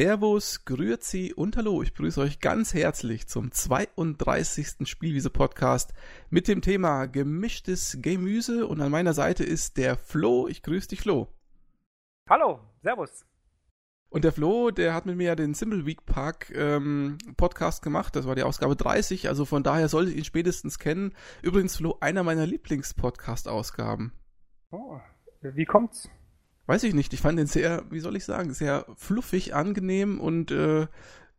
Servus, Grüezi und Hallo. Ich begrüße euch ganz herzlich zum 32. Spielwiese-Podcast mit dem Thema gemischtes Gemüse und an meiner Seite ist der Flo. Ich grüße dich, Flo. Hallo, Servus. Und der Flo, der hat mit mir ja den Simple Week Park ähm, Podcast gemacht. Das war die Ausgabe 30. Also von daher solltet ihr ihn spätestens kennen. Übrigens, Flo, einer meiner Lieblings-Podcast-Ausgaben. Oh, wie kommt's? Weiß ich nicht. Ich fand den sehr, wie soll ich sagen, sehr fluffig, angenehm und äh,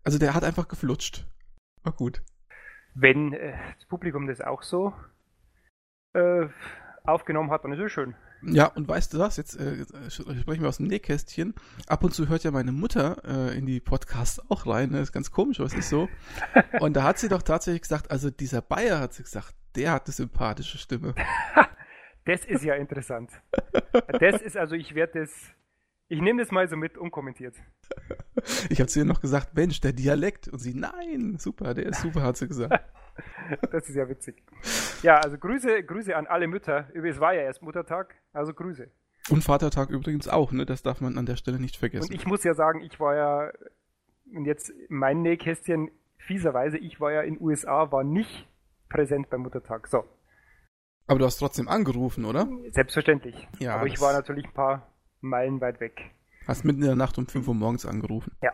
also der hat einfach geflutscht. War gut. Wenn äh, das Publikum das auch so äh, aufgenommen hat, dann ist es schön. Ja, und weißt du was, jetzt äh, sprechen wir aus dem Nähkästchen. Ab und zu hört ja meine Mutter äh, in die Podcasts auch rein. Ne? Das ist ganz komisch, aber es ist so. Und da hat sie doch tatsächlich gesagt, also dieser Bayer hat sie gesagt, der hat eine sympathische Stimme. das ist ja interessant. Das ist also, ich werde das, ich nehme das mal so mit unkommentiert. Ich habe zu ihr noch gesagt, Mensch, der Dialekt. Und sie, nein, super, der ist super, hat sie gesagt. das ist ja witzig. Ja, also Grüße, Grüße an alle Mütter. Es war ja erst Muttertag, also Grüße. Und Vatertag übrigens auch, ne? Das darf man an der Stelle nicht vergessen. Und ich muss ja sagen, ich war ja, und jetzt mein Nähkästchen, fieserweise, ich war ja in USA, war nicht präsent beim Muttertag. So. Aber du hast trotzdem angerufen, oder? Selbstverständlich. Ja. Aber ich war natürlich ein paar Meilen weit weg. Hast mitten in der Nacht um 5 Uhr morgens angerufen. Ja.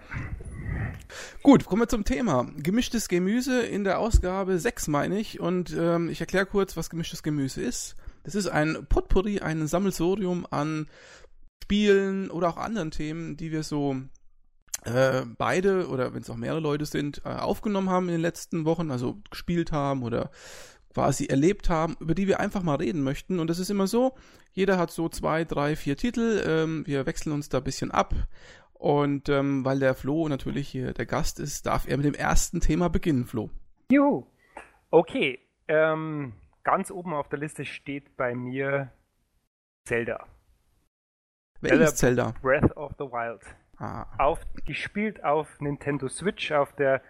Gut, kommen wir zum Thema. Gemischtes Gemüse in der Ausgabe 6, meine ich. Und ähm, ich erkläre kurz, was gemischtes Gemüse ist. Das ist ein Potpourri, ein Sammelsorium an Spielen oder auch anderen Themen, die wir so äh, beide oder wenn es auch mehrere Leute sind, äh, aufgenommen haben in den letzten Wochen, also gespielt haben oder quasi erlebt haben, über die wir einfach mal reden möchten. Und das ist immer so, jeder hat so zwei, drei, vier Titel. Ähm, wir wechseln uns da ein bisschen ab. Und ähm, weil der Flo natürlich hier der Gast ist, darf er mit dem ersten Thema beginnen, Flo. Juhu. Okay. Ähm, ganz oben auf der Liste steht bei mir Zelda. Welches Zelda? Breath of the Wild. Ah. Auf, gespielt auf Nintendo Switch, auf der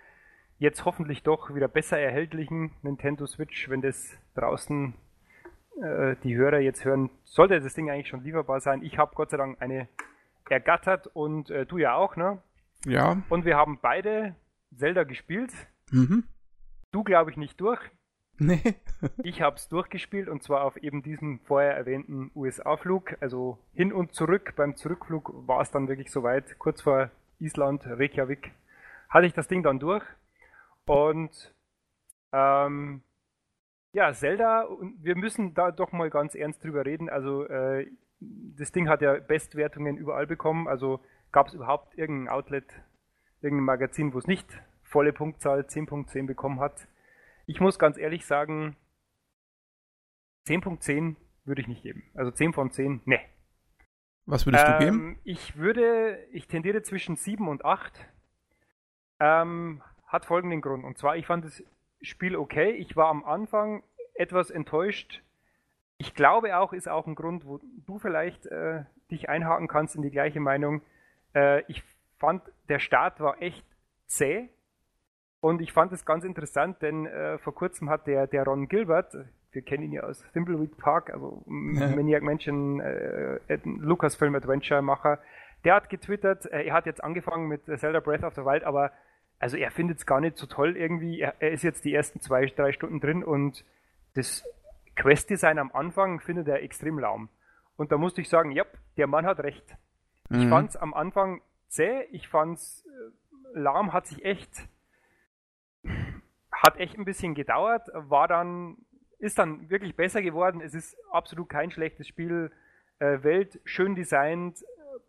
jetzt hoffentlich doch wieder besser erhältlichen Nintendo Switch, wenn das draußen äh, die Hörer jetzt hören, sollte das Ding eigentlich schon lieferbar sein. Ich habe Gott sei Dank eine ergattert und äh, du ja auch, ne? Ja. Und wir haben beide Zelda gespielt. Mhm. Du glaube ich nicht durch. Nee. ich habe es durchgespielt und zwar auf eben diesem vorher erwähnten USA-Flug, also hin und zurück. Beim Zurückflug war es dann wirklich soweit, kurz vor Island, Reykjavik, hatte ich das Ding dann durch. Und ähm, ja, Zelda, und wir müssen da doch mal ganz ernst drüber reden. Also äh, das Ding hat ja Bestwertungen überall bekommen. Also gab es überhaupt irgendein Outlet, irgendein Magazin, wo es nicht volle Punktzahl 10.10 bekommen hat. Ich muss ganz ehrlich sagen, 10.10 würde ich nicht geben. Also 10 von 10, ne. Was würdest ähm, du geben? Ich würde, ich tendiere zwischen 7 und 8. Ähm, hat folgenden Grund. Und zwar, ich fand das Spiel okay. Ich war am Anfang etwas enttäuscht. Ich glaube auch, ist auch ein Grund, wo du vielleicht äh, dich einhaken kannst in die gleiche Meinung. Äh, ich fand, der Start war echt zäh. Und ich fand es ganz interessant, denn äh, vor kurzem hat der, der Ron Gilbert, wir kennen ihn ja aus Thimbleweed Park, also ja. Maniac Mansion, äh, Lucasfilm Adventure Macher, der hat getwittert, äh, er hat jetzt angefangen mit Zelda Breath of the Wild, aber also er findet es gar nicht so toll irgendwie. Er, er, ist jetzt die ersten zwei, drei Stunden drin und das Quest-Design am Anfang findet er extrem lahm. Und da musste ich sagen, ja, der Mann hat recht. Mhm. Ich fand es am Anfang zäh, ich fand es äh, lahm, hat sich echt, hat echt ein bisschen gedauert, war dann, ist dann wirklich besser geworden. Es ist absolut kein schlechtes Spiel. Äh, Welt schön designt,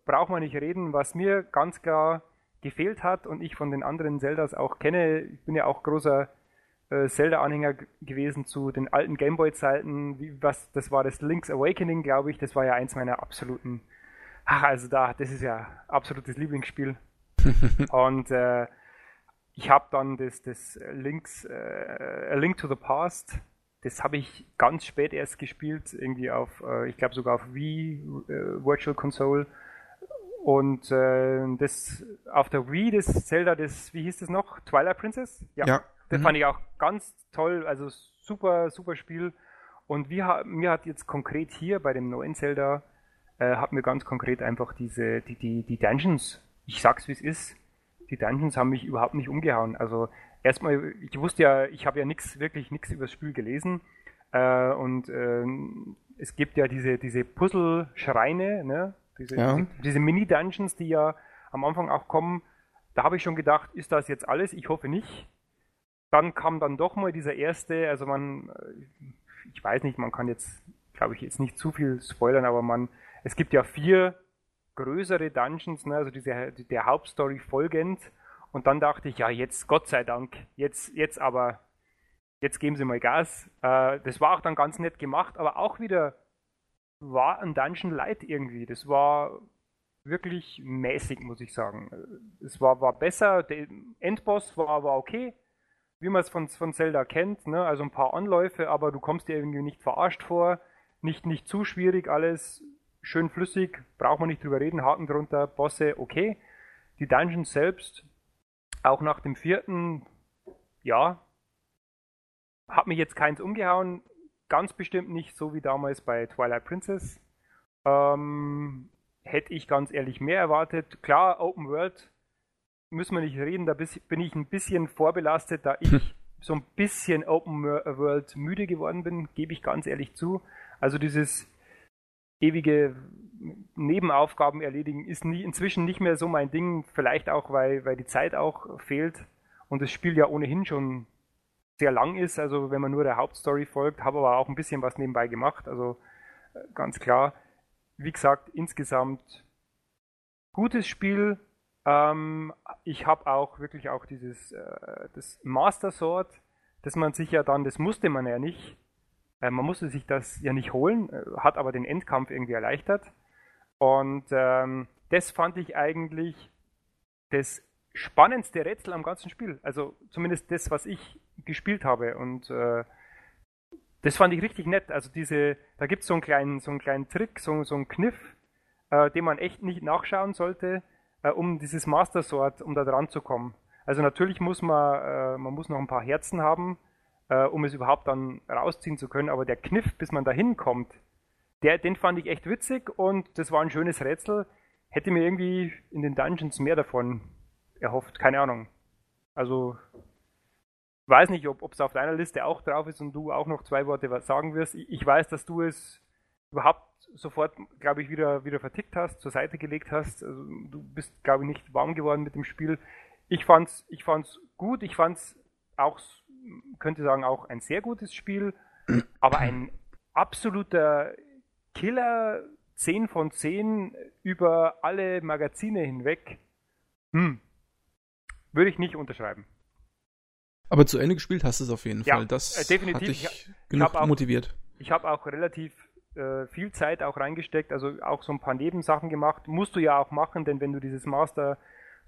braucht man nicht reden. Was mir ganz klar gefehlt hat und ich von den anderen Zeldas auch kenne. Ich bin ja auch großer äh, Zelda-Anhänger gewesen zu den alten Gameboy-Zeiten. Was, das war das Link's Awakening, glaube ich. Das war ja eins meiner absoluten. Ach, also da, das ist ja absolutes Lieblingsspiel. und äh, ich habe dann das, das Links, äh, A Link to the Past, das habe ich ganz spät erst gespielt, irgendwie auf, äh, ich glaube sogar auf Wii äh, Virtual Console. Und äh, das auf der Wii, das Zelda, das, wie hieß das noch? Twilight Princess? Ja. ja. Das mhm. fand ich auch ganz toll, also super, super Spiel. Und wir, mir hat jetzt konkret hier bei dem neuen Zelda, äh, hat mir ganz konkret einfach diese, die, die, die Dungeons, ich sag's wie es ist, die Dungeons haben mich überhaupt nicht umgehauen. Also erstmal, ich wusste ja, ich habe ja nichts, wirklich nichts über das Spiel gelesen. Äh, und äh, es gibt ja diese, diese Puzzle-Schreine, ne? Diese, Ja. diese, Mini-Dungeons, die ja am Anfang auch kommen. Da habe ich schon gedacht, ist das jetzt alles? Ich hoffe nicht. Dann kam dann doch mal dieser erste, also man, äh, ich weiß nicht, man kann jetzt, glaube ich, jetzt nicht zu viel spoilern, aber man, es gibt ja vier größere Dungeons, ne, also diese, der Hauptstory folgend. Und dann dachte ich, ja, jetzt, Gott sei Dank, jetzt, jetzt aber, jetzt geben sie mal Gas. Äh, das war auch dann ganz nett gemacht, aber auch wieder war ein Dungeon Light irgendwie. Das war wirklich mäßig, muss ich sagen. Es war, war besser, der Endboss war, war okay, wie man es von, von Zelda kennt, ne? also ein paar Anläufe, aber du kommst dir irgendwie nicht verarscht vor, nicht, nicht zu schwierig, alles schön flüssig, braucht man nicht drüber reden, Haken drunter, Bosse, okay. Die Dungeons selbst, auch nach dem vierten, ja, hat mich jetzt keins umgehauen, ganz bestimmt nicht so wie damals bei Twilight Princess. Ähm, hätte ich ganz ehrlich mehr erwartet. Klar, Open World müssen wir nicht reden, da bin ich ein bisschen vorbelastet, da ich so ein bisschen Open Wor- World müde geworden bin, gebe ich ganz ehrlich zu. Also dieses ewige Nebenaufgaben erledigen ist nie, inzwischen nicht mehr so mein Ding, vielleicht auch, weil, weil die Zeit auch fehlt und das Spiel ja ohnehin schon sehr lang ist, also wenn man nur der Hauptstory folgt, habe aber auch ein bisschen was nebenbei gemacht, also äh, ganz klar. Wie gesagt, insgesamt gutes Spiel. Ähm, ich habe auch wirklich auch dieses äh, das Master Sword, das man sich ja dann, das musste man ja nicht, äh, man musste sich das ja nicht holen, äh, hat aber den Endkampf irgendwie erleichtert. Und ähm, das fand ich eigentlich das spannendste Rätsel am ganzen Spiel. Also zumindest das, was ich gespielt habe. Und äh, das fand ich richtig nett. Also diese, da gibt es so einen kleinen, so einen kleinen Trick, so, so einen Kniff, äh, den man echt nicht nachschauen sollte, äh, um dieses Master Sword, um da dran zu kommen. Also natürlich muss man, äh, man muss noch ein paar Herzen haben, äh, um es überhaupt dann rausziehen zu können. Aber der Kniff, bis man da hinkommt, der, den fand ich echt witzig und das war ein schönes Rätsel. Hätte mir irgendwie in den Dungeons mehr davon erhofft, keine Ahnung. Also weiß nicht, ob es auf deiner Liste auch drauf ist und du auch noch zwei Worte sagen wirst. Ich, ich weiß, dass du es überhaupt sofort, glaube ich, wieder, wieder vertickt hast, zur Seite gelegt hast. Also, du bist, glaube ich, nicht warm geworden mit dem Spiel. Ich fand's, ich fand's gut. Ich fand's auch, könnte sagen, auch ein sehr gutes Spiel, aber ein absoluter Killer 10 von 10 über alle Magazine hinweg. Hm. Würde ich nicht unterschreiben. Aber zu Ende gespielt hast du es auf jeden Ja, Fall. Das äh, definitiv. hat dich Ich- ich genug hab auch- motiviert. Ich habe auch relativ äh, viel Zeit auch reingesteckt, also auch so ein paar Nebensachen gemacht. Musst du ja auch machen, denn wenn du dieses Master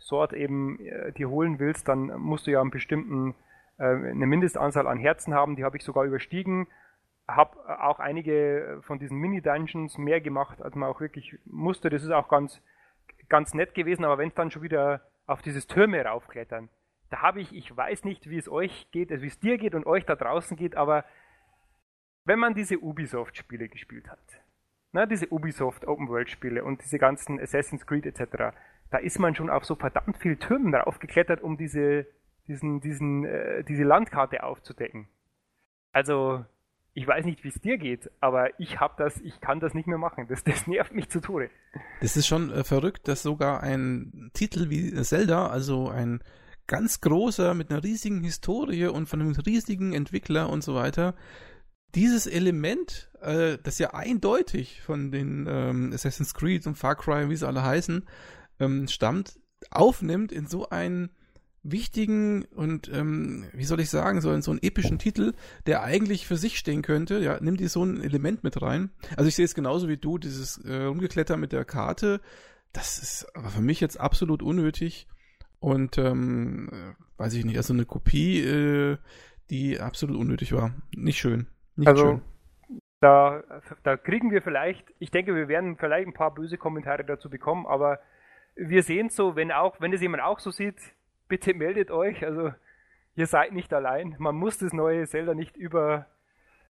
Sword eben äh, dir holen willst, dann musst du ja einen bestimmten, äh, eine Mindestanzahl an Herzen haben. Die habe ich sogar überstiegen. Habe auch einige von diesen Mini-Dungeons mehr gemacht, als man auch wirklich musste. Das ist auch ganz, ganz nett gewesen, aber wenn es dann schon wieder auf dieses Türme raufklettern, da habe ich, ich weiß nicht, wie es euch geht, also wie es dir geht und euch da draußen geht, aber wenn man diese Ubisoft-Spiele gespielt hat, ne, diese Ubisoft Open-World-Spiele und diese ganzen Assassin's Creed etc., da ist man schon auf so verdammt viel Türmen raufgeklettert, um diese, diesen, diesen, äh, diese Landkarte aufzudecken. Also, ich weiß nicht, wie es dir geht, aber ich hab das, ich kann das nicht mehr machen. Das, das nervt mich zu Tode. Das ist schon äh, verrückt, dass sogar ein Titel wie Zelda, also ein ganz großer mit einer riesigen Historie und von einem riesigen Entwickler und so weiter, dieses Element, äh, das ja eindeutig von den ähm, Assassin's Creed und Far Cry, wie sie alle heißen, ähm, stammt, aufnimmt in so einen wichtigen und ähm, wie soll ich sagen, so, in so einen epischen Titel, der eigentlich für sich stehen könnte, ja, nimm dir so ein Element mit rein. Also ich sehe es genauso wie du, dieses äh, Rumgekletter mit der Karte, das ist aber für mich jetzt absolut unnötig und ähm, äh, weiß ich nicht, also eine Kopie, äh, die absolut unnötig war. Nicht schön. Nicht also, schön. Da, da kriegen wir vielleicht, ich denke, wir werden vielleicht ein paar böse Kommentare dazu bekommen, aber wir sehen so, wenn auch, wenn es jemand auch so sieht, bitte meldet euch. Also ihr seid nicht allein. Man muss das neue Zelda nicht über,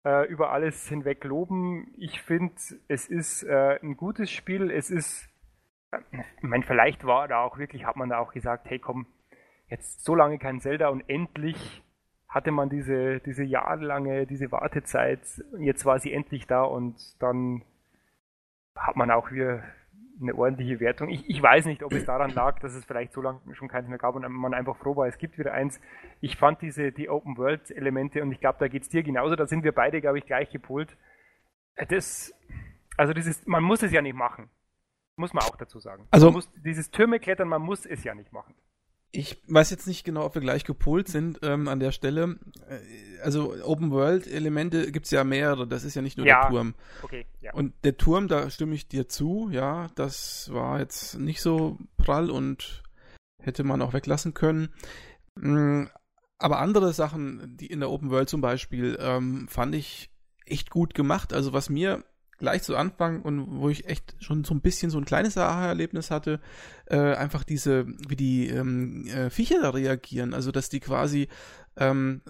äh, über alles hinweg loben. Ich finde, es ist äh, ein gutes Spiel. Es ist ich meine, vielleicht war da auch wirklich, hat man da auch gesagt, hey komm, jetzt so lange kein Zelda und endlich hatte man diese, diese jahrelange, diese Wartezeit, jetzt war sie endlich da und dann hat man auch wieder eine ordentliche Wertung. Ich, ich weiß nicht, ob es daran lag, dass es vielleicht so lange schon keins mehr gab und man einfach froh war, es gibt wieder eins. Ich fand diese, die Open World Elemente und ich glaube, da geht es dir genauso, da sind wir beide, glaube ich, gleich gepolt. Das, also dieses, man muss es ja nicht machen. Muss man auch dazu sagen. Also, muss, dieses Türme klettern, man muss es ja nicht machen. Ich weiß jetzt nicht genau, ob wir gleich gepolt sind ähm, an der Stelle. Äh, also Open World Elemente gibt es ja mehrere. Das ist ja nicht nur ja, der Turm. Okay, ja. Und der Turm, da stimme ich dir zu. Ja, das war jetzt nicht so prall und hätte man auch weglassen können. Mm, aber andere Sachen, die in der Open World zum Beispiel, ähm, fand ich echt gut gemacht. Also was mir gleich zu Anfang und wo ich echt schon so ein bisschen so ein kleines Aha-Erlebnis hatte, äh, einfach diese, wie die ähm, äh, Viecher da reagieren, also dass die quasi ähm,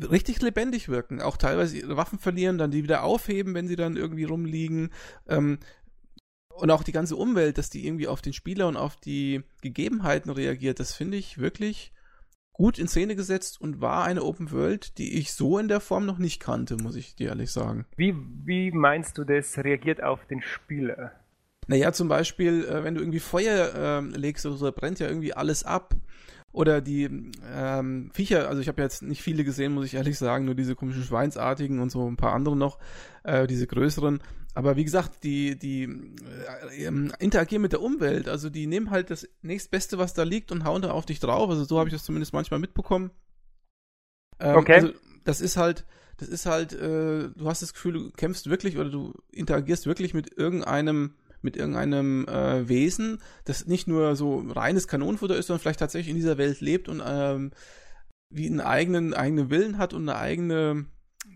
richtig lebendig wirken, auch teilweise ihre Waffen verlieren, dann die wieder aufheben, wenn sie dann irgendwie rumliegen. Ähm, und auch die ganze Umwelt, dass die irgendwie auf den Spieler und auf die Gegebenheiten reagiert, das finde ich wirklich gut in Szene gesetzt und war eine Open World, die ich so in der Form noch nicht kannte, muss ich dir ehrlich sagen. Wie, wie meinst du, das reagiert auf den Spieler? Naja, zum Beispiel, äh, wenn du irgendwie Feuer äh, legst oder so, brennt ja irgendwie alles ab. Oder die ähm, Viecher, also ich habe jetzt nicht viele gesehen, muss ich ehrlich sagen, nur diese komischen Schweinsartigen und so ein paar andere noch, äh, diese größeren. Aber wie gesagt, die, die äh, ähm, interagieren mit der Umwelt. Also die nehmen halt das nächstbeste, was da liegt und hauen da auf dich drauf. Also so habe ich das zumindest manchmal mitbekommen. Ähm, okay. Also das ist halt, das ist halt, äh, du hast das Gefühl, du kämpfst wirklich oder du interagierst wirklich mit irgendeinem mit irgendeinem äh, Wesen, das nicht nur so reines Kanonenfutter ist, sondern vielleicht tatsächlich in dieser Welt lebt und ähm, wie einen eigenen, eigenen Willen hat und eine eigene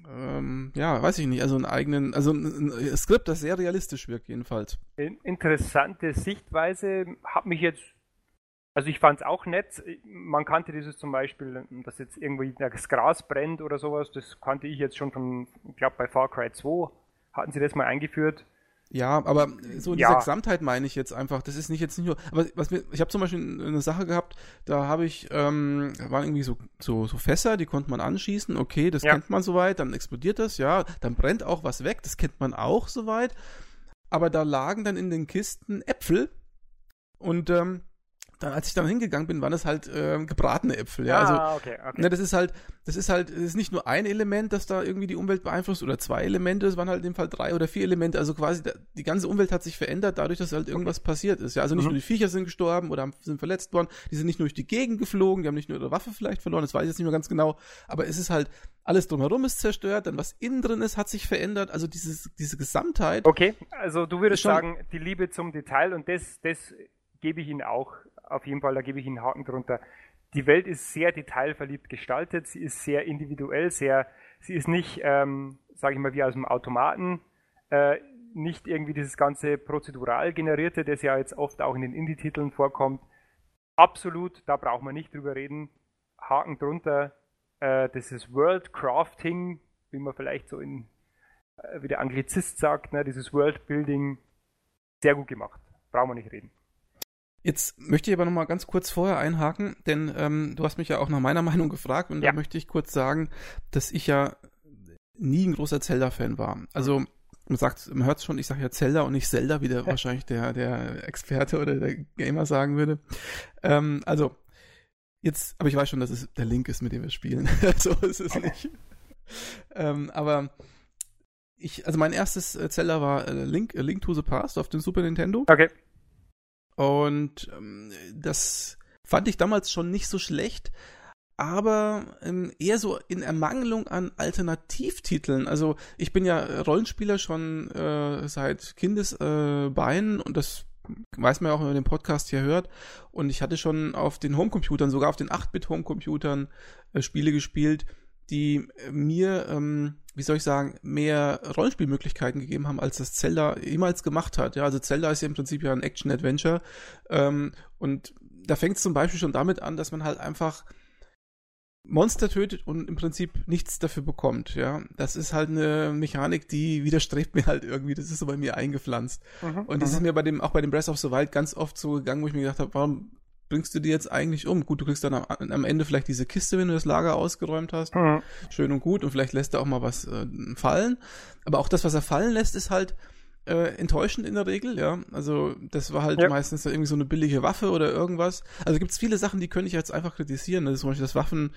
ähm, ja, weiß ich nicht, also einen eigenen, also ein, ein Skript, das sehr realistisch wirkt, jedenfalls. Interessante Sichtweise, hat mich jetzt, also ich fand es auch nett, man kannte dieses zum Beispiel, dass jetzt irgendwie das Gras brennt oder sowas, das kannte ich jetzt schon von, ich glaube bei Far Cry 2 hatten sie das mal eingeführt. Ja, aber so in ja. dieser Gesamtheit meine ich jetzt einfach, das ist nicht jetzt nicht nur, aber was mir, ich habe zum Beispiel eine Sache gehabt, da habe ich, ähm, da waren irgendwie so, so, so Fässer, die konnte man anschießen, okay, das ja. kennt man soweit, dann explodiert das, ja, dann brennt auch was weg, das kennt man auch soweit, aber da lagen dann in den Kisten Äpfel und ähm, dann, als ich dann hingegangen bin, waren das halt äh, gebratene Äpfel. Ja, also, ah, okay, okay. Ne, das ist halt, das ist halt, das ist nicht nur ein Element, das da irgendwie die Umwelt beeinflusst oder zwei Elemente, es waren halt in dem Fall drei oder vier Elemente. Also quasi die ganze Umwelt hat sich verändert, dadurch, dass halt irgendwas okay. passiert ist. Ja, also nicht mhm. nur die Viecher sind gestorben oder sind verletzt worden, die sind nicht nur durch die Gegend geflogen, die haben nicht nur ihre Waffe vielleicht verloren, das weiß ich jetzt nicht mehr ganz genau, aber es ist halt alles drumherum ist zerstört, dann was innen drin ist, hat sich verändert. Also dieses, diese Gesamtheit. Okay, also du würdest sagen, die Liebe zum Detail und das, das gebe ich Ihnen auch auf jeden Fall, da gebe ich Ihnen einen Haken drunter. Die Welt ist sehr detailverliebt gestaltet, sie ist sehr individuell, sehr, sie ist nicht, ähm, sage ich mal, wie aus dem Automaten, äh, nicht irgendwie dieses ganze prozedural generierte, das ja jetzt oft auch in den Indie-Titeln vorkommt. Absolut, da braucht man nicht drüber reden. Haken drunter, äh, das ist World Crafting, wie man vielleicht so in, äh, wie der Anglizist sagt, ne, dieses World Building, sehr gut gemacht. Brauchen wir nicht reden. Jetzt möchte ich aber noch mal ganz kurz vorher einhaken, denn ähm, du hast mich ja auch nach meiner Meinung gefragt und ja. da möchte ich kurz sagen, dass ich ja nie ein großer Zelda-Fan war. Also man sagt, man hört es schon, ich sage ja Zelda und nicht Zelda, wie der wahrscheinlich der, der Experte oder der Gamer sagen würde. Ähm, also, jetzt, aber ich weiß schon, dass es der Link ist, mit dem wir spielen. so ist es nicht. ähm, aber ich, also mein erstes äh, Zelda war äh, Link, äh, Link to the Past auf dem Super Nintendo. Okay. Und ähm, das fand ich damals schon nicht so schlecht, aber ähm, eher so in Ermangelung an Alternativtiteln. Also ich bin ja Rollenspieler schon äh, seit Kindesbeinen äh, und das weiß man ja auch, wenn man den Podcast hier hört. Und ich hatte schon auf den Homecomputern, sogar auf den 8-Bit-Homecomputern äh, Spiele gespielt, die mir ähm, wie soll ich sagen, mehr Rollenspielmöglichkeiten gegeben haben, als das Zelda jemals gemacht hat. Ja, also Zelda ist ja im Prinzip ja ein Action-Adventure. Ähm, und da fängt es zum Beispiel schon damit an, dass man halt einfach Monster tötet und im Prinzip nichts dafür bekommt, ja. Das ist halt eine Mechanik, die widerstrebt mir halt irgendwie, das ist so bei mir eingepflanzt. Mhm, und das ist mhm. mir bei dem, auch bei dem Breath of the Wild ganz oft so gegangen, wo ich mir gedacht habe, warum bringst du die jetzt eigentlich um? Gut, du kriegst dann am, am Ende vielleicht diese Kiste, wenn du das Lager ausgeräumt hast. Mhm. Schön und gut. Und vielleicht lässt er auch mal was äh, fallen. Aber auch das, was er fallen lässt, ist halt, äh, enttäuschend in der Regel, ja. Also das war halt ja. meistens irgendwie so eine billige Waffe oder irgendwas. Also gibt es viele Sachen, die könnte ich jetzt einfach kritisieren. Das ist zum Beispiel das Waffen,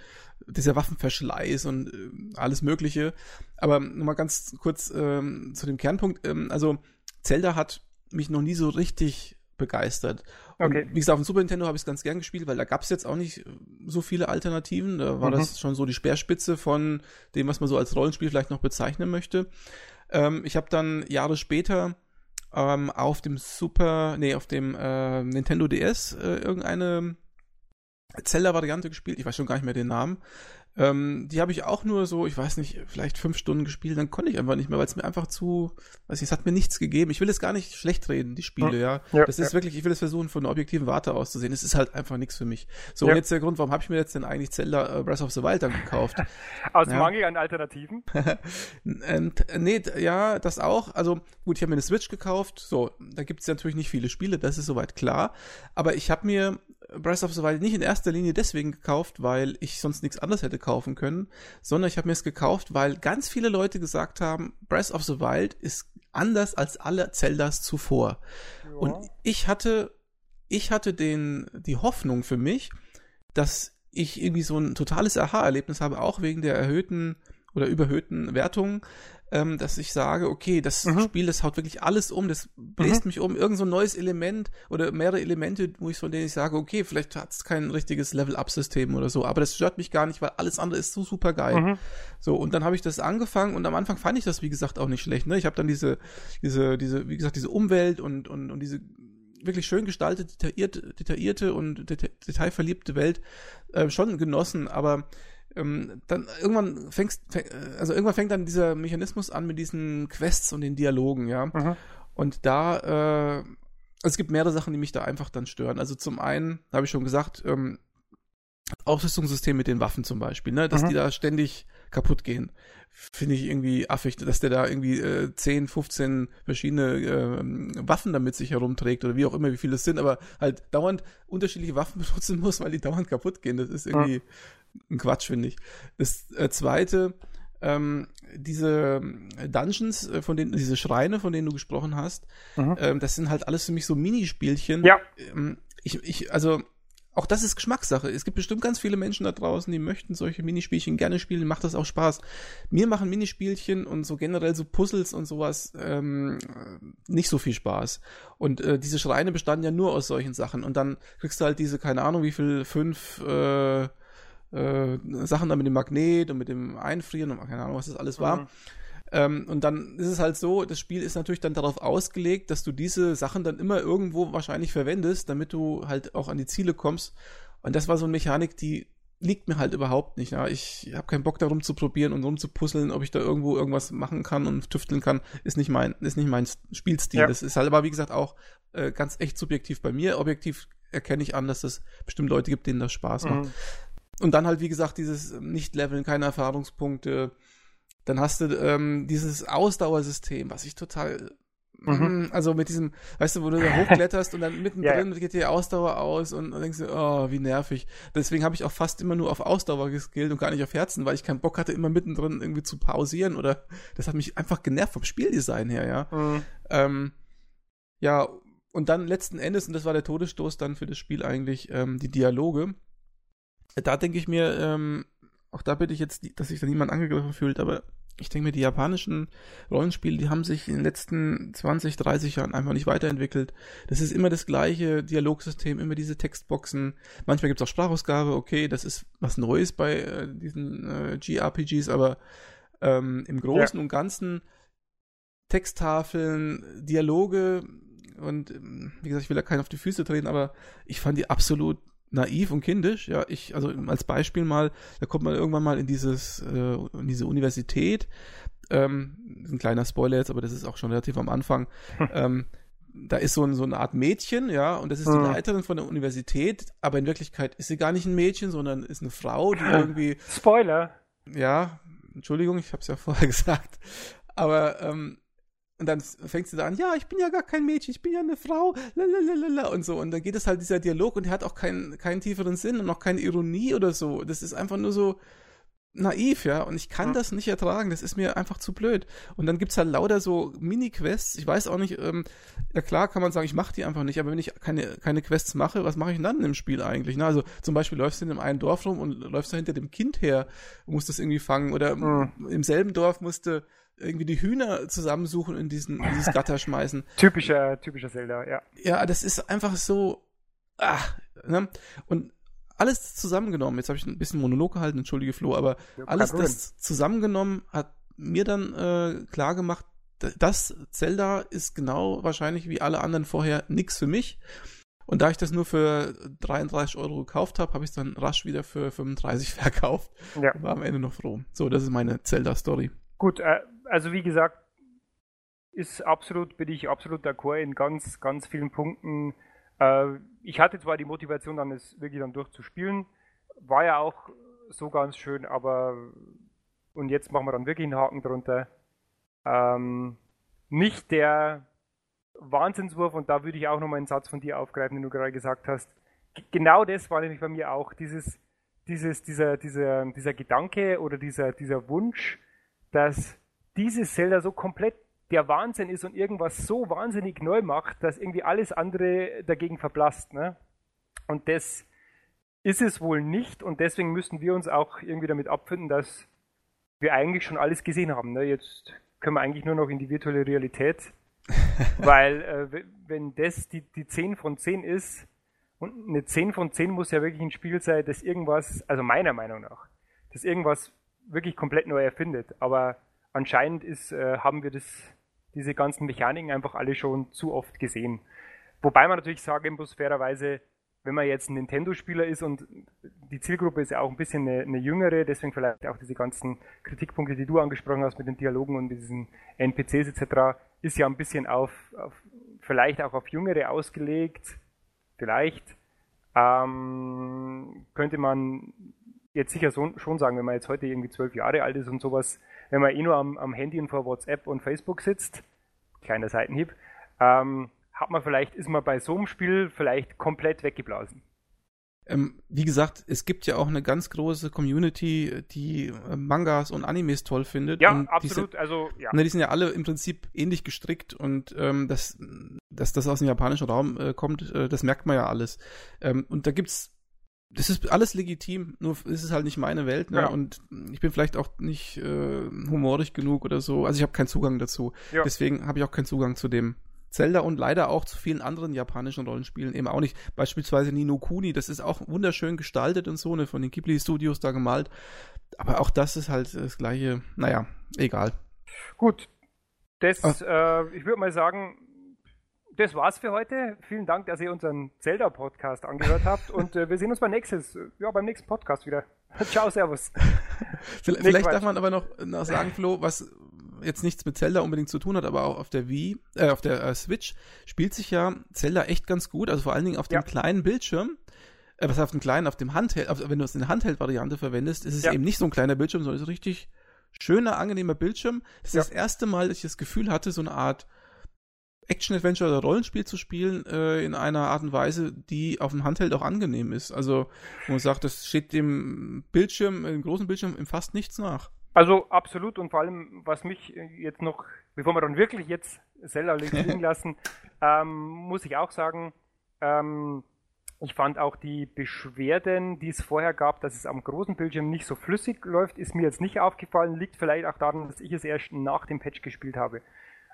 dieser Waffenverschleiß und äh, alles Mögliche. Aber nochmal ganz kurz ähm, zu dem Kernpunkt. Ähm, also Zelda hat mich noch nie so richtig begeistert. Okay. Und wie gesagt, auf dem Super Nintendo habe ich es ganz gern gespielt, weil da gab es jetzt auch nicht so viele Alternativen. Da war mhm. das schon so die Speerspitze von dem, was man so als Rollenspiel vielleicht noch bezeichnen möchte. Ähm, ich habe dann Jahre später ähm, auf dem Super, nee, auf dem äh, Nintendo DS äh, irgendeine Zelda-Variante gespielt. Ich weiß schon gar nicht mehr den Namen. Ähm, die habe ich auch nur so, ich weiß nicht, vielleicht fünf Stunden gespielt, dann konnte ich einfach nicht mehr, weil es mir einfach zu, weiß ich, es hat mir nichts gegeben. Ich will es gar nicht schlecht reden, die Spiele, ja. ja das ist ja. wirklich, ich will es versuchen, von einer objektiven Warte auszusehen. Es ist halt einfach nichts für mich. So, ja. und jetzt der Grund, warum habe ich mir jetzt denn eigentlich Zelda äh, Breath of the Wild dann gekauft? Aus Mangel an Alternativen? und, äh, nee, ja, das auch. Also, gut, ich habe mir eine Switch gekauft, so, da gibt es natürlich nicht viele Spiele, das ist soweit klar. Aber ich habe mir Breath of the Wild nicht in erster Linie deswegen gekauft, weil ich sonst nichts anderes hätte kaufen können, sondern ich habe mir es gekauft, weil ganz viele Leute gesagt haben, Breath of the Wild ist anders als alle Zeldas zuvor. Ja. Und ich hatte, ich hatte den, die Hoffnung für mich, dass ich irgendwie so ein totales Aha-Erlebnis habe, auch wegen der erhöhten oder überhöhten Wertungen, ähm, dass ich sage, okay, das mhm. Spiel, das haut wirklich alles um, das bläst mhm. mich um, irgend so ein neues Element oder mehrere Elemente, wo ich von denen ich sage, okay, vielleicht hat es kein richtiges Level-Up-System oder so, aber das stört mich gar nicht, weil alles andere ist so super geil. Mhm. So, und dann habe ich das angefangen und am Anfang fand ich das, wie gesagt, auch nicht schlecht. Ne? Ich habe dann diese, diese, diese, wie gesagt, diese Umwelt und, und, und diese wirklich schön gestaltete, detaillierte, detaillierte und detailverliebte Welt äh, schon genossen, aber ähm, dann irgendwann fängst, fäng, äh, also irgendwann fängt dann dieser Mechanismus an mit diesen Quests und den Dialogen, ja. Mhm. Und da, äh, also es gibt mehrere Sachen, die mich da einfach dann stören. Also zum einen, habe ich schon gesagt, ähm, Ausrüstungssystem mit den Waffen zum Beispiel, ne, dass mhm. die da ständig kaputt gehen. Finde ich irgendwie affig, dass der da irgendwie äh, 10, 15 verschiedene äh, Waffen damit sich herumträgt oder wie auch immer, wie viele es sind, aber halt dauernd unterschiedliche Waffen benutzen muss, weil die dauernd kaputt gehen. Das ist irgendwie, ein Quatsch, finde ich. Das äh, zweite, ähm, diese Dungeons, äh, von denen, diese Schreine, von denen du gesprochen hast, mhm. ähm, das sind halt alles für mich so Minispielchen. Ja. Ähm, ich, ich, also, auch das ist Geschmackssache. Es gibt bestimmt ganz viele Menschen da draußen, die möchten solche Minispielchen gerne spielen, macht das auch Spaß. Mir machen Minispielchen und so generell so Puzzles und sowas ähm, nicht so viel Spaß. Und äh, diese Schreine bestanden ja nur aus solchen Sachen. Und dann kriegst du halt diese, keine Ahnung, wie viel, fünf äh, äh, Sachen da mit dem Magnet und mit dem Einfrieren und keine Ahnung, was das alles war. Mhm. Ähm, und dann ist es halt so, das Spiel ist natürlich dann darauf ausgelegt, dass du diese Sachen dann immer irgendwo wahrscheinlich verwendest, damit du halt auch an die Ziele kommst. Und das war so eine Mechanik, die liegt mir halt überhaupt nicht. Ja. Ich habe keinen Bock darum zu probieren und rumzupuzzeln, ob ich da irgendwo irgendwas machen kann und tüfteln kann, ist nicht mein, ist nicht mein Spielstil. Ja. Das ist halt aber, wie gesagt, auch äh, ganz echt subjektiv bei mir. Objektiv erkenne ich an, dass es bestimmt Leute gibt, denen das Spaß macht. Mhm. Und dann halt, wie gesagt, dieses Nicht-Leveln, keine Erfahrungspunkte. Dann hast du ähm, dieses Ausdauersystem, was ich total mhm. also mit diesem, weißt du, wo du da hochkletterst und dann mittendrin ja. geht die Ausdauer aus und, und denkst du, oh, wie nervig. Deswegen habe ich auch fast immer nur auf Ausdauer geskillt und gar nicht auf Herzen, weil ich keinen Bock hatte, immer mittendrin irgendwie zu pausieren oder das hat mich einfach genervt vom Spieldesign her, ja. Mhm. Ähm, ja, und dann letzten Endes, und das war der Todesstoß dann für das Spiel eigentlich, ähm, die Dialoge da denke ich mir, ähm, auch da bitte ich jetzt, dass sich da niemand angegriffen fühlt, aber ich denke mir, die japanischen Rollenspiele, die haben sich in den letzten 20, 30 Jahren einfach nicht weiterentwickelt. Das ist immer das gleiche Dialogsystem, immer diese Textboxen. Manchmal gibt es auch Sprachausgabe, okay, das ist was Neues bei äh, diesen äh, GRPGs, aber ähm, im Großen ja. und Ganzen Texttafeln, Dialoge und ähm, wie gesagt, ich will da keinen auf die Füße treten, aber ich fand die absolut naiv und kindisch. Ja, ich, also als Beispiel mal, da kommt man irgendwann mal in dieses, äh, in diese Universität. Ähm, ein kleiner Spoiler jetzt, aber das ist auch schon relativ am Anfang. ähm, da ist so, ein, so eine Art Mädchen, ja, und das ist die Mhm. Leiterin von der Universität, aber in Wirklichkeit ist sie gar nicht ein Mädchen, sondern ist eine Frau, die irgendwie, Spoiler. ja, Entschuldigung, ich habe es ja vorher gesagt, aber ähm, und dann fängt sie da an, ja, ich bin ja gar kein Mädchen, ich bin ja eine Frau, lalalala, und so. Und dann geht es halt dieser Dialog und der hat auch keinen, keinen tieferen Sinn und auch keine Ironie oder so. Das ist einfach nur so naiv, ja. Und ich kann Ja. das nicht ertragen. Das ist mir einfach zu blöd. Und dann gibt's halt lauter so Mini-Quests. Ich weiß auch nicht, ähm, ja klar kann man sagen, ich mache die einfach nicht, aber wenn ich keine, keine Quests mache, was mache ich denn dann im Spiel eigentlich? Ne? Also zum Beispiel läufst du in einem einen Dorf rum und läufst da hinter dem Kind her und musst das irgendwie fangen. Oder Mhm. im selben Dorf musst du irgendwie die Hühner zusammensuchen und in diesen, in dieses Gatter schmeißen. Typischer, typischer Zelda, ja. Ja, das ist einfach so. Ah, ne? Und alles zusammengenommen, jetzt habe ich ein bisschen Monolog gehalten, entschuldige Flo, aber Ja, alles Problem. das zusammengenommen hat mir dann äh, klar gemacht, das Zelda ist genau wahrscheinlich wie alle anderen vorher nix für mich. Und da ich das nur für 33 Euro gekauft habe, habe ich es dann rasch wieder für 35 verkauft. Ja. War am Ende noch froh. So, das ist meine Zelda-Story. Gut, äh, also wie gesagt, ist absolut, bin ich absolut d'accord in ganz, ganz vielen Punkten. Äh, ich hatte zwar die Motivation, dann es wirklich dann durchzuspielen, war ja auch so ganz schön, aber und jetzt machen wir dann wirklich einen Haken drunter. Ähm, nicht der Wahnsinnswurf, und da würde ich auch nochmal einen Satz von dir aufgreifen, den du gerade gesagt hast. G genau das war nämlich bei mir auch, dieses, dieses, dieser, dieser, dieser Gedanke oder dieser, dieser Wunsch, dass dieses Zelda so komplett der Wahnsinn ist und irgendwas so wahnsinnig neu macht, dass irgendwie alles andere dagegen verblasst. Ne? Und das ist es wohl nicht und deswegen müssen wir uns auch irgendwie damit abfinden, dass wir eigentlich schon alles gesehen haben. Ne? Jetzt können wir eigentlich nur noch in die virtuelle Realität, weil äh, wenn das die, die 10 von 10 ist, und eine 10 von 10 muss ja wirklich ein Spiel sein, das irgendwas, also meiner Meinung nach, das irgendwas wirklich komplett neu erfindet. Aber anscheinend ist, äh, haben wir das, diese ganzen Mechaniken einfach alle schon zu oft gesehen. Wobei man natürlich sagen muss, fairerweise, wenn man jetzt ein Nintendo-Spieler ist und die Zielgruppe ist ja auch ein bisschen eine, eine jüngere, deswegen vielleicht auch diese ganzen Kritikpunkte, die du angesprochen hast mit den Dialogen und diesen NPCs etc., ist ja ein bisschen auf, auf vielleicht auch auf Jüngere ausgelegt. Vielleicht ähm, könnte man jetzt sicher so, schon sagen, wenn man jetzt heute irgendwie zwölf Jahre alt ist und sowas, wenn man eh nur am, am Handy und vor WhatsApp und Facebook sitzt, kleiner Seitenhieb, ähm, hat man vielleicht, ist man bei so einem Spiel vielleicht komplett weggeblasen. Ähm, wie gesagt, es gibt ja auch eine ganz große Community, die äh, Mangas und Animes toll findet. Ja, die sind- absolut. Also, ja. Ne, die sind ja alle im Prinzip ähnlich gestrickt und ähm, dass, dass das aus dem japanischen Raum äh, kommt, äh, das merkt man ja alles. Ähm, und da gibt's, das ist alles legitim, nur ist es halt nicht meine Welt, ne? Ja. Und ich bin vielleicht auch nicht äh, humorig genug oder so. Also ich habe keinen Zugang dazu. Ja. Deswegen habe ich auch keinen Zugang zu dem Zelda und leider auch zu vielen anderen japanischen Rollenspielen eben auch nicht. Beispielsweise Nino Kuni, das ist auch wunderschön gestaltet und so, ne, von den Ghibli Studios da gemalt. Aber auch das ist halt das gleiche, naja, egal. Gut. Das, äh, ich würde mal sagen, das war's für heute. Vielen Dank, dass ihr unseren Zelda-Podcast angehört habt und äh, wir sehen uns beim nächstes, ja, beim nächsten Podcast wieder. Ciao, Servus. Vielleicht, Nee, vielleicht darf man aber noch, noch sagen, Flo, was jetzt nichts mit Zelda unbedingt zu tun hat, aber auch auf der Wii, äh, auf der äh, Switch spielt sich ja Zelda echt ganz gut, also vor allen Dingen auf dem Ja. kleinen Bildschirm. Äh, was auf dem kleinen, auf dem Handheld, auf, wenn du es in der Handheld-Variante verwendest, ist es Ja. eben nicht so ein kleiner Bildschirm, sondern es ist ein richtig schöner, angenehmer Bildschirm. Das ist Ja. das erste Mal, dass ich das Gefühl hatte, so eine Art Action-Adventure oder Rollenspiel zu spielen, äh, in einer Art und Weise, die auf dem Handheld auch angenehm ist. Also, wo man sagt, das steht dem Bildschirm, dem großen Bildschirm, in fast nichts nach. Also absolut und vor allem, was mich äh, jetzt noch, bevor wir dann wirklich jetzt Zelda liegen lassen, ähm, muss ich auch sagen, ähm, ich fand auch die Beschwerden, die es vorher gab, dass es am großen Bildschirm nicht so flüssig läuft, ist mir jetzt nicht aufgefallen, liegt vielleicht auch daran, dass ich es erst nach dem Patch gespielt habe.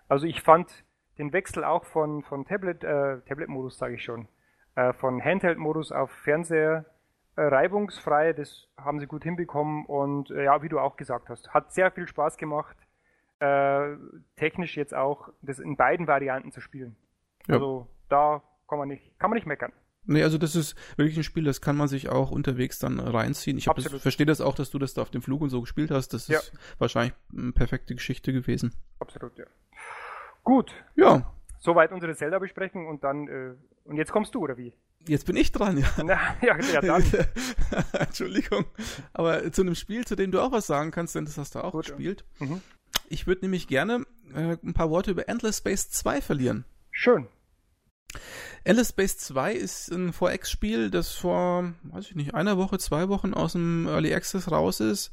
Also ich fand den Wechsel auch von, von Tablet, äh, Tablet-Modus sage ich schon, äh, von Handheld-Modus auf Fernseher äh, reibungsfrei, das haben sie gut hinbekommen und äh, ja, wie du auch gesagt hast, hat sehr viel Spaß gemacht, äh, technisch jetzt auch das in beiden Varianten zu spielen. Ja. Also da kann man nicht, kann man nicht meckern. Nee, also das ist wirklich ein Spiel, das kann man sich auch unterwegs dann reinziehen. Ich das, verstehe das auch, dass du das da auf dem Flug und so gespielt hast. Das Ja. ist wahrscheinlich eine perfekte Geschichte gewesen. Absolut, ja. Gut, Ja, soweit unsere Zelda-Besprechung und dann, äh, und jetzt kommst du, oder wie? Jetzt bin ich dran, ja. Na, ja, ja dann. Entschuldigung. Aber zu einem Spiel, zu dem du auch was sagen kannst, denn das hast du auch Gut, gespielt. Mhm. Ich würde nämlich gerne äh, ein paar Worte über Endless Space 2 verlieren. Schön. Endless Space 2 ist ein 4X-Spiel, das vor, weiß ich nicht, einer Woche, zwei Wochen aus dem Early Access raus ist,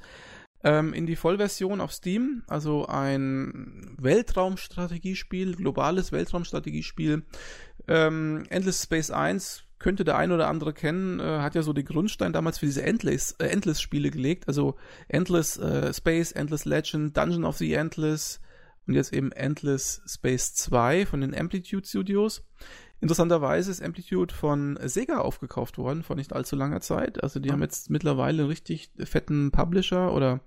ähm, in die Vollversion auf Steam. Also ein Weltraumstrategiespiel, globales Weltraumstrategiespiel. Ähm, Endless Space 1 könnte der ein oder andere kennen, äh, hat ja so den Grundstein damals für diese Endless, äh, Endless-Spiele gelegt. Also Endless äh, Space, Endless Legend, Dungeon of the Endless und jetzt eben Endless Space 2 von den Amplitude Studios. Interessanterweise ist Amplitude von Sega aufgekauft worden vor nicht allzu langer Zeit. Also die mhm. haben jetzt mittlerweile einen richtig fetten Publisher oder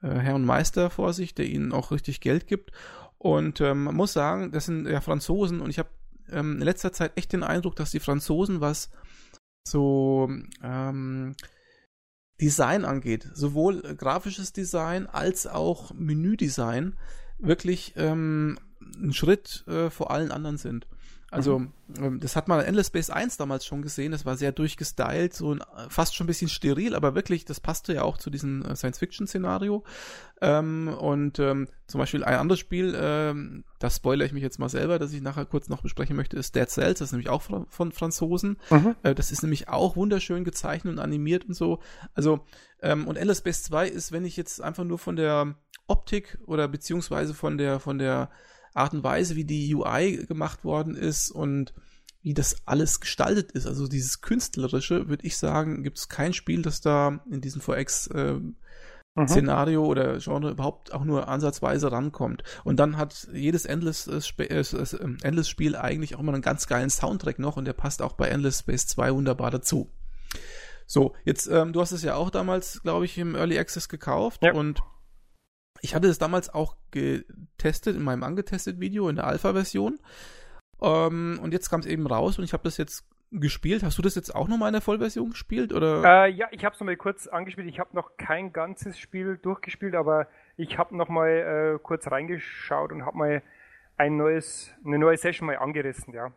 äh, Herr und Meister vor sich, der ihnen auch richtig Geld gibt. Und ähm, man muss sagen, das sind ja Franzosen und ich habe ähm, in letzter Zeit echt den Eindruck, dass die Franzosen was so ähm, Design angeht, sowohl grafisches Design als auch Menüdesign, wirklich ähm, einen Schritt äh, vor allen anderen sind. Also, mhm. Ähm, das hat man in Endless Space 1 damals schon gesehen, das war sehr durchgestylt, so ein, fast schon ein bisschen steril, aber wirklich, das passte ja auch zu diesem äh, Science-Fiction-Szenario. Ähm, und ähm, zum Beispiel ein anderes Spiel, ähm, das spoilere ich mich jetzt mal selber, das ich nachher kurz noch besprechen möchte, ist Dead Cells, das ist nämlich auch von, von Franzosen. Mhm. Äh, das ist nämlich auch wunderschön gezeichnet und animiert und so. Also, ähm, und Endless Space 2 ist, wenn ich jetzt einfach nur von der Optik oder beziehungsweise von der, von der Art und Weise, wie die UI gemacht worden ist und wie das alles gestaltet ist, also dieses künstlerische, würde ich sagen, gibt es kein Spiel, das da in diesem 4X äh, mhm. Oder Genre überhaupt auch nur ansatzweise rankommt. Und dann hat jedes Endless, äh, äh, äh, Endless Spiel eigentlich auch immer einen ganz geilen Soundtrack noch und der passt auch bei Endless Space 2 wunderbar dazu. So, jetzt, ähm, du hast es ja auch damals, glaube ich, im Early Access gekauft ja. und ich hatte es damals auch getestet in meinem angetestet Video in der Alpha-Version. Ähm, und jetzt kam es eben raus und ich habe das jetzt gespielt. Hast du das jetzt auch nochmal in der Vollversion gespielt? Oder? Äh, ja, ich habe es nochmal kurz angespielt. Ich habe noch kein ganzes Spiel durchgespielt, aber ich habe nochmal äh, kurz reingeschaut und habe mal ein neues, eine neue Session mal angerissen, ja.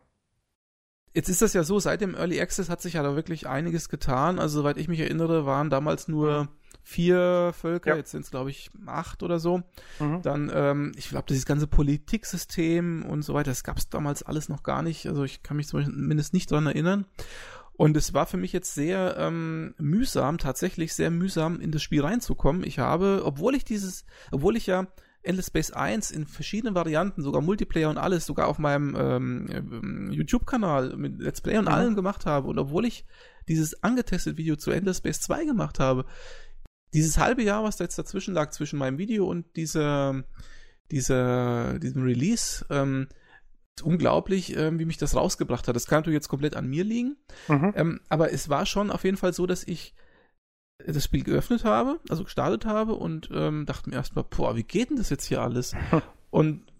Jetzt ist das ja so, seit dem Early Access hat sich ja da wirklich einiges getan. Also, soweit ich mich erinnere, waren damals nur mhm vier Völker, ja. jetzt sind es glaube ich acht oder so. Mhm. Dann, ähm, ich glaube, dieses ganze Politiksystem und so weiter, das gab es damals alles noch gar nicht. Also ich kann mich zumindest nicht dran erinnern. Und es war für mich jetzt sehr ähm, mühsam, tatsächlich sehr mühsam in das Spiel reinzukommen. Ich habe, obwohl ich dieses, obwohl ich ja Endless Space 1 in verschiedenen Varianten, sogar Multiplayer und alles, sogar auf meinem ähm, ähm YouTube-Kanal mit Let's Play und mhm. allem gemacht habe und obwohl ich dieses angetestet Video zu Endless Space 2 gemacht habe, dieses halbe Jahr, was da jetzt dazwischen lag, zwischen meinem Video und dieser, dieser, diesem Release, ähm, unglaublich, ähm, wie mich das rausgebracht hat. Das kann natürlich jetzt komplett an mir liegen. Mhm. Ähm, aber es war schon auf jeden Fall so, dass ich das Spiel geöffnet habe, also gestartet habe und ähm, dachte mir erstmal, boah, wie geht denn das jetzt hier alles? und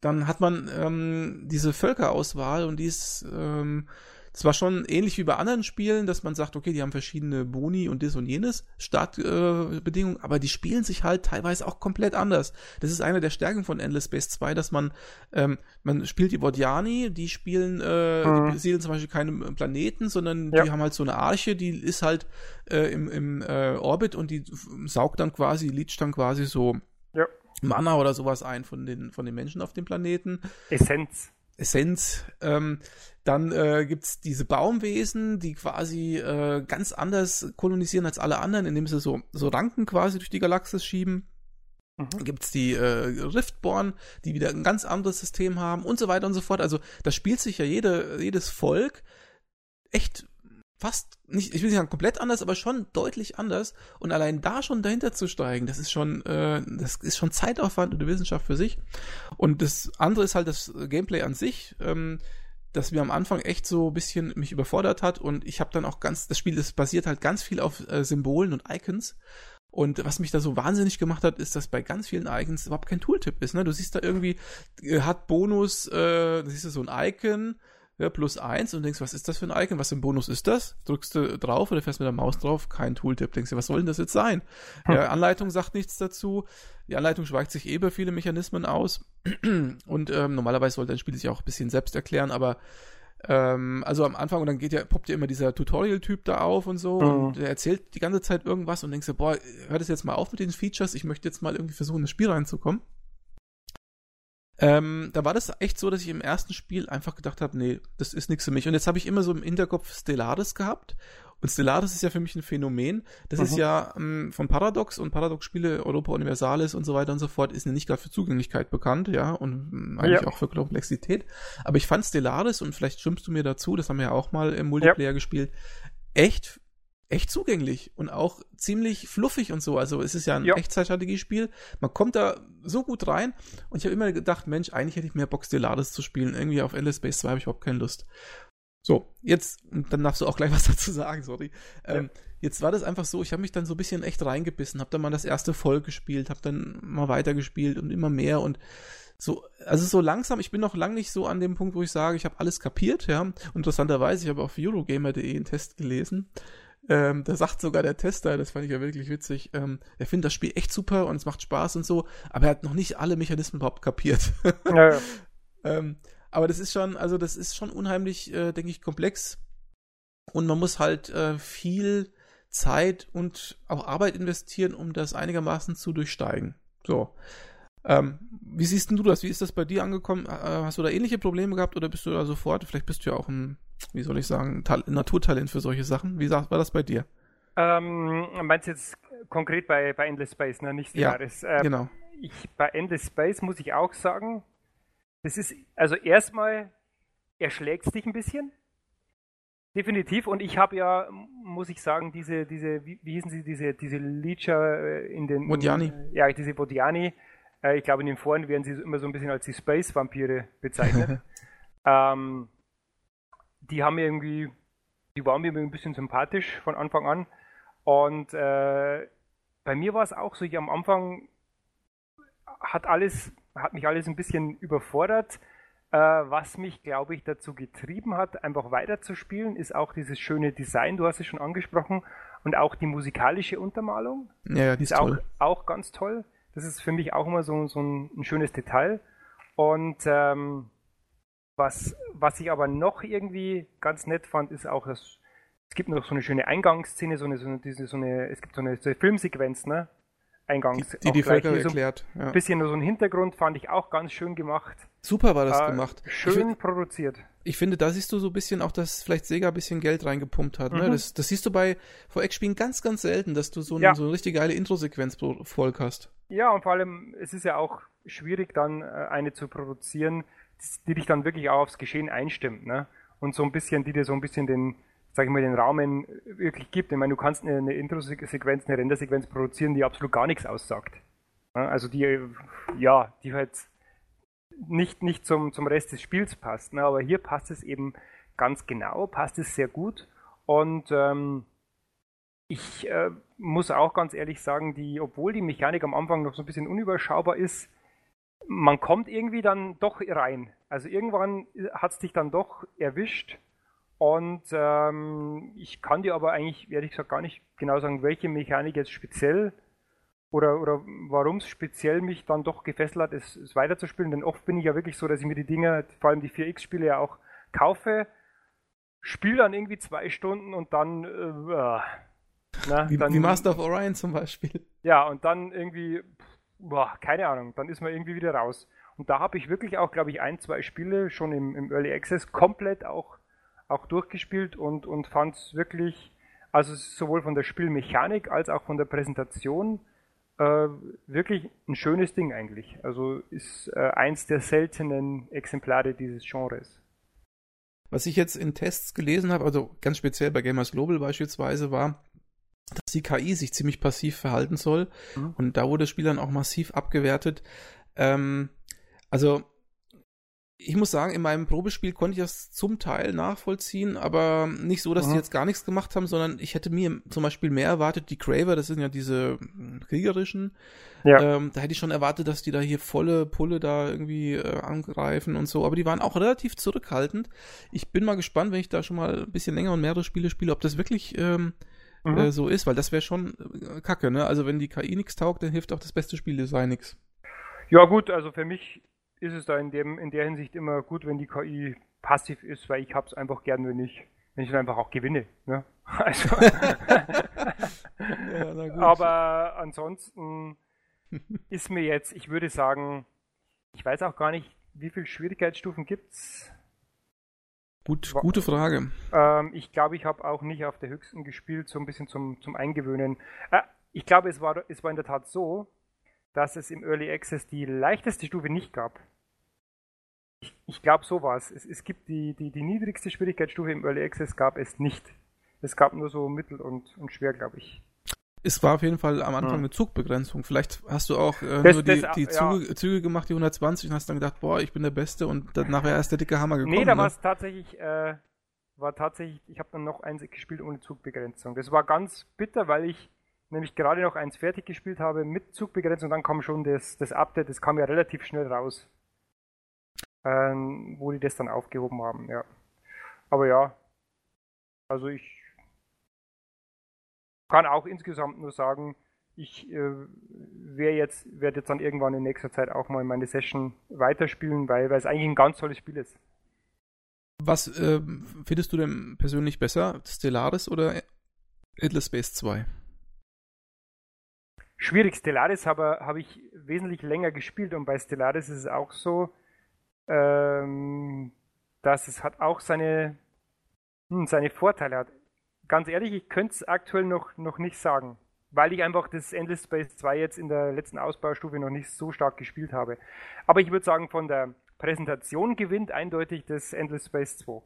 dann hat man ähm, diese Völkerauswahl und die ist ähm, es war schon ähnlich wie bei anderen Spielen, dass man sagt, okay, die haben verschiedene Boni und das und jenes Startbedingungen, äh, aber die spielen sich halt teilweise auch komplett anders. Das ist eine der Stärken von Endless Space 2, dass man, ähm, man spielt die Vodiani, die spielen, äh, mhm. die besiedeln zum Beispiel keine Planeten, sondern ja. die haben halt so eine Arche, die ist halt äh, im, im äh, Orbit und die saugt dann quasi, leacht dann quasi so ja. Mana oder sowas ein von den, von den Menschen auf dem Planeten. Essenz. Essenz. Ähm, dann äh, gibt diese Baumwesen, die quasi äh, ganz anders kolonisieren als alle anderen, indem sie so, so Ranken quasi durch die Galaxis schieben. Mhm. Gibt's die äh, Riftborn, die wieder ein ganz anderes System haben und so weiter und so fort. Also da spielt sich ja jede, jedes Volk echt fast nicht, ich will nicht sagen komplett anders, aber schon deutlich anders. Und allein da schon dahinter zu steigen, das ist schon, äh, das ist schon Zeitaufwand und eine Wissenschaft für sich. Und das andere ist halt das Gameplay an sich, ähm, das mir am Anfang echt so ein bisschen mich überfordert hat. Und ich habe dann auch ganz, das Spiel, das basiert halt ganz viel auf äh, Symbolen und Icons. Und was mich da so wahnsinnig gemacht hat, ist, dass bei ganz vielen Icons überhaupt kein Tooltip ist. Ne? Du siehst da irgendwie, äh, hat Bonus, äh, siehst du so ein Icon, ja, plus eins und denkst, was ist das für ein Icon? Was für ein Bonus ist das? Drückst du drauf oder fährst mit der Maus drauf? Kein Tooltip. Denkst du, was soll denn das jetzt sein? Hm. Ja, Anleitung sagt nichts dazu. Die Anleitung schweigt sich eh über viele Mechanismen aus. und ähm, normalerweise sollte ein Spiel sich auch ein bisschen selbst erklären, aber ähm, also am Anfang und dann geht ja, poppt ja immer dieser Tutorial-Typ da auf und so mhm. und der erzählt die ganze Zeit irgendwas und denkst du, boah, hört es jetzt mal auf mit den Features, ich möchte jetzt mal irgendwie versuchen, in das Spiel reinzukommen. Ähm, da war das echt so, dass ich im ersten Spiel einfach gedacht habe, nee, das ist nichts für mich. Und jetzt habe ich immer so im Hinterkopf Stellaris gehabt. Und Stellaris ist ja für mich ein Phänomen. Das mhm. ist ja ähm, von Paradox und Paradox-Spiele, Europa Universalis und so weiter und so fort, ist nicht gerade für Zugänglichkeit bekannt, ja, und ähm, eigentlich ja. auch für Komplexität. Aber ich fand Stellaris, und vielleicht stimmst du mir dazu, das haben wir ja auch mal im Multiplayer ja. gespielt, echt echt zugänglich und auch ziemlich fluffig und so. Also es ist ja ein ja. Echtzeitstrategiespiel. Man kommt da so gut rein und ich habe immer gedacht, Mensch, eigentlich hätte ich mehr Bock, Stellaris zu spielen. Irgendwie auf Endless Space 2 habe ich überhaupt keine Lust. So, jetzt, dann darfst du auch gleich was dazu sagen, sorry. Ähm, Jetzt war das einfach so, ich habe mich dann so ein bisschen echt reingebissen, habe dann mal das erste Voll gespielt, habe dann mal weitergespielt und immer mehr und so, also so langsam, ich bin noch lang nicht so an dem Punkt, wo ich sage, ich habe alles kapiert, ja. Interessanterweise, ich habe auf Eurogamer.de einen Test gelesen, ähm, da sagt sogar der Tester, das fand ich ja wirklich witzig, ähm, er findet das Spiel echt super und es macht Spaß und so, aber er hat noch nicht alle Mechanismen überhaupt kapiert. Ja, ja. ähm, aber das ist schon, also das ist schon unheimlich, äh, denke ich, komplex. Und man muss halt äh, viel Zeit und auch Arbeit investieren, um das einigermaßen zu durchsteigen. So. Ähm, wie siehst du das? Wie ist das bei dir angekommen? Äh, hast du da ähnliche Probleme gehabt oder bist du da sofort? Vielleicht bist du ja auch ein, wie soll ich sagen, Tal Naturtalent für solche Sachen. Wie war das bei dir? Ähm, meinst du jetzt konkret bei, bei Endless Space, ne? Nicht. Ja, ähm, genau. Ich, bei Endless Space muss ich auch sagen, das ist, also erstmal erschlägt es dich ein bisschen. Definitiv. Und ich habe ja, muss ich sagen, diese, diese, wie, wie hießen sie, diese, diese Leecher äh, in den. Modiani. Ja, diese Modiani äh, ich glaube, in den Foren werden sie immer so ein bisschen als die Space-Vampire bezeichnet. ähm, die haben mir irgendwie, die waren mir ein bisschen sympathisch von Anfang an. Und äh, bei mir war es auch so, ich am Anfang hat alles, hat mich alles ein bisschen überfordert. Äh, was mich, glaube ich, dazu getrieben hat, einfach weiterzuspielen, ist auch dieses schöne Design, du hast es schon angesprochen, und auch die musikalische Untermalung. Ja, ja die ist, ist auch, auch ganz toll. Das ist für mich auch immer so, so ein, ein schönes Detail. Und ähm, was, was ich aber noch irgendwie ganz nett fand, ist auch, dass es gibt noch so eine schöne Eingangsszene, so eine, so eine, diese, so eine es gibt so eine, so eine Filmsequenz, ne? Eingangs. Die die, die Völker so erklärt. Ein ja. bisschen so ein Hintergrund fand ich auch ganz schön gemacht. Super war das äh, gemacht. Schön ich, produziert. Ich finde, da siehst du so ein bisschen auch, dass vielleicht Sega ein bisschen Geld reingepumpt hat. Ne? Mhm. Ne? Das, das siehst du bei VX-Spielen ganz, ganz selten, dass du so, ja. eine, so eine richtig geile Intro-Sequenz pro Volk hast. Ja, und vor allem, es ist ja auch schwierig, dann äh, eine zu produzieren, die dich dann wirklich auch aufs Geschehen einstimmt, ne? Und so ein bisschen, die dir so ein bisschen den, sag ich mal, den Rahmen wirklich gibt. Ich meine, du kannst eine, eine Intro-Sequenz, eine Render-Sequenz produzieren, die absolut gar nichts aussagt. Ne? Also die, ja, die halt nicht, nicht zum, zum Rest des Spiels passt. Ne? Aber hier passt es eben ganz genau, passt es sehr gut. Und ähm, ich äh, muss auch ganz ehrlich sagen, die, obwohl die Mechanik am Anfang noch so ein bisschen unüberschaubar ist, man kommt irgendwie dann doch rein. Also irgendwann hat es dich dann doch erwischt. Und ähm, ich kann dir aber eigentlich, ehrlich gesagt, gar nicht genau sagen, welche Mechanik jetzt speziell oder, oder warum es speziell mich dann doch gefesselt hat, es, es weiterzuspielen. Denn oft bin ich ja wirklich so, dass ich mir die Dinge, vor allem die 4X-Spiele ja auch kaufe, spiele dann irgendwie zwei Stunden und dann äh, na, wie, dann, wie Master of Orion zum Beispiel. Ja, und dann irgendwie, boah, keine Ahnung, dann ist man irgendwie wieder raus. Und da habe ich wirklich auch, glaube ich, ein, zwei Spiele schon im, im Early Access komplett auch, auch durchgespielt und, und fand es wirklich, also sowohl von der Spielmechanik als auch von der Präsentation äh, wirklich ein schönes Ding eigentlich. Also ist äh, eins der seltenen Exemplare dieses Genres. Was ich jetzt in Tests gelesen habe, also ganz speziell bei Gamers Global beispielsweise, war, dass die KI sich ziemlich passiv verhalten soll. Mhm. Und da wurde das Spiel dann auch massiv abgewertet. Ähm, also ich muss sagen, in meinem Probespiel konnte ich das zum Teil nachvollziehen, aber nicht so, dass Mhm. die jetzt gar nichts gemacht haben, sondern ich hätte mir zum Beispiel mehr erwartet, die Craver, das sind ja diese mm, kriegerischen, Ja. ähm, da hätte ich schon erwartet, dass die da hier volle Pulle da irgendwie äh, angreifen und so, aber die waren auch relativ zurückhaltend. Ich bin mal gespannt, wenn ich da schon mal ein bisschen länger und mehrere Spiele spiele, ob das wirklich ähm, Mhm. äh, so ist, weil das wäre schon äh, kacke, ne? Also wenn die KI nichts taugt, dann hilft auch das beste Spieldesign nichts. Ja gut, also für mich ist es da in dem in der Hinsicht immer gut, wenn die KI passiv ist, weil ich hab's einfach gern, wenn ich wenn ich dann einfach auch gewinne. Ne? Also, Ja, aber ansonsten ist mir jetzt, ich würde sagen, ich weiß auch gar nicht, wie viele Schwierigkeitsstufen gibt's. Gut, gute Frage. Ähm, ich glaube, ich habe auch nicht auf der höchsten gespielt, so ein bisschen zum, zum Eingewöhnen. Äh, ich glaube, es war, es war in der Tat so, dass es im Early Access die leichteste Stufe nicht gab. Ich, ich glaube, so war es. Es gibt die, die, die niedrigste Schwierigkeitsstufe im Early Access gab es nicht. Es gab nur so mittel und, und schwer, glaube ich. Es war auf jeden Fall am Anfang Hm. eine Zugbegrenzung. Vielleicht hast du auch äh, Das- nur die, das- die ja. Züge, Züge gemacht, die 120 und hast dann gedacht, boah, ich bin der Beste und dann nachher erst der dicke Hammer gekommen. nee, da ne? war es tatsächlich, äh, war tatsächlich, ich habe dann noch eins gespielt ohne Zugbegrenzung. Das war ganz bitter, weil ich nämlich gerade noch eins fertig gespielt habe mit Zugbegrenzung. Dann kam schon das, das Update, das kam ja relativ schnell raus, ähm, wo die das dann aufgehoben haben, ja. Aber ja, also ich kann auch insgesamt nur sagen, ich äh, werde jetzt, werd jetzt dann irgendwann in nächster Zeit auch mal meine Session weiterspielen, weil, weil es eigentlich ein ganz tolles Spiel ist. Was ähm, findest du denn persönlich besser, Stellaris oder Endless Space 2? Schwierig, Stellaris habe, habe ich wesentlich länger gespielt und bei Stellaris ist es auch so, ähm, dass es hat auch seine, hm, seine Vorteile hat. Ganz ehrlich, ich könnte es aktuell noch, noch nicht sagen, weil ich einfach das Endless Space 2 jetzt in der letzten Ausbaustufe noch nicht so stark gespielt habe. Aber ich würde sagen, von der Präsentation gewinnt eindeutig das Endless Space 2.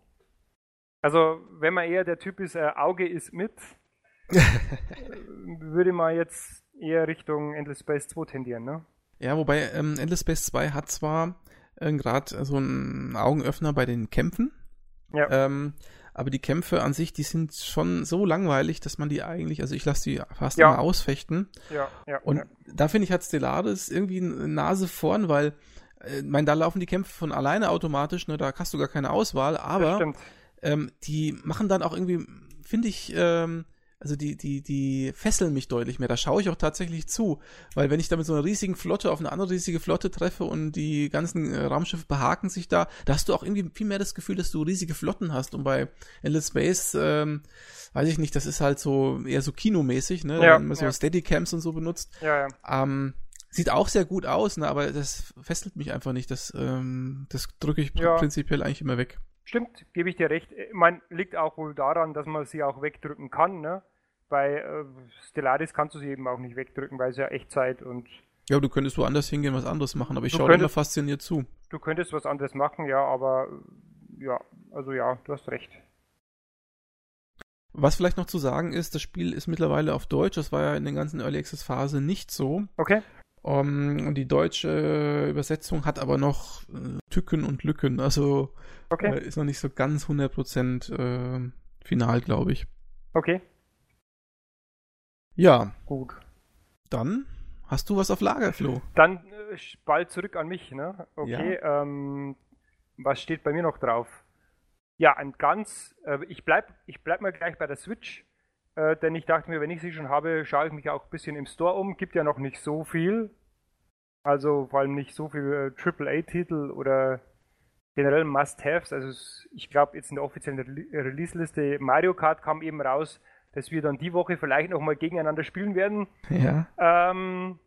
Also, wenn man eher der Typ ist, äh, Auge ist mit, würde man jetzt eher Richtung Endless Space 2 tendieren, ne? Ja, wobei ähm, Endless Space 2 hat zwar äh, gerade so einen Augenöffner bei den Kämpfen, Ja. ähm, aber die Kämpfe an sich, die sind schon so langweilig, dass man die eigentlich, also ich lasse die fast Ja. immer ausfechten. Ja, ja. Und ja. da finde ich, hat Stellaris irgendwie eine Nase vorn, weil, äh, mein, da laufen die Kämpfe von alleine automatisch, ne, da hast du gar keine Auswahl, aber ähm, die machen dann auch irgendwie, finde ich, ähm, also die, die, die fesseln mich deutlich mehr. Da schaue ich auch tatsächlich zu. Weil wenn ich da mit so einer riesigen Flotte auf eine andere riesige Flotte treffe und die ganzen äh, Raumschiffe behaken sich da, da hast du auch irgendwie viel mehr das Gefühl, dass du riesige Flotten hast. Und bei Endless Space, ähm, weiß ich nicht, das ist halt so eher so kinomäßig, ne? Ja, Wenn man so ja. Steadycams und so benutzt. Ja, ja. Ähm, sieht auch sehr gut aus, ne? aber das fesselt mich einfach nicht. Das, ähm, das drücke ich Ja. prinzipiell eigentlich immer weg. Stimmt, gebe ich dir recht. Ich meine, liegt auch wohl daran, dass man sie auch wegdrücken kann, ne? Bei äh, Stellaris kannst du sie eben auch nicht wegdrücken, weil es ja Echtzeit und Ja, du könntest woanders hingehen, was anderes machen, aber ich schaue dir immer fasziniert zu. du könntest was anderes machen, ja, aber äh, ja, also ja, du hast recht. Was vielleicht noch zu sagen ist, das Spiel ist mittlerweile auf Deutsch. Das war ja in der ganzen Early Access Phase nicht so. Okay? Um, und die deutsche Übersetzung hat aber noch äh, Tücken und Lücken. Also Okay, äh, ist noch nicht so ganz 100% äh, final, glaube ich. okay, Ja, gut. dann hast du was auf Lager, Flo. Dann äh, bald zurück an mich, ne? Okay, ähm, was steht bei mir noch drauf? Ja, ein ganz, äh, ich bleib, ich bleib mal gleich bei der Switch, äh, denn ich dachte mir, wenn ich sie schon habe, schaue ich mich auch ein bisschen im Store um. Gibt ja noch nicht so viel, also vor allem nicht so viel äh, AAA-Titel oder generell Must-Haves. Also ich glaube jetzt in der offiziellen Rele- Release-Liste Mario Kart kam eben raus, dass wir dann die Woche vielleicht noch mal gegeneinander spielen werden. Ja. Ähm,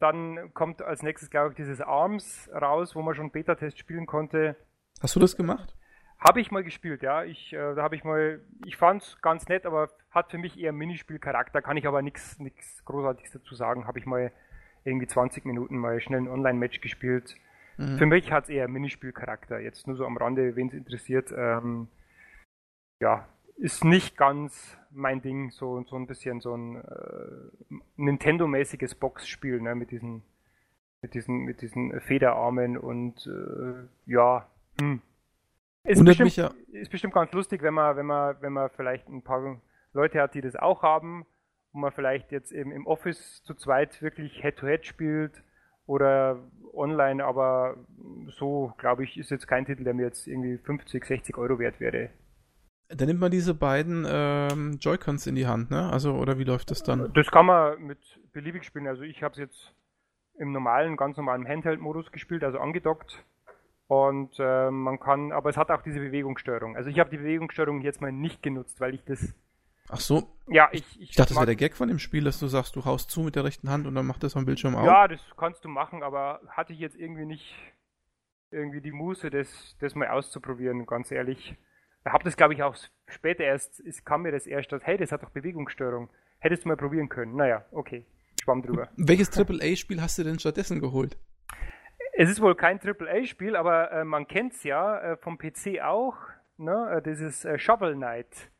dann kommt als nächstes, glaube ich, dieses ARMS raus, wo man schon Beta-Test spielen konnte. Hast du das gemacht? Habe ich mal gespielt, ja. Ich, äh, da habe ich mal, ich fand's ganz nett, aber hat für mich eher Minispielcharakter, kann ich aber nichts Großartiges dazu sagen. Habe ich mal irgendwie 20 Minuten mal schnell ein Online-Match gespielt. Mhm. Für mich hat's eher Minispielcharakter. Jetzt nur so am Rande, wen es interessiert. Ähm, ja, ist nicht ganz mein Ding, so, so ein bisschen so ein äh, Nintendo-mäßiges Boxspiel, ne, mit diesen Mit diesen, mit diesen Federarmen und äh, ja, hm. Ist bestimmt, ja ist bestimmt ganz lustig, wenn man, wenn man, wenn man vielleicht ein paar Leute hat, die das auch haben, wo man vielleicht jetzt eben im Office zu zweit wirklich Head-to-Head -Head spielt oder online, aber so, glaube ich, ist jetzt kein Titel, der mir jetzt irgendwie 50, 60 Euro wert wäre. Da nimmt man diese beiden ähm, Joy-Cons in die Hand, ne? Also, oder wie läuft das dann? Das kann man mit beliebig spielen. Also ich habe es jetzt im normalen, ganz normalen Handheld-Modus gespielt, also angedockt. Und äh, man kann, aber es hat auch diese Bewegungssteuerung. Also ich habe die Bewegungssteuerung jetzt mal nicht genutzt, weil ich das. Ach so. Ja, ich. Ich, ich dachte, das wäre der Gag von dem Spiel, dass du sagst, du haust zu mit der rechten Hand und dann macht das am Bildschirm auf. Ja, das kannst du machen, aber hatte ich jetzt irgendwie nicht irgendwie die Muße, das, das mal auszuprobieren, ganz ehrlich. Habe das, glaube ich, auch später erst, es kam mir das erst, dass, hey, das hat doch Bewegungsstörung. Hättest du mal probieren können. Naja, okay. Schwamm drüber. Welches AAA-Spiel hast du denn stattdessen geholt? Es ist wohl kein AAA-Spiel, aber äh, man kennt es ja äh, vom PC auch, ne? Äh, dieses äh, Shovel Knight.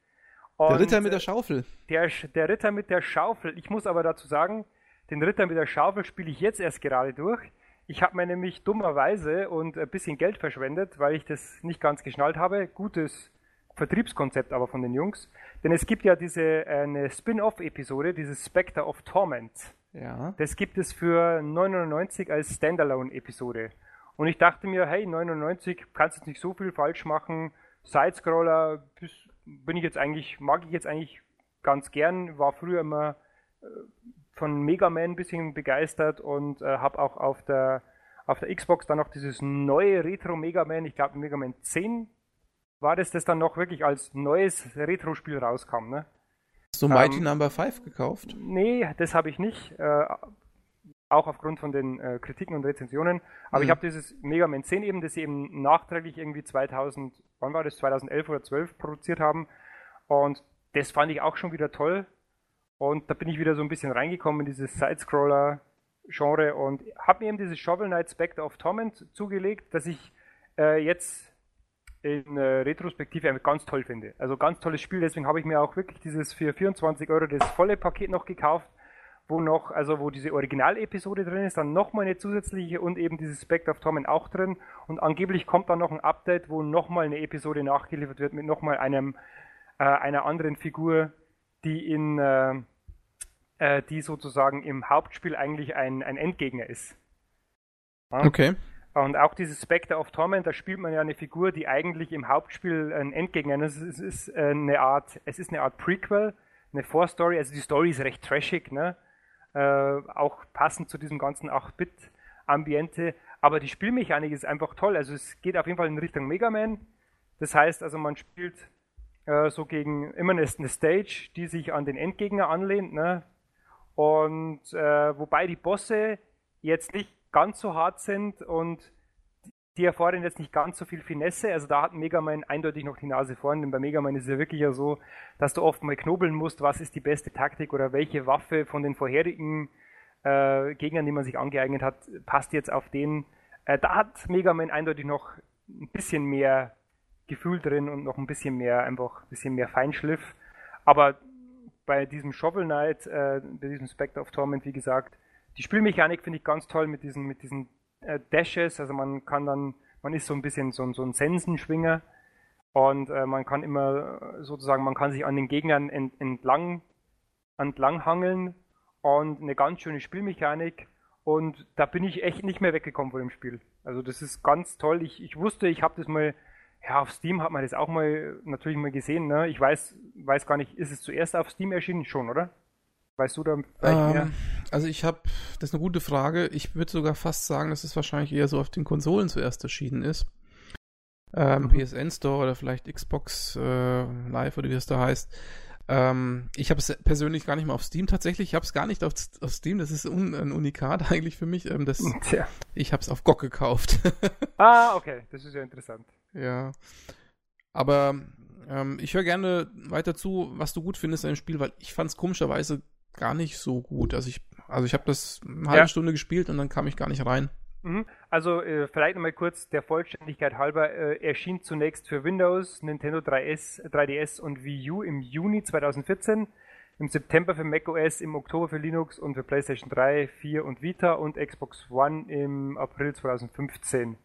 Und, der Ritter mit der Schaufel. Der, der Ritter mit der Schaufel. Ich muss aber dazu sagen, den Ritter mit der Schaufel spiele ich jetzt erst gerade durch. Ich habe mir nämlich dummerweise und ein bisschen Geld verschwendet, weil ich das nicht ganz geschnallt habe. Gutes Vertriebskonzept aber von den Jungs. Denn es gibt ja diese äh, eine Spin-off-Episode, dieses Spectre of Torment. Ja. Das gibt es für 99 als Standalone-Episode. Und ich dachte mir, hey, 99 kannst du nicht so viel falsch machen. Sidescroller bin ich jetzt eigentlich, mag ich jetzt eigentlich ganz gern, war früher immer äh, von Mega Man ein bisschen begeistert und äh, habe auch auf der, auf der Xbox dann noch dieses neue Retro Mega Man, ich glaube Mega Man 10 war das, das dann noch wirklich als neues Retro-Spiel rauskam, ne? Hast du Mighty ähm, Number 5 gekauft? Nee, das habe ich nicht. Äh, auch aufgrund von den äh, Kritiken und Rezensionen. Aber mhm. ich habe dieses Mega Man 10 eben, das sie eben nachträglich irgendwie 2000, wann war das, 2011 oder 12 produziert haben. Und das fand ich auch schon wieder toll. Und da bin ich wieder so ein bisschen reingekommen in dieses Sidescroller-Genre und habe mir eben dieses Shovel Knight Spectre of Torment zugelegt, das ich äh, jetzt in äh, Retrospektive ganz toll finde. Also ganz tolles Spiel, deswegen habe ich mir auch wirklich dieses für 24 Euro das volle Paket noch gekauft, wo noch, also wo diese Originalepisode drin ist, dann nochmal eine zusätzliche und eben dieses Spectre of Torment auch drin und angeblich kommt dann noch ein Update, wo nochmal eine Episode nachgeliefert wird mit nochmal einem, äh, einer anderen Figur, die in äh, die sozusagen im Hauptspiel eigentlich ein, ein Endgegner ist. Ja? Okay. Und auch dieses Spectre of Torment, da spielt man ja eine Figur, die eigentlich im Hauptspiel ein Endgegner ist. Es ist äh, eine Art, es ist eine Art Prequel, eine Vorstory. Also die Story ist recht trashig, ne? Äh, auch passend zu diesem ganzen 8-Bit-Ambiente. Aber die Spielmechanik ist einfach toll. Also es geht auf jeden Fall in Richtung Mega Man. Das heißt also, man spielt äh, so gegen immer eine, eine Stage, die sich an den Endgegner anlehnt, ne? Und äh, wobei die Bosse jetzt nicht ganz so hart sind und die erfordern jetzt nicht ganz so viel Finesse. Also da hat Mega Man eindeutig noch die Nase vorn, denn bei Mega Man ist es ja wirklich ja so, dass du oft mal knobeln musst, was ist die beste Taktik oder welche Waffe von den vorherigen äh, Gegnern, die man sich angeeignet hat, passt jetzt auf den. Äh, da hat Mega Man eindeutig noch ein bisschen mehr Gefühl drin und noch ein bisschen mehr, einfach ein bisschen mehr Feinschliff. Aber bei diesem Shovel Knight, äh, bei diesem Spectre of Torment, wie gesagt, die Spielmechanik finde ich ganz toll mit diesen, mit diesen äh, Dashes, also man kann dann, man ist so ein bisschen so, so ein Sensenschwinger und äh, man kann immer äh, sozusagen, man kann sich an den Gegnern ent, entlang, entlang hangeln und eine ganz schöne Spielmechanik und da bin ich echt nicht mehr weggekommen von dem Spiel. Also das ist ganz toll. Ich, ich wusste, ich habe das mal ja, auf Steam hat man das auch mal natürlich mal gesehen. Ne? Ich weiß, weiß gar nicht, ist es zuerst auf Steam erschienen schon, oder? Weißt du da vielleicht ähm, mehr? Also ich habe, das ist eine gute Frage. Ich würde sogar fast sagen, dass es wahrscheinlich eher so auf den Konsolen zuerst erschienen ist. Ähm, mhm. PSN Store oder vielleicht Xbox äh, Live oder wie es da heißt. Ähm, ich habe es persönlich gar nicht mal auf Steam tatsächlich. Ich habe es gar nicht auf, auf, Steam. Das ist un, ein Unikat eigentlich für mich. Ähm, das, Tja. Ich habe es auf GOG gekauft. ah, okay. Das ist ja interessant. Ja. Aber ähm, ich höre gerne weiter zu, was du gut findest an dem Spiel, weil ich fand es komischerweise gar nicht so gut. Also ich, also ich habe das eine halbe ja. Stunde gespielt und dann kam ich gar nicht rein. Mhm. Also äh, vielleicht nochmal kurz der Vollständigkeit halber, äh, erschien zunächst für Windows, Nintendo 3S, 3DS und Wii U im Juni 2014. im September für macOS, im Oktober für Linux und für PlayStation 3, 4 und Vita und Xbox One im April 2015.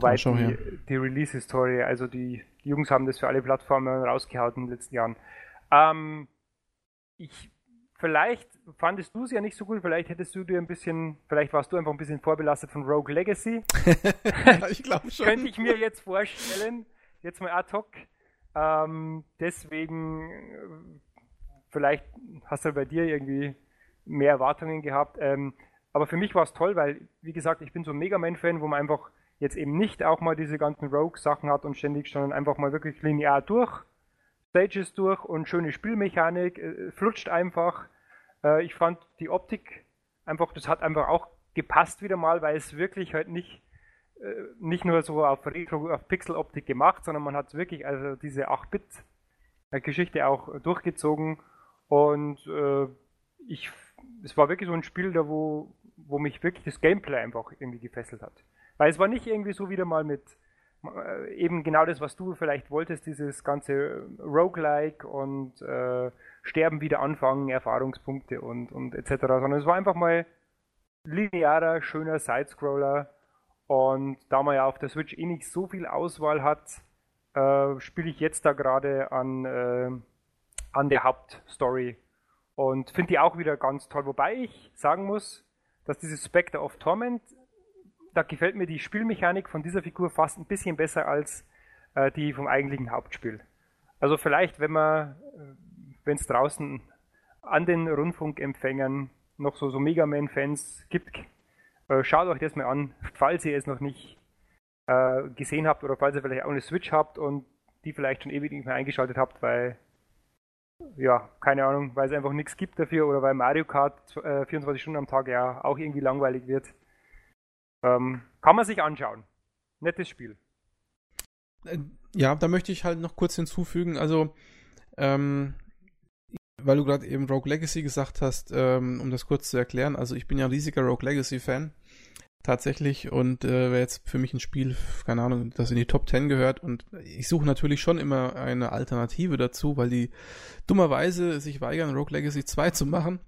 Soweit die, die Release-Historie. Also die, die, Jungs haben das für alle Plattformen rausgehauen in den letzten Jahren. Ähm, ich, vielleicht fandest du es ja nicht so gut, vielleicht hättest du dir ein bisschen, vielleicht warst du einfach ein bisschen vorbelastet von Rogue Legacy. ich glaube schon. Könnte ich mir jetzt vorstellen, jetzt mal ad hoc. Ähm, deswegen, äh, vielleicht hast du bei dir irgendwie mehr Erwartungen gehabt. Ähm, aber für mich war es toll, weil, wie gesagt, ich bin so ein Mega Man-Fan, wo man einfach jetzt eben nicht auch mal diese ganzen Rogue-Sachen hat und ständig, sondern einfach mal wirklich linear durch, Stages durch und schöne Spielmechanik, äh, flutscht einfach. Äh, ich fand die Optik einfach, das hat einfach auch gepasst wieder mal, weil es wirklich halt nicht äh, nicht nur so auf auf Pixel-Optik gemacht, sondern man hat wirklich also diese 8-Bit-Geschichte auch durchgezogen und äh, ich, es war wirklich so ein Spiel, da wo, wo mich wirklich das Gameplay einfach irgendwie gefesselt hat. Weil es war nicht irgendwie so wieder mal mit äh, eben genau das, was du vielleicht wolltest, dieses ganze Roguelike und äh, Sterben wieder anfangen, Erfahrungspunkte und, und etc., sondern es war einfach mal linearer, schöner Sidescroller und da man ja auf der Switch eh nicht so viel Auswahl hat, äh, spiele ich jetzt da gerade an, äh, an der Hauptstory und finde die auch wieder ganz toll. Wobei ich sagen muss, dass dieses Spectre of Torment da gefällt mir die Spielmechanik von dieser Figur fast ein bisschen besser als äh, die vom eigentlichen Hauptspiel. Also vielleicht, wenn man, äh, wenn es draußen an den Rundfunkempfängern noch so, so Mega Man-Fans gibt, äh, schaut euch das mal an, falls ihr es noch nicht äh, gesehen habt oder falls ihr vielleicht auch eine Switch habt und die vielleicht schon ewig nicht mehr eingeschaltet habt, weil ja, keine Ahnung, weil es einfach nichts gibt dafür oder weil Mario Kart 24 äh, Stunden am Tag ja auch irgendwie langweilig wird. Ähm, kann man sich anschauen. Nettes Spiel. Äh, ja, da möchte ich halt noch kurz hinzufügen, also, ähm, weil du gerade eben Rogue Legacy gesagt hast, ähm, um das kurz zu erklären, also ich bin ja ein riesiger Rogue Legacy-Fan, tatsächlich, und äh, wäre jetzt für mich ein Spiel, keine Ahnung, das in die Top 10 gehört, und ich suche natürlich schon immer eine Alternative dazu, weil die dummerweise sich weigern, Rogue Legacy 2 zu machen.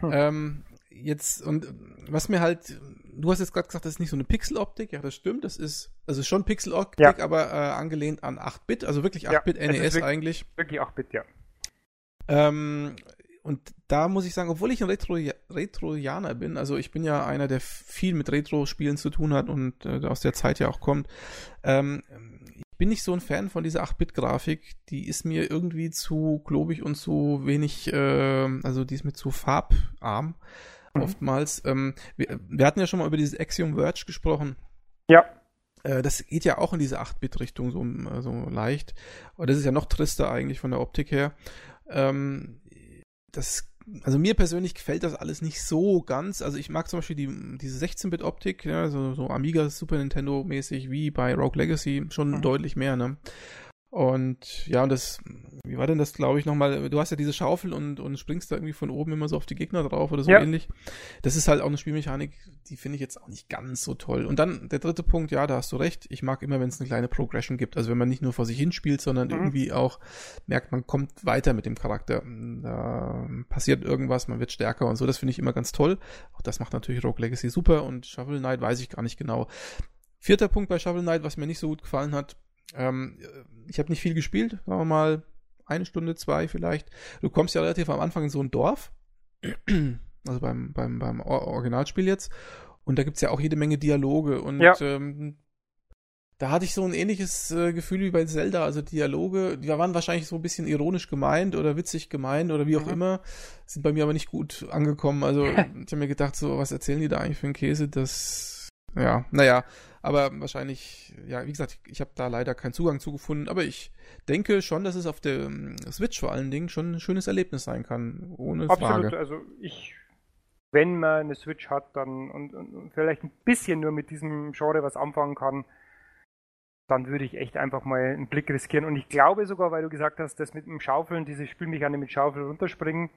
Hm. Ähm, jetzt, und was mir halt, du hast jetzt gerade gesagt, das ist nicht so eine Pixel-Optik, ja, das stimmt, das ist, also schon Pixel-Optik, ja. aber äh, angelehnt an 8-Bit, also wirklich 8-Bit ja, NES wirklich, eigentlich. Wirklich 8-Bit, ja. Ähm, und da muss ich sagen, obwohl ich ein Retro Retroianer bin, also ich bin ja einer, der viel mit Retro-Spielen zu tun hat und äh, aus der Zeit ja auch kommt, ähm, ich bin nicht so ein Fan von dieser 8-Bit-Grafik. Die ist mir irgendwie zu globig und zu wenig, äh, also die ist mir zu farbarm mhm. oftmals. Ähm, wir, wir, hatten ja schon mal über dieses Axiom Verge gesprochen. Ja. Äh, das geht ja auch in diese 8-Bit-Richtung so, so leicht. Aber das ist ja noch trister eigentlich von der Optik her. Ähm, das also mir persönlich gefällt das alles nicht so ganz. Also ich mag zum Beispiel die, diese 16-Bit-Optik, ja, so, so Amiga, Super Nintendo mäßig wie bei Rogue Legacy schon mhm. deutlich mehr, ne? Und ja, und das, wie war denn das, glaube ich, nochmal? Du hast ja diese Schaufel und, und springst da irgendwie von oben immer so auf die Gegner drauf oder so ja. ähnlich. Das ist halt auch eine Spielmechanik, die finde ich jetzt auch nicht ganz so toll. Und dann der dritte Punkt, ja, da hast du recht. Ich mag immer, wenn es eine kleine Progression gibt. Also wenn man nicht nur vor sich hin spielt, sondern mhm. irgendwie auch merkt, man kommt weiter mit dem Charakter. Da passiert irgendwas, man wird stärker und so. Das finde ich immer ganz toll. Auch das macht natürlich Rogue Legacy super und Shovel Knight weiß ich gar nicht genau. Vierter Punkt bei Shovel Knight, was mir nicht so gut gefallen hat, ähm, ich habe nicht viel gespielt, sagen wir mal eine Stunde, zwei vielleicht. Du kommst ja relativ am Anfang in so ein Dorf, also beim, beim, beim Originalspiel jetzt, und da gibt es ja auch jede Menge Dialoge und ja. ähm, da hatte ich so ein ähnliches äh, Gefühl wie bei Zelda, also Dialoge, die waren wahrscheinlich so ein bisschen ironisch gemeint oder witzig gemeint oder wie auch mhm. immer, sind bei mir aber nicht gut angekommen. Also ich habe mir gedacht, so, was erzählen die da eigentlich für einen Käse? Das, ja, naja, aber wahrscheinlich, ja, wie gesagt, ich habe da leider keinen Zugang zu gefunden. Aber ich denke schon, dass es auf der ähm, Switch vor allen Dingen schon ein schönes Erlebnis sein kann. Ohne Absolut. Frage. Also ich, wenn man eine Switch hat, dann und, und vielleicht ein bisschen nur mit diesem Genre was anfangen kann, dann würde ich echt einfach mal einen Blick riskieren. Und ich glaube sogar, weil du gesagt hast, dass mit dem Schaufeln, diese Spielmechanik mit Schaufel runterspringen,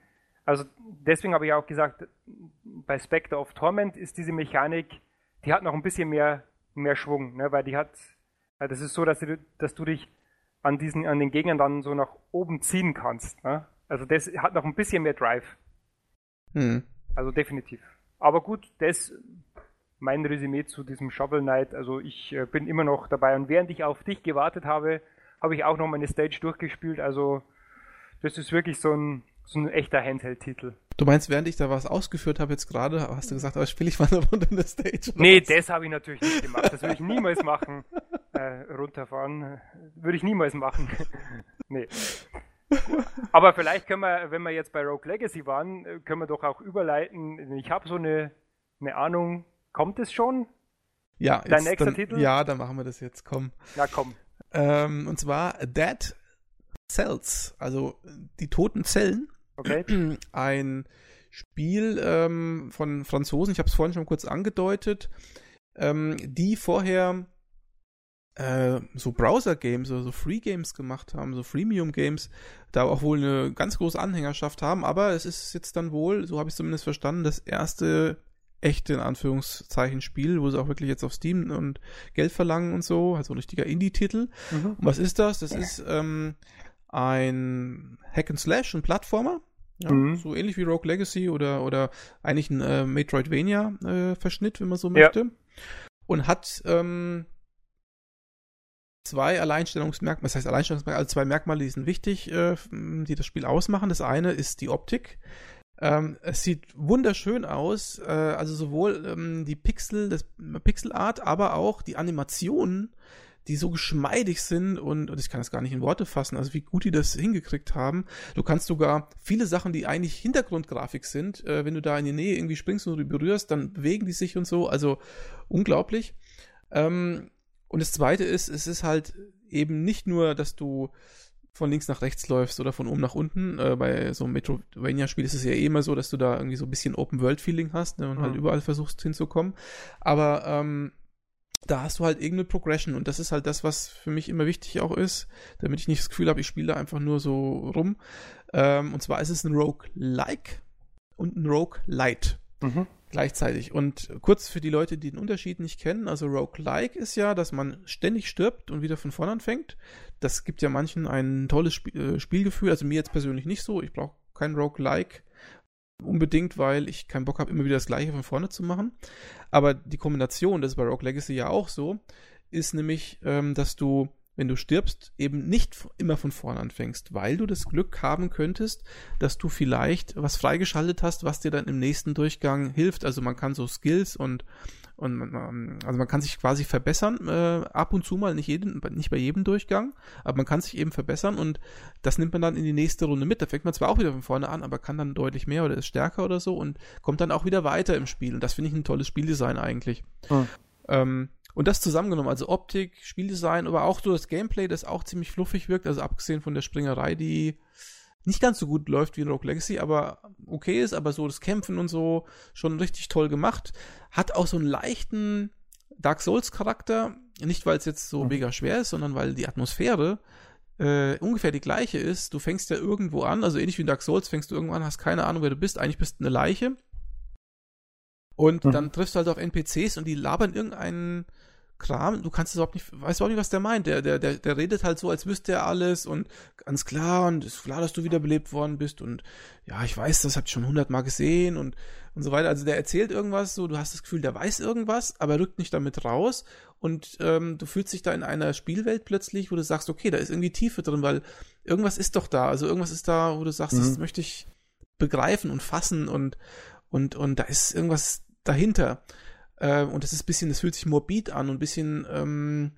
also deswegen habe ich auch gesagt, bei Spectre of Torment ist diese Mechanik, die hat noch ein bisschen mehr mehr Schwung, ne? weil die hat, das ist so, dass du, dass du dich an diesen, an den Gegnern dann so nach oben ziehen kannst. Ne? Also das hat noch ein bisschen mehr Drive. Hm. Also definitiv. Aber gut, das mein Resümee zu diesem Shovel Knight. Also ich äh, bin immer noch dabei und während ich auf dich gewartet habe, habe ich auch noch meine Stage durchgespielt. Also das ist wirklich so ein, so ein echter Handheld-Titel. Du meinst, während ich da was ausgeführt habe jetzt gerade, hast du gesagt, aber spiele ich mal eine Runde in der Stage? Nee, was? das habe ich natürlich nicht gemacht. Das würde ich niemals machen. Äh, runterfahren. Würde ich niemals machen. nee. Aber vielleicht können wir, wenn wir jetzt bei Rogue Legacy waren, können wir doch auch überleiten. Ich habe so eine, eine Ahnung, kommt es schon? Ja, Dein jetzt, nächster dann, Titel? Ja, dann machen wir das jetzt, komm. Na komm. Ähm, und zwar Dead Cells, also die toten Zellen. Okay. Ein Spiel ähm, von Franzosen, ich habe es vorhin schon kurz angedeutet, ähm, die vorher äh, so Browser-Games oder so Free-Games gemacht haben, so Freemium-Games, da auch wohl eine ganz große Anhängerschaft haben, aber es ist jetzt dann wohl, so habe ich es zumindest verstanden, das erste echte, in Anführungszeichen, Spiel, wo sie auch wirklich jetzt auf Steam und Geld verlangen und so, also ein richtiger Indie-Titel. Mhm. Und was ist das? Das ist ähm, ein Hack and Slash, ein Plattformer. Ja, Mhm. So ähnlich wie Rogue Legacy oder, oder eigentlich ein äh, Metroidvania-Verschnitt, wenn man so Ja. möchte. Und hat ähm, zwei Alleinstellungsmerkmale, was heißt Alleinstellungsmerkmale, also zwei Merkmale, die sind wichtig, äh, die das Spiel ausmachen. Das eine ist die Optik. Ähm, es sieht wunderschön aus, äh, also sowohl ähm, die Pixel, das Pixelart, aber auch die Animationen, die so geschmeidig sind und, und ich kann das gar nicht in Worte fassen, also wie gut die das hingekriegt haben. Du kannst sogar viele Sachen, die eigentlich Hintergrundgrafik sind, äh, wenn du da in die Nähe irgendwie springst und berührst, dann bewegen die sich und so, also unglaublich. Ähm, und das zweite ist, es ist halt eben nicht nur, dass du von links nach rechts läufst oder von oben nach unten. Äh, bei so einem Metrovania-Spiel ist es ja eh immer so, dass du da irgendwie so ein bisschen Open-World-Feeling hast ne, und Mhm. halt überall versuchst hinzukommen. Aber ähm, da hast du halt irgendeine Progression und das ist halt das, was für mich immer wichtig auch ist, damit ich nicht das Gefühl habe, ich spiele da einfach nur so rum. Ähm, und zwar ist es ein Rogue-like und ein Rogue-light Mhm. gleichzeitig. Und kurz für die Leute, die den Unterschied nicht kennen, also Roguelike ist ja, dass man ständig stirbt und wieder von vorne anfängt. Das gibt ja manchen ein tolles Sp äh, Spielgefühl, also mir jetzt persönlich nicht so. Ich brauche kein Roguelike unbedingt, weil ich keinen Bock habe, immer wieder das gleiche von vorne zu machen. Aber die Kombination, das ist bei Rogue Legacy ja auch so, ist nämlich, ähm, dass du wenn du stirbst, eben nicht immer von vorne anfängst, weil du das Glück haben könntest, dass du vielleicht was freigeschaltet hast, was dir dann im nächsten Durchgang hilft. Also man kann so Skills und und man- also man kann sich quasi verbessern, äh, ab und zu mal, nicht jeden, nicht bei jedem Durchgang, aber man kann sich eben verbessern und das nimmt man dann in die nächste Runde mit. Da fängt man zwar auch wieder von vorne an, aber kann dann deutlich mehr oder ist stärker oder so und kommt dann auch wieder weiter im Spiel. Und das finde ich ein tolles Spieldesign eigentlich. Hm. Ähm, und das zusammengenommen, also Optik, Spieldesign, aber auch so das Gameplay, das auch ziemlich fluffig wirkt, also abgesehen von der Springerei, die nicht ganz so gut läuft wie in Rogue Legacy, aber okay ist, aber so das Kämpfen und so schon richtig toll gemacht. Hat auch so einen leichten Dark Souls Charakter, nicht weil es jetzt so Mhm. mega schwer ist, sondern weil die Atmosphäre äh, ungefähr die gleiche ist. Du fängst ja irgendwo an, also ähnlich wie in Dark Souls, fängst du irgendwo an, hast keine Ahnung, wer du bist, eigentlich bist du eine Leiche. Und Mhm. dann triffst du halt auf NPCs und die labern irgendeinen Kram, du kannst es überhaupt nicht, weißt überhaupt nicht, was der meint. Der, der, der, der redet halt so, als wüsste er alles und ganz klar und ist klar, dass du wiederbelebt worden bist und ja, ich weiß, das hab ich schon hundertmal gesehen und, und so weiter. Also der erzählt irgendwas, so, du hast das Gefühl, der weiß irgendwas, aber rückt nicht damit raus und ähm, du fühlst dich da in einer Spielwelt plötzlich, wo du sagst, okay, da ist irgendwie Tiefe drin, weil irgendwas ist doch da, also irgendwas ist da, wo du sagst, das Mhm. möchte ich begreifen und fassen und, und, und da ist irgendwas dahinter. Äh, und das ist ein bisschen, das fühlt sich morbid an und ein bisschen, ähm,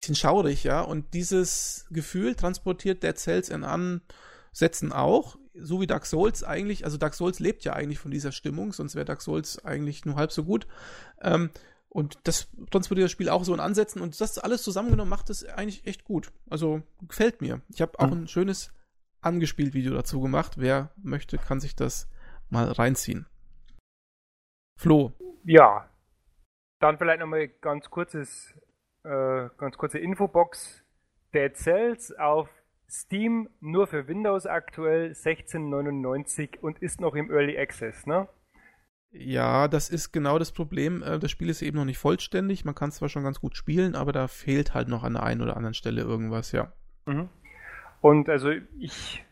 bisschen schaurig, ja. Und dieses Gefühl transportiert Dead Cells in Ansätzen auch, so wie Dark Souls eigentlich. Also Dark Souls lebt ja eigentlich von dieser Stimmung, sonst wäre Dark Souls eigentlich nur halb so gut. Ähm, und das transportiert das Spiel auch so in Ansätzen und das alles zusammengenommen macht es eigentlich echt gut. Also gefällt mir. Ich habe auch Mhm. ein schönes angespielt Video dazu gemacht. Wer möchte, kann sich das mal reinziehen. Flo, Ja. Dann vielleicht nochmal ganz kurzes, äh, ganz kurze Infobox. Dead Cells auf Steam nur für Windows aktuell 16,99 und ist noch im Early Access, ne? Ja, das ist genau das Problem. Äh, Das Spiel ist eben noch nicht vollständig. Man kann zwar schon ganz gut spielen, aber da fehlt halt noch an der einen oder anderen Stelle irgendwas, ja. Mhm. Und also ich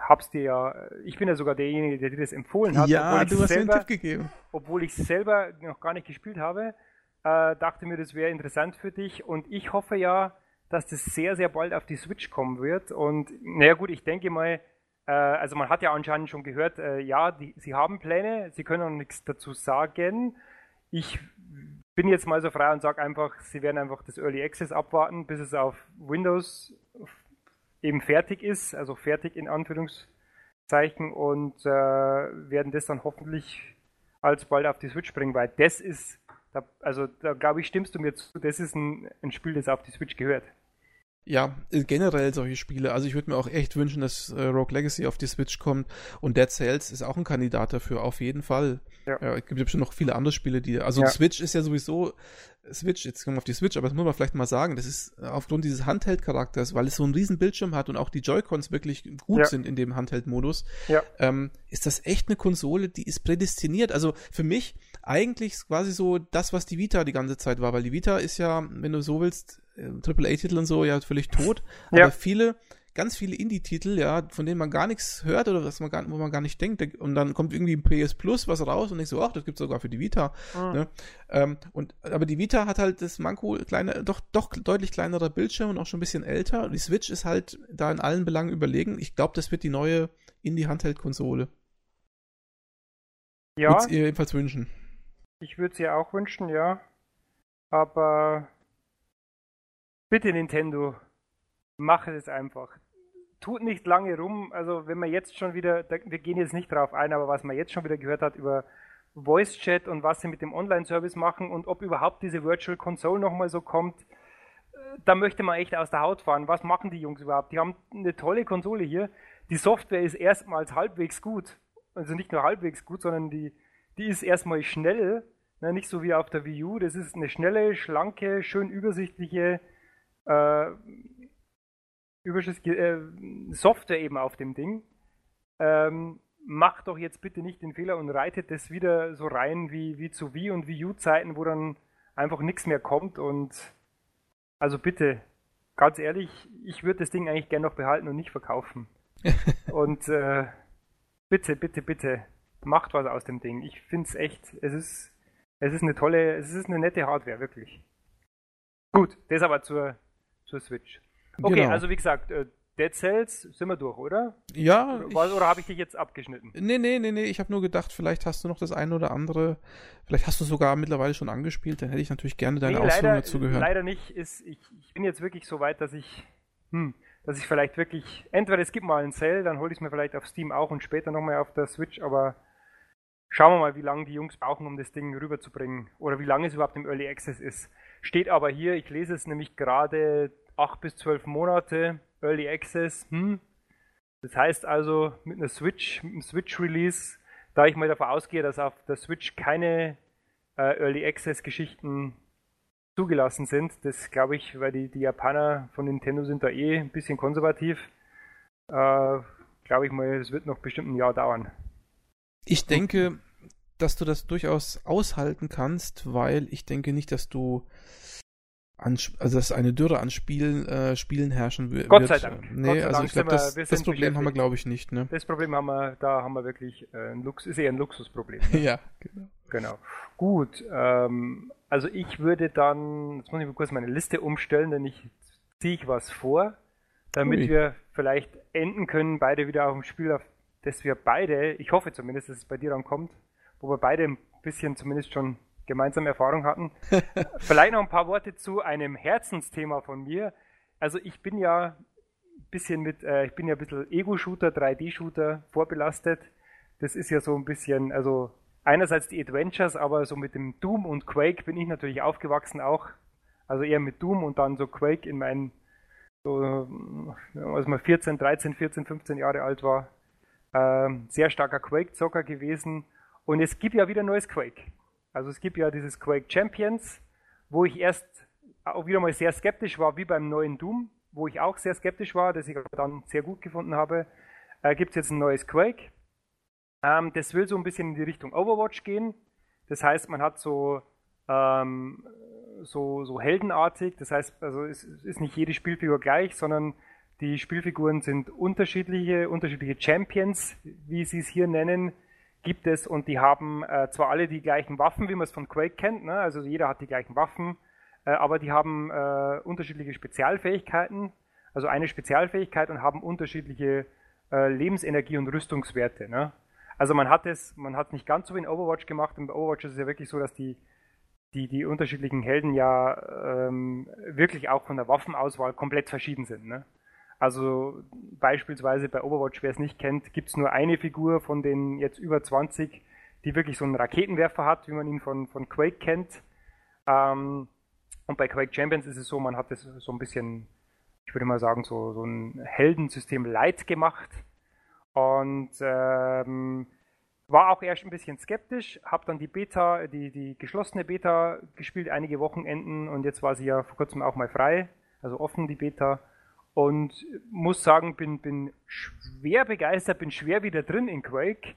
hab's dir ja, ich bin ja sogar derjenige, der dir das empfohlen hat. Ja, du hast selber, mir einen Tipp gegeben. Obwohl ich selber noch gar nicht gespielt habe, äh, dachte mir, das wäre interessant für dich und ich hoffe ja, dass das sehr, sehr bald auf die Switch kommen wird und naja gut, ich denke mal, äh, also man hat ja anscheinend schon gehört, äh, ja, die, sie haben Pläne, sie können noch nichts dazu sagen. Ich bin jetzt mal so frei und sage einfach, sie werden einfach das Early Access abwarten, bis es auf Windows eben fertig ist, also fertig in Anführungszeichen und äh, werden das dann hoffentlich alsbald auf die Switch bringen, weil das ist, also da glaube ich, stimmst du mir zu, das ist ein, ein Spiel, das auf die Switch gehört. Ja, äh, generell solche Spiele. Also ich würde mir auch echt wünschen, dass äh, Rogue Legacy auf die Switch kommt und Dead Cells ist auch ein Kandidat dafür, auf jeden Fall. Ja. ja es gibt bestimmt noch viele andere Spiele, die. Also ja. Switch ist ja sowieso Switch, jetzt kommen wir auf die Switch, aber das muss man vielleicht mal sagen, das ist aufgrund dieses Handheld-Charakters, weil es so einen riesen Bildschirm hat und auch die Joy-Cons wirklich gut ja. sind in dem Handheld-Modus, ja. ähm, ist das echt eine Konsole, die ist prädestiniert. Also für mich eigentlich quasi so das, was die Vita die ganze Zeit war, weil die Vita ist ja, wenn du so willst, AAA-Titel und so ja völlig tot, ja. aber viele ganz viele Indie-Titel, ja, von denen man gar nichts hört oder was man gar, wo man gar nicht denkt. Und dann kommt irgendwie ein PS Plus was raus und ich so, ach, das gibt's sogar für die Vita. Mhm. Ne? Ähm, und, aber die Vita hat halt das Manko, kleine, doch, doch deutlich kleinerer Bildschirm und auch schon ein bisschen älter. Die Switch ist halt da in allen Belangen überlegen. Ich glaube, das wird die neue Indie-Handheld-Konsole. Ja. Würd's ihr jedenfalls wünschen. Ich würde sie auch wünschen, ja. Aber Bitte Nintendo, mach es einfach. Tut nicht lange rum. Also wenn man jetzt schon wieder, wir gehen jetzt nicht drauf ein, aber was man jetzt schon wieder gehört hat über Voice Chat und was sie mit dem Online-Service machen und ob überhaupt diese Virtual Console nochmal so kommt, äh, da möchte man echt aus der Haut fahren. Was machen die Jungs überhaupt? Die haben eine tolle Konsole hier. Die Software ist erstmals halbwegs gut. Also nicht nur halbwegs gut, sondern die, die ist erstmal schnell. Ne? Nicht so wie auf der Wii U. Das ist eine schnelle, schlanke, schön übersichtliche äh, überschüssige äh, Software eben auf dem Ding. Ähm, macht doch jetzt bitte nicht den Fehler und reitet das wieder so rein wie, wie zu Wii und Wii U-Zeiten, wo dann einfach nichts mehr kommt und also bitte, ganz ehrlich, ich würde das Ding eigentlich gerne noch behalten und nicht verkaufen. und äh, bitte, bitte, bitte, macht was aus dem Ding. Ich finde es echt, es ist, es ist eine tolle, es ist eine nette Hardware, wirklich. Gut, das aber zur zur Switch. Okay, genau. also wie gesagt, äh, Dead Cells sind wir durch, oder? Ja. Oder, oder habe ich dich jetzt abgeschnitten? Nee, nee, nee, nee. Ich habe nur gedacht, vielleicht hast du noch das eine oder andere, vielleicht hast du sogar mittlerweile schon angespielt, dann hätte ich natürlich gerne deine nee, Ausführungen dazu gehört. Leider nicht. Ist, ich, ich bin jetzt wirklich so weit, dass ich, hm, dass ich vielleicht wirklich, entweder es gibt mal einen Sale, dann hole ich es mir vielleicht auf Steam auch und später nochmal auf der Switch, aber schauen wir mal, wie lange die Jungs brauchen, um das Ding rüberzubringen. Oder wie lange es überhaupt im Early Access ist. Steht aber hier, ich lese es nämlich gerade 8 bis 12 Monate Early Access. Hm. Das heißt also mit einer Switch, mit einem Switch Release, da ich mal davon ausgehe, dass auf der Switch keine äh, Early Access Geschichten zugelassen sind, das glaube ich, weil die, die Japaner von Nintendo sind da eh ein bisschen konservativ, äh, glaube ich mal, es wird noch bestimmt ein Jahr dauern. Ich denke, dass du das durchaus aushalten kannst, weil ich denke nicht, dass du an, also dass eine Dürre an Spielen, äh, Spielen herrschen wird. Gott sei Dank. Nee, sei also Dank ich glaube, das, das Problem haben wir, glaube ich, nicht. Ne? Das Problem haben wir, da haben wir wirklich äh, ein Lux, ist eher ein Luxusproblem. Ne? ja, genau. Genau. Gut, ähm, also ich würde dann, jetzt muss ich mal kurz meine Liste umstellen, denn ich ziehe ich was vor, damit Ui. wir vielleicht enden können, beide wieder auf dem Spiel, auf das wir beide, ich hoffe zumindest, dass es bei dir dann kommt, wo wir beide ein bisschen zumindest schon gemeinsame Erfahrung hatten. Vielleicht noch ein paar Worte zu einem Herzensthema von mir. Also ich bin ja ein bisschen mit, äh, ich bin ja ein bisschen Ego-Shooter, 3D-Shooter vorbelastet. Das ist ja so ein bisschen, also einerseits die Adventures, aber so mit dem Doom und Quake bin ich natürlich aufgewachsen auch. Also eher mit Doom und dann so Quake in meinen, so, als man 14, 13, 14, 15 Jahre alt war. Ähm, sehr starker Quake-Zocker gewesen. Und es gibt ja wieder neues Quake. Also es gibt ja dieses Quake Champions, wo ich erst auch wieder mal sehr skeptisch war, wie beim neuen Doom, wo ich auch sehr skeptisch war, das ich aber dann sehr gut gefunden habe. Äh, gibt es jetzt ein neues Quake. Ähm, das will so ein bisschen in die Richtung Overwatch gehen. Das heißt, man hat so, ähm, so, so heldenartig, das heißt, also es ist nicht jede Spielfigur gleich, sondern Die Spielfiguren sind unterschiedliche, unterschiedliche Champions, wie sie es hier nennen, gibt es und die haben äh, zwar alle die gleichen Waffen, wie man es von Quake kennt, ne? also jeder hat die gleichen Waffen, äh, aber die haben äh, unterschiedliche Spezialfähigkeiten, also eine Spezialfähigkeit und haben unterschiedliche äh, Lebensenergie und Rüstungswerte. Ne? Also man hat es, man hat nicht ganz so wie in Overwatch gemacht. In Overwatch ist es ja wirklich so, dass die, die, die unterschiedlichen Helden ja ähm, wirklich auch von der Waffenauswahl komplett verschieden sind. Ne? Also beispielsweise bei Overwatch, wer es nicht kennt, gibt es nur eine Figur von den jetzt über 20, die wirklich so einen Raketenwerfer hat, wie man ihn von, von Quake kennt. Ähm, und bei Quake Champions ist es so, man hat das so ein bisschen, ich würde mal sagen, so, so ein Heldensystem light gemacht. Und ähm, war auch erst ein bisschen skeptisch, habe dann die Beta, die, die geschlossene Beta gespielt, einige Wochenenden und jetzt war sie ja vor kurzem auch mal frei, also offen die Beta und muss sagen, bin, bin schwer begeistert, bin schwer wieder drin in Quake.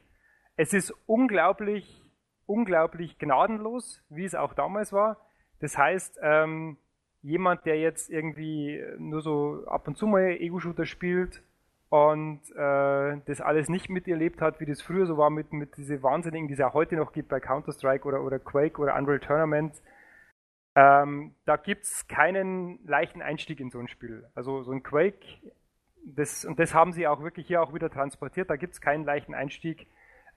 Es ist unglaublich, unglaublich gnadenlos, wie es auch damals war. Das heißt, ähm, jemand, der jetzt irgendwie nur so ab und zu mal Ego-Shooter spielt und äh, das alles nicht miterlebt hat, wie das früher so war mit, mit diese Wahnsinnigen, die es ja heute noch gibt bei Counter-Strike oder, oder Quake oder Unreal Tournament, ähm, da gibt es keinen leichten Einstieg in so ein Spiel. Also so ein Quake, das, und das haben sie auch wirklich hier auch wieder transportiert, da gibt es keinen leichten Einstieg.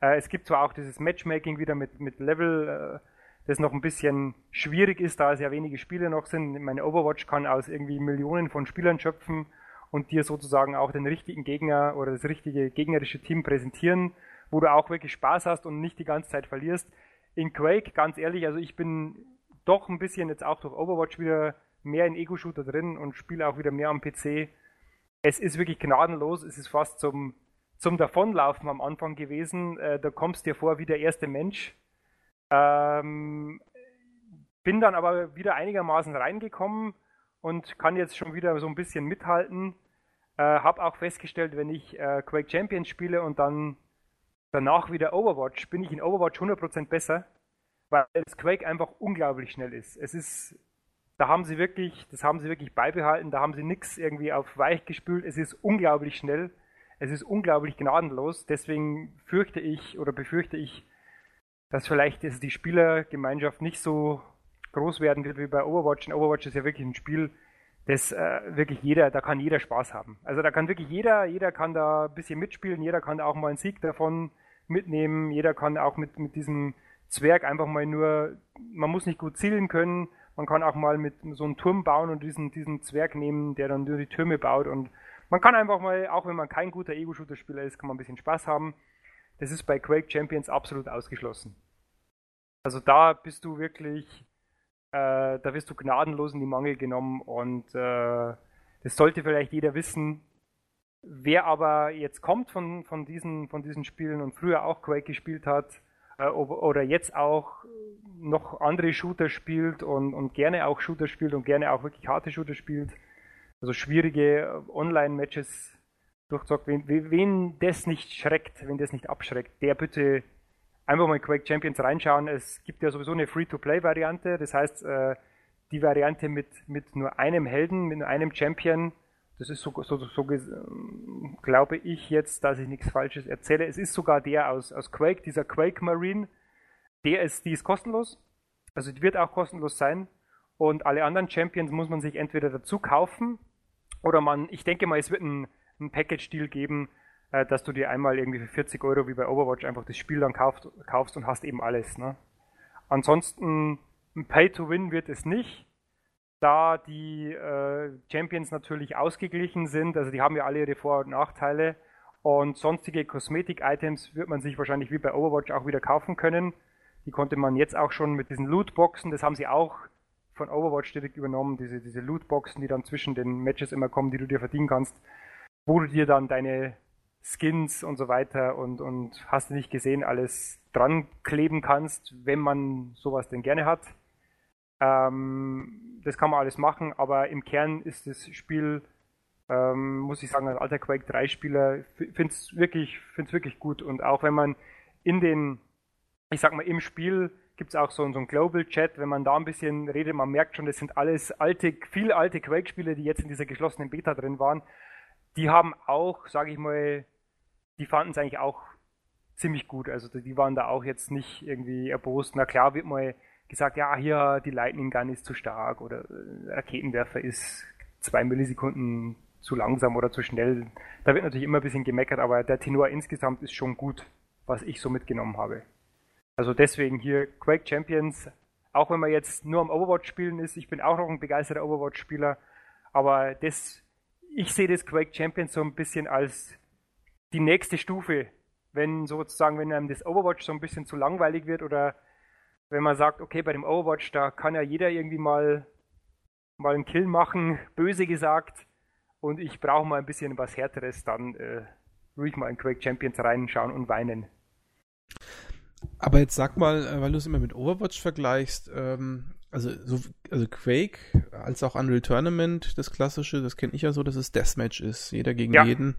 Äh, es gibt zwar auch dieses Matchmaking wieder mit, mit Level, äh, das noch ein bisschen schwierig ist, da es ja wenige Spiele noch sind. Meine Overwatch kann aus irgendwie Millionen von Spielern schöpfen und dir sozusagen auch den richtigen Gegner oder das richtige gegnerische Team präsentieren, wo du auch wirklich Spaß hast und nicht die ganze Zeit verlierst. In Quake, ganz ehrlich, also ich bin doch ein bisschen jetzt auch durch Overwatch wieder mehr in Ego-Shooter drin und spiele auch wieder mehr am PC. Es ist wirklich gnadenlos, es ist fast zum, zum Davonlaufen am Anfang gewesen. Äh, da kommst dir vor wie der erste Mensch. Ähm, bin dann aber wieder einigermaßen reingekommen und kann jetzt schon wieder so ein bisschen mithalten. Äh, hab auch festgestellt, wenn ich äh, Quake Champions spiele und dann danach wieder Overwatch, bin ich in Overwatch 100% besser weil das Quake einfach unglaublich schnell ist. Es ist, da haben sie wirklich, das haben sie wirklich beibehalten, da haben sie nichts irgendwie auf weich gespült. Es ist unglaublich schnell, es ist unglaublich gnadenlos. Deswegen fürchte ich oder befürchte ich, dass vielleicht die Spielergemeinschaft nicht so groß werden wird wie bei Overwatch. Und Overwatch ist ja wirklich ein Spiel, das äh, wirklich jeder, da kann jeder Spaß haben. Also da kann wirklich jeder, jeder kann da ein bisschen mitspielen, jeder kann da auch mal einen Sieg davon mitnehmen, jeder kann auch mit, mit diesem Zwerg einfach mal nur, man muss nicht gut zielen können, man kann auch mal mit so einem Turm bauen und diesen, diesen Zwerg nehmen, der dann nur die Türme baut und man kann einfach mal, auch wenn man kein guter Ego-Shooter-Spieler ist, kann man ein bisschen Spaß haben. Das ist bei Quake Champions absolut ausgeschlossen. Also da bist du wirklich, äh, da wirst du gnadenlos in die Mangel genommen und äh, das sollte vielleicht jeder wissen. Wer aber jetzt kommt von, von, diesen, von diesen Spielen und früher auch Quake gespielt hat, oder jetzt auch noch andere Shooter spielt und, und gerne auch Shooter spielt und gerne auch wirklich harte Shooter spielt, also schwierige äh, Online-Matches durchzockt, wen, wen das nicht schreckt, wenn das nicht abschreckt, der bitte einfach mal in Quake Champions reinschauen. Es gibt ja sowieso eine Free-to-Play-Variante, das heißt, äh, die Variante mit, mit nur einem Helden, mit nur einem Champion, das ist so, so, so, so glaube ich jetzt, dass ich nichts Falsches erzähle. Es ist sogar der aus, aus Quake, dieser Quake Marine. Der ist, die ist kostenlos. Also die wird auch kostenlos sein. Und alle anderen Champions muss man sich entweder dazu kaufen oder man, ich denke mal, es wird ein, ein Package-Deal geben, äh, dass du dir einmal irgendwie für 40 Euro wie bei Overwatch einfach das Spiel dann kauft, kaufst und hast eben alles. Ne? Ansonsten Pay to Win wird es nicht da die äh, Champions natürlich ausgeglichen sind, also die haben ja alle ihre Vor- und Nachteile und sonstige Kosmetik-Items wird man sich wahrscheinlich wie bei Overwatch auch wieder kaufen können. Die konnte man jetzt auch schon mit diesen Lootboxen, das haben sie auch von Overwatch direkt übernommen, diese, diese Lootboxen, die dann zwischen den Matches immer kommen, die du dir verdienen kannst, wo du dir dann deine Skins und so weiter und, und hast du nicht gesehen, alles dran kleben kannst, wenn man sowas denn gerne hat. Ähm, das kann man alles machen, aber im Kern ist das Spiel, ähm, muss ich sagen, als alter Quake 3 Spieler, finde es wirklich, wirklich gut. Und auch wenn man in den, ich sag mal, im Spiel gibt es auch so, so einen Global Chat, wenn man da ein bisschen redet, man merkt schon, das sind alles alte, viele alte Quake-Spiele, die jetzt in dieser geschlossenen Beta drin waren. die haben auch, sage ich mal, die fanden es eigentlich auch ziemlich gut. Also die waren da auch jetzt nicht irgendwie erbost. Na klar wird mal gesagt, ja, hier die Lightning Gun ist zu stark oder äh, Raketenwerfer ist zwei Millisekunden zu langsam oder zu schnell. Da wird natürlich immer ein bisschen gemeckert, aber der Tenor insgesamt ist schon gut, was ich so mitgenommen habe. Also deswegen hier Quake Champions, auch wenn man jetzt nur am Overwatch spielen ist, ich bin auch noch ein begeisterter Overwatch-Spieler, aber das, ich sehe das Quake Champions so ein bisschen als die nächste Stufe, wenn sozusagen, wenn einem das Overwatch so ein bisschen zu langweilig wird oder wenn man sagt, okay, bei dem Overwatch, da kann ja jeder irgendwie mal, mal einen Kill machen, böse gesagt, und ich brauche mal ein bisschen was Härteres, dann äh, ruhig mal in Quake Champions reinschauen und weinen. Aber jetzt sag mal, äh, weil du es immer mit Overwatch vergleichst, ähm, also, so, also Quake als auch Unreal Tournament, das klassische, das kenne ich ja so, dass es Deathmatch ist, jeder gegen ja. jeden.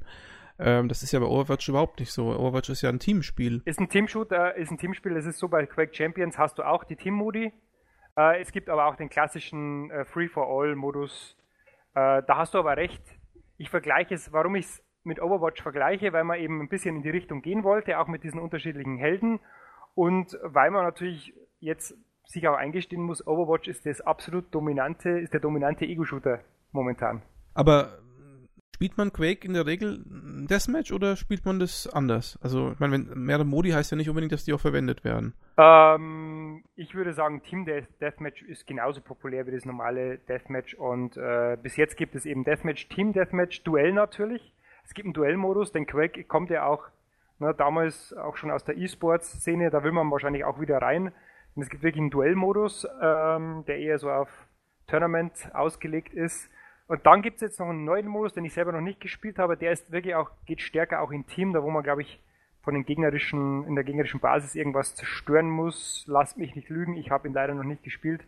Ähm, das ist ja bei Overwatch überhaupt nicht so. Overwatch ist ja ein Teamspiel. Ist ein Teamshooter, ist ein Teamspiel. Es ist so, bei Quake Champions hast du auch die Team-Modi. Äh, es gibt aber auch den klassischen äh, Free-for-All-Modus. Äh, da hast du aber recht. Ich vergleiche es, warum ich es mit Overwatch vergleiche, weil man eben ein bisschen in die Richtung gehen wollte, auch mit diesen unterschiedlichen Helden. Und weil man natürlich jetzt sich auch eingestehen muss, Overwatch ist das absolut dominante, ist der dominante Ego-Shooter momentan. Aber Spielt man Quake in der Regel Deathmatch oder spielt man das anders? Also, ich meine, wenn mehrere Modi heißt ja nicht unbedingt, dass die auch verwendet werden. Ähm, ich würde sagen, Team Deathmatch ist genauso populär wie das normale Deathmatch und äh, bis jetzt gibt es eben Deathmatch, Team Deathmatch, Duell natürlich. Es gibt einen Duellmodus, denn Quake kommt ja auch ne, damals auch schon aus der E-Sports-Szene, da will man wahrscheinlich auch wieder rein. Und es gibt wirklich einen Duellmodus, ähm, der eher so auf Tournament ausgelegt ist. Und dann gibt es jetzt noch einen neuen Modus, den ich selber noch nicht gespielt habe. Der ist wirklich auch, geht stärker auch in Team, da wo man, glaube ich, von den gegnerischen, in der gegnerischen Basis irgendwas zerstören muss. Lasst mich nicht lügen, ich habe ihn leider noch nicht gespielt.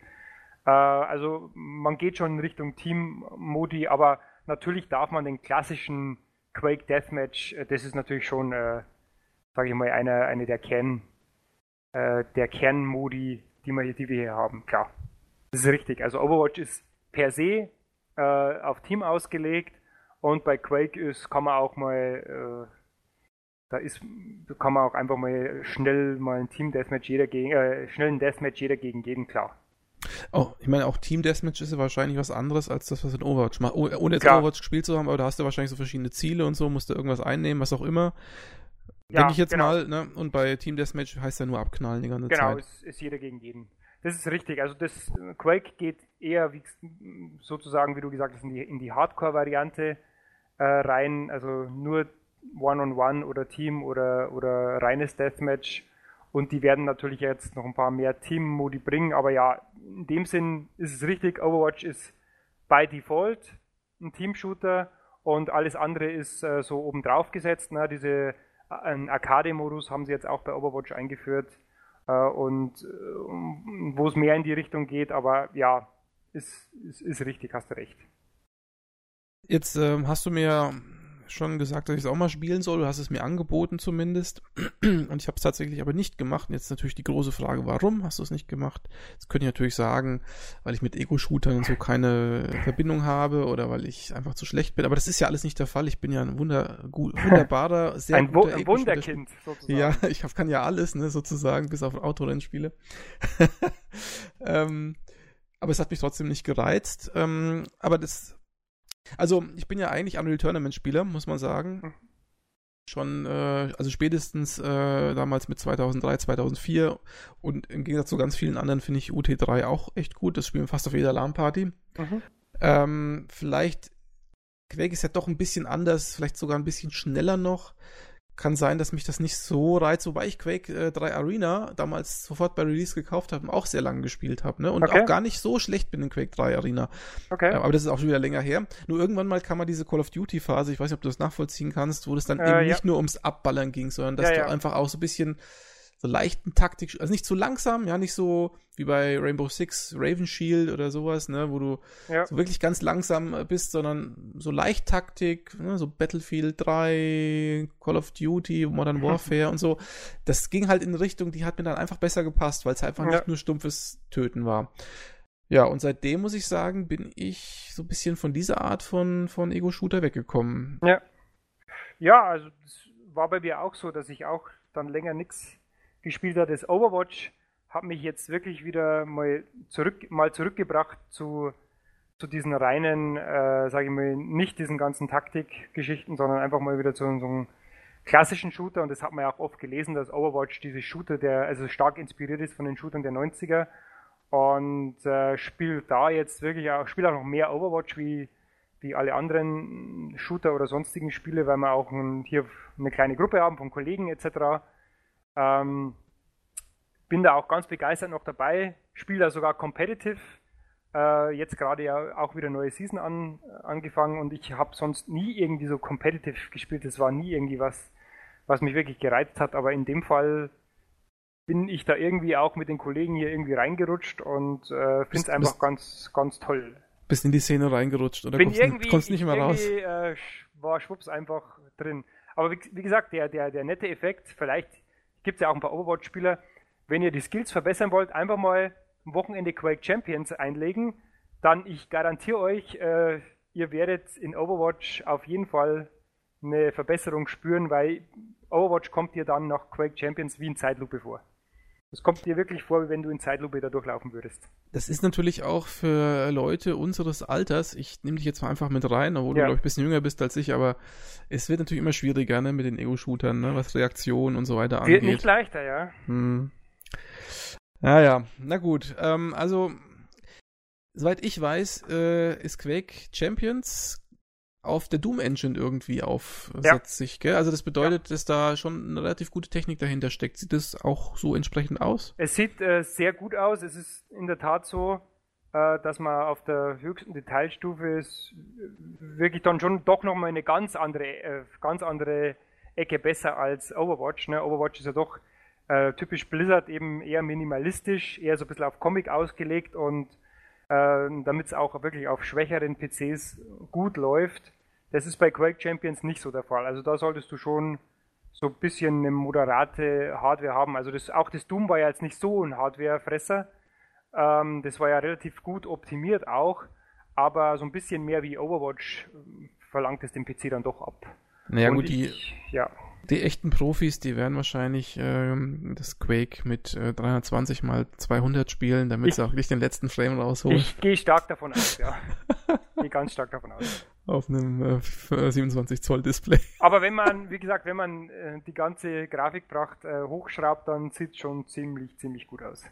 Äh, also man geht schon in Richtung Team-Modi, aber natürlich darf man den klassischen Quake Deathmatch, äh, das ist natürlich schon, äh, sage ich mal, eine, eine der Kern, äh, der Kernmodi, die, die wir hier haben. Klar, das ist richtig. Also Overwatch ist per se äh, auf Team ausgelegt und bei Quake ist, kann man auch mal, äh, da ist, kann man auch einfach mal schnell mal ein Team Deathmatch jeder gegen, äh, schnell ein Deathmatch jeder gegen jeden, klar. Oh, ich meine, auch Team Deathmatch ist ja wahrscheinlich was anderes als das, was in Overwatch macht. Oh, ohne jetzt Klar. Overwatch gespielt zu haben, aber da hast du wahrscheinlich so verschiedene Ziele und so, musst du irgendwas einnehmen, was auch immer. Ja, Denke ich jetzt genau. mal, ne? Und bei Team Deathmatch heißt ja nur abknallen die ganze genau, Zeit. Genau, ist, ist jeder gegen jeden. Das ist richtig. Also das Quake geht eher wie, sozusagen, wie du gesagt hast, in die, die Hardcore-Variante äh, rein. Also nur One-on-One -on -One oder Team oder, oder reines Deathmatch. Und die werden natürlich jetzt noch ein paar mehr Team-Modi bringen. Aber ja, in dem Sinn ist es richtig. Overwatch ist by Default ein Team-Shooter und alles andere ist äh, so obendrauf gesetzt. Ne? Diese äh, Arcade-Modus haben sie jetzt auch bei Overwatch eingeführt äh, und äh, wo es mehr in die Richtung geht, aber ja, ist, ist, ist richtig, hast du recht. Jetzt ähm, hast du mir schon gesagt, dass ich es auch mal spielen soll. Du hast es mir angeboten zumindest. Und ich habe es tatsächlich aber nicht gemacht. Und jetzt natürlich die große Frage, warum hast du es nicht gemacht? Jetzt könnte ich natürlich sagen, weil ich mit Ego-Shootern und so keine Verbindung habe oder weil ich einfach zu schlecht bin. Aber das ist ja alles nicht der Fall. Ich bin ja ein wunder, gut, wunderbarer, sehr ein guter Ein Wunderkind, sozusagen. Ja, ich hab, kann ja alles, ne, sozusagen, bis auf Autorennspiele. ähm, aber es hat mich trotzdem nicht gereizt. Ähm, aber das also, ich bin ja eigentlich Unreal Tournament-Spieler, muss man sagen. Mhm. Schon, äh, also spätestens äh, damals mit 2003, 2004 und im Gegensatz zu ganz vielen anderen finde ich UT3 auch echt gut. Das spielen wir fast auf jeder LAN-Party. Mhm. Ähm, vielleicht Quake ist ja doch ein bisschen anders, vielleicht sogar ein bisschen schneller noch kann sein, dass mich das nicht so reizt, wobei ich Quake äh, 3 Arena damals sofort bei Release gekauft habe und auch sehr lange gespielt habe, ne? Und okay. auch gar nicht so schlecht bin in Quake 3 Arena. Okay. Äh, aber das ist auch schon wieder länger her. Nur irgendwann mal kam mal diese Call of Duty Phase, ich weiß nicht, ob du das nachvollziehen kannst, wo das dann äh, eben ja. nicht nur ums Abballern ging, sondern dass ja, du ja. einfach auch so ein bisschen so leichten Taktik, also nicht zu langsam, ja, nicht so wie bei Rainbow Six, Raven Shield oder sowas, ne, wo du ja. so wirklich ganz langsam bist, sondern so leicht Taktik, ne, so Battlefield 3, Call of Duty, Modern Warfare und so. Das ging halt in eine Richtung, die hat mir dann einfach besser gepasst, weil es einfach ja. nicht nur stumpfes Töten war. Ja, und seitdem muss ich sagen, bin ich so ein bisschen von dieser Art von, von Ego-Shooter weggekommen. Ja. Ja, also das war bei mir auch so, dass ich auch dann länger nichts gespielt habe. Das Overwatch hat mich jetzt wirklich wieder mal zurück mal zurückgebracht zu, zu diesen reinen, äh, sage ich mal, nicht diesen ganzen Taktikgeschichten, sondern einfach mal wieder zu so einem klassischen Shooter. Und das hat man ja auch oft gelesen, dass Overwatch diese Shooter, der also stark inspiriert ist von den Shootern der 90er und äh, spielt da jetzt wirklich auch, spielt auch noch mehr Overwatch wie, wie alle anderen Shooter oder sonstigen Spiele, weil wir auch ein, hier eine kleine Gruppe haben von Kollegen etc. Ähm, bin da auch ganz begeistert noch dabei, spiele da sogar competitive. Äh, jetzt gerade ja auch wieder neue Season an, angefangen und ich habe sonst nie irgendwie so competitive gespielt. Das war nie irgendwie was, was mich wirklich gereizt hat, aber in dem Fall bin ich da irgendwie auch mit den Kollegen hier irgendwie reingerutscht und äh, finde es einfach ganz, ganz toll. Bist in die Szene reingerutscht oder bin kommst, irgendwie, kommst nicht mehr raus? Äh, war schwupps einfach drin. Aber wie, wie, gesagt, der, der, der nette Effekt, vielleicht gibt es ja auch ein paar Overwatch-Spieler, wenn ihr die Skills verbessern wollt, einfach mal am Wochenende Quake Champions einlegen, dann ich garantiere euch, äh, ihr werdet in Overwatch auf jeden Fall eine Verbesserung spüren, weil Overwatch kommt dir dann nach Quake Champions wie in Zeitlupe vor. Das kommt dir wirklich vor, wie wenn du in Zeitlupe da durchlaufen würdest. Das ist natürlich auch für Leute unseres Alters, ich nehme dich jetzt mal einfach mit rein, obwohl Ja. du, glaube ich, ein bisschen jünger bist als ich, aber es wird natürlich immer schwieriger, ne, mit den Ego-Shootern, ne, was Reaktionen und so weiter Wird angeht. nicht leichter, ja. Hm. Ja, ja, na gut. Ähm, also, soweit ich weiß, äh, ist Quake Champions auf der Doom Engine irgendwie aufsetzt sich, gell? Also das bedeutet, dass da schon eine relativ gute Technik dahinter steckt. Sieht das auch so entsprechend aus? Es sieht äh, sehr gut aus. Es ist in der Tat so, äh, dass man auf der höchsten Detailstufe ist wirklich dann schon doch nochmal eine ganz andere, äh, ganz andere Ecke besser als Overwatch. Ne? Overwatch ist ja doch äh, typisch Blizzard eben eher minimalistisch, eher so ein bisschen auf Comic ausgelegt und damit es auch wirklich auf schwächeren PCs gut läuft. Das ist bei Quake Champions nicht so der Fall. Also da solltest du schon so ein bisschen eine moderate Hardware haben. Also das, auch das Doom war ja jetzt nicht so ein Hardwarefresser. Ähm, das war ja relativ gut optimiert auch, aber so ein bisschen mehr wie Overwatch ähm, verlangt es dem PC dann doch ab. Naja Und gut, die, ich, ja, die echten Profis, die werden wahrscheinlich ähm, das Quake mit äh, 320 mal 200 spielen, damit Ich- sie auch wirklich den letzten Frame rausholen ich gehe stark davon aus, ja. gehe ganz stark davon aus. auf einem äh, f- äh, 27 Zoll Display. Aber wenn man, wie gesagt, wenn man äh, die ganze Grafikpracht äh, hochschraubt, dann sieht es schon ziemlich, ziemlich gut aus.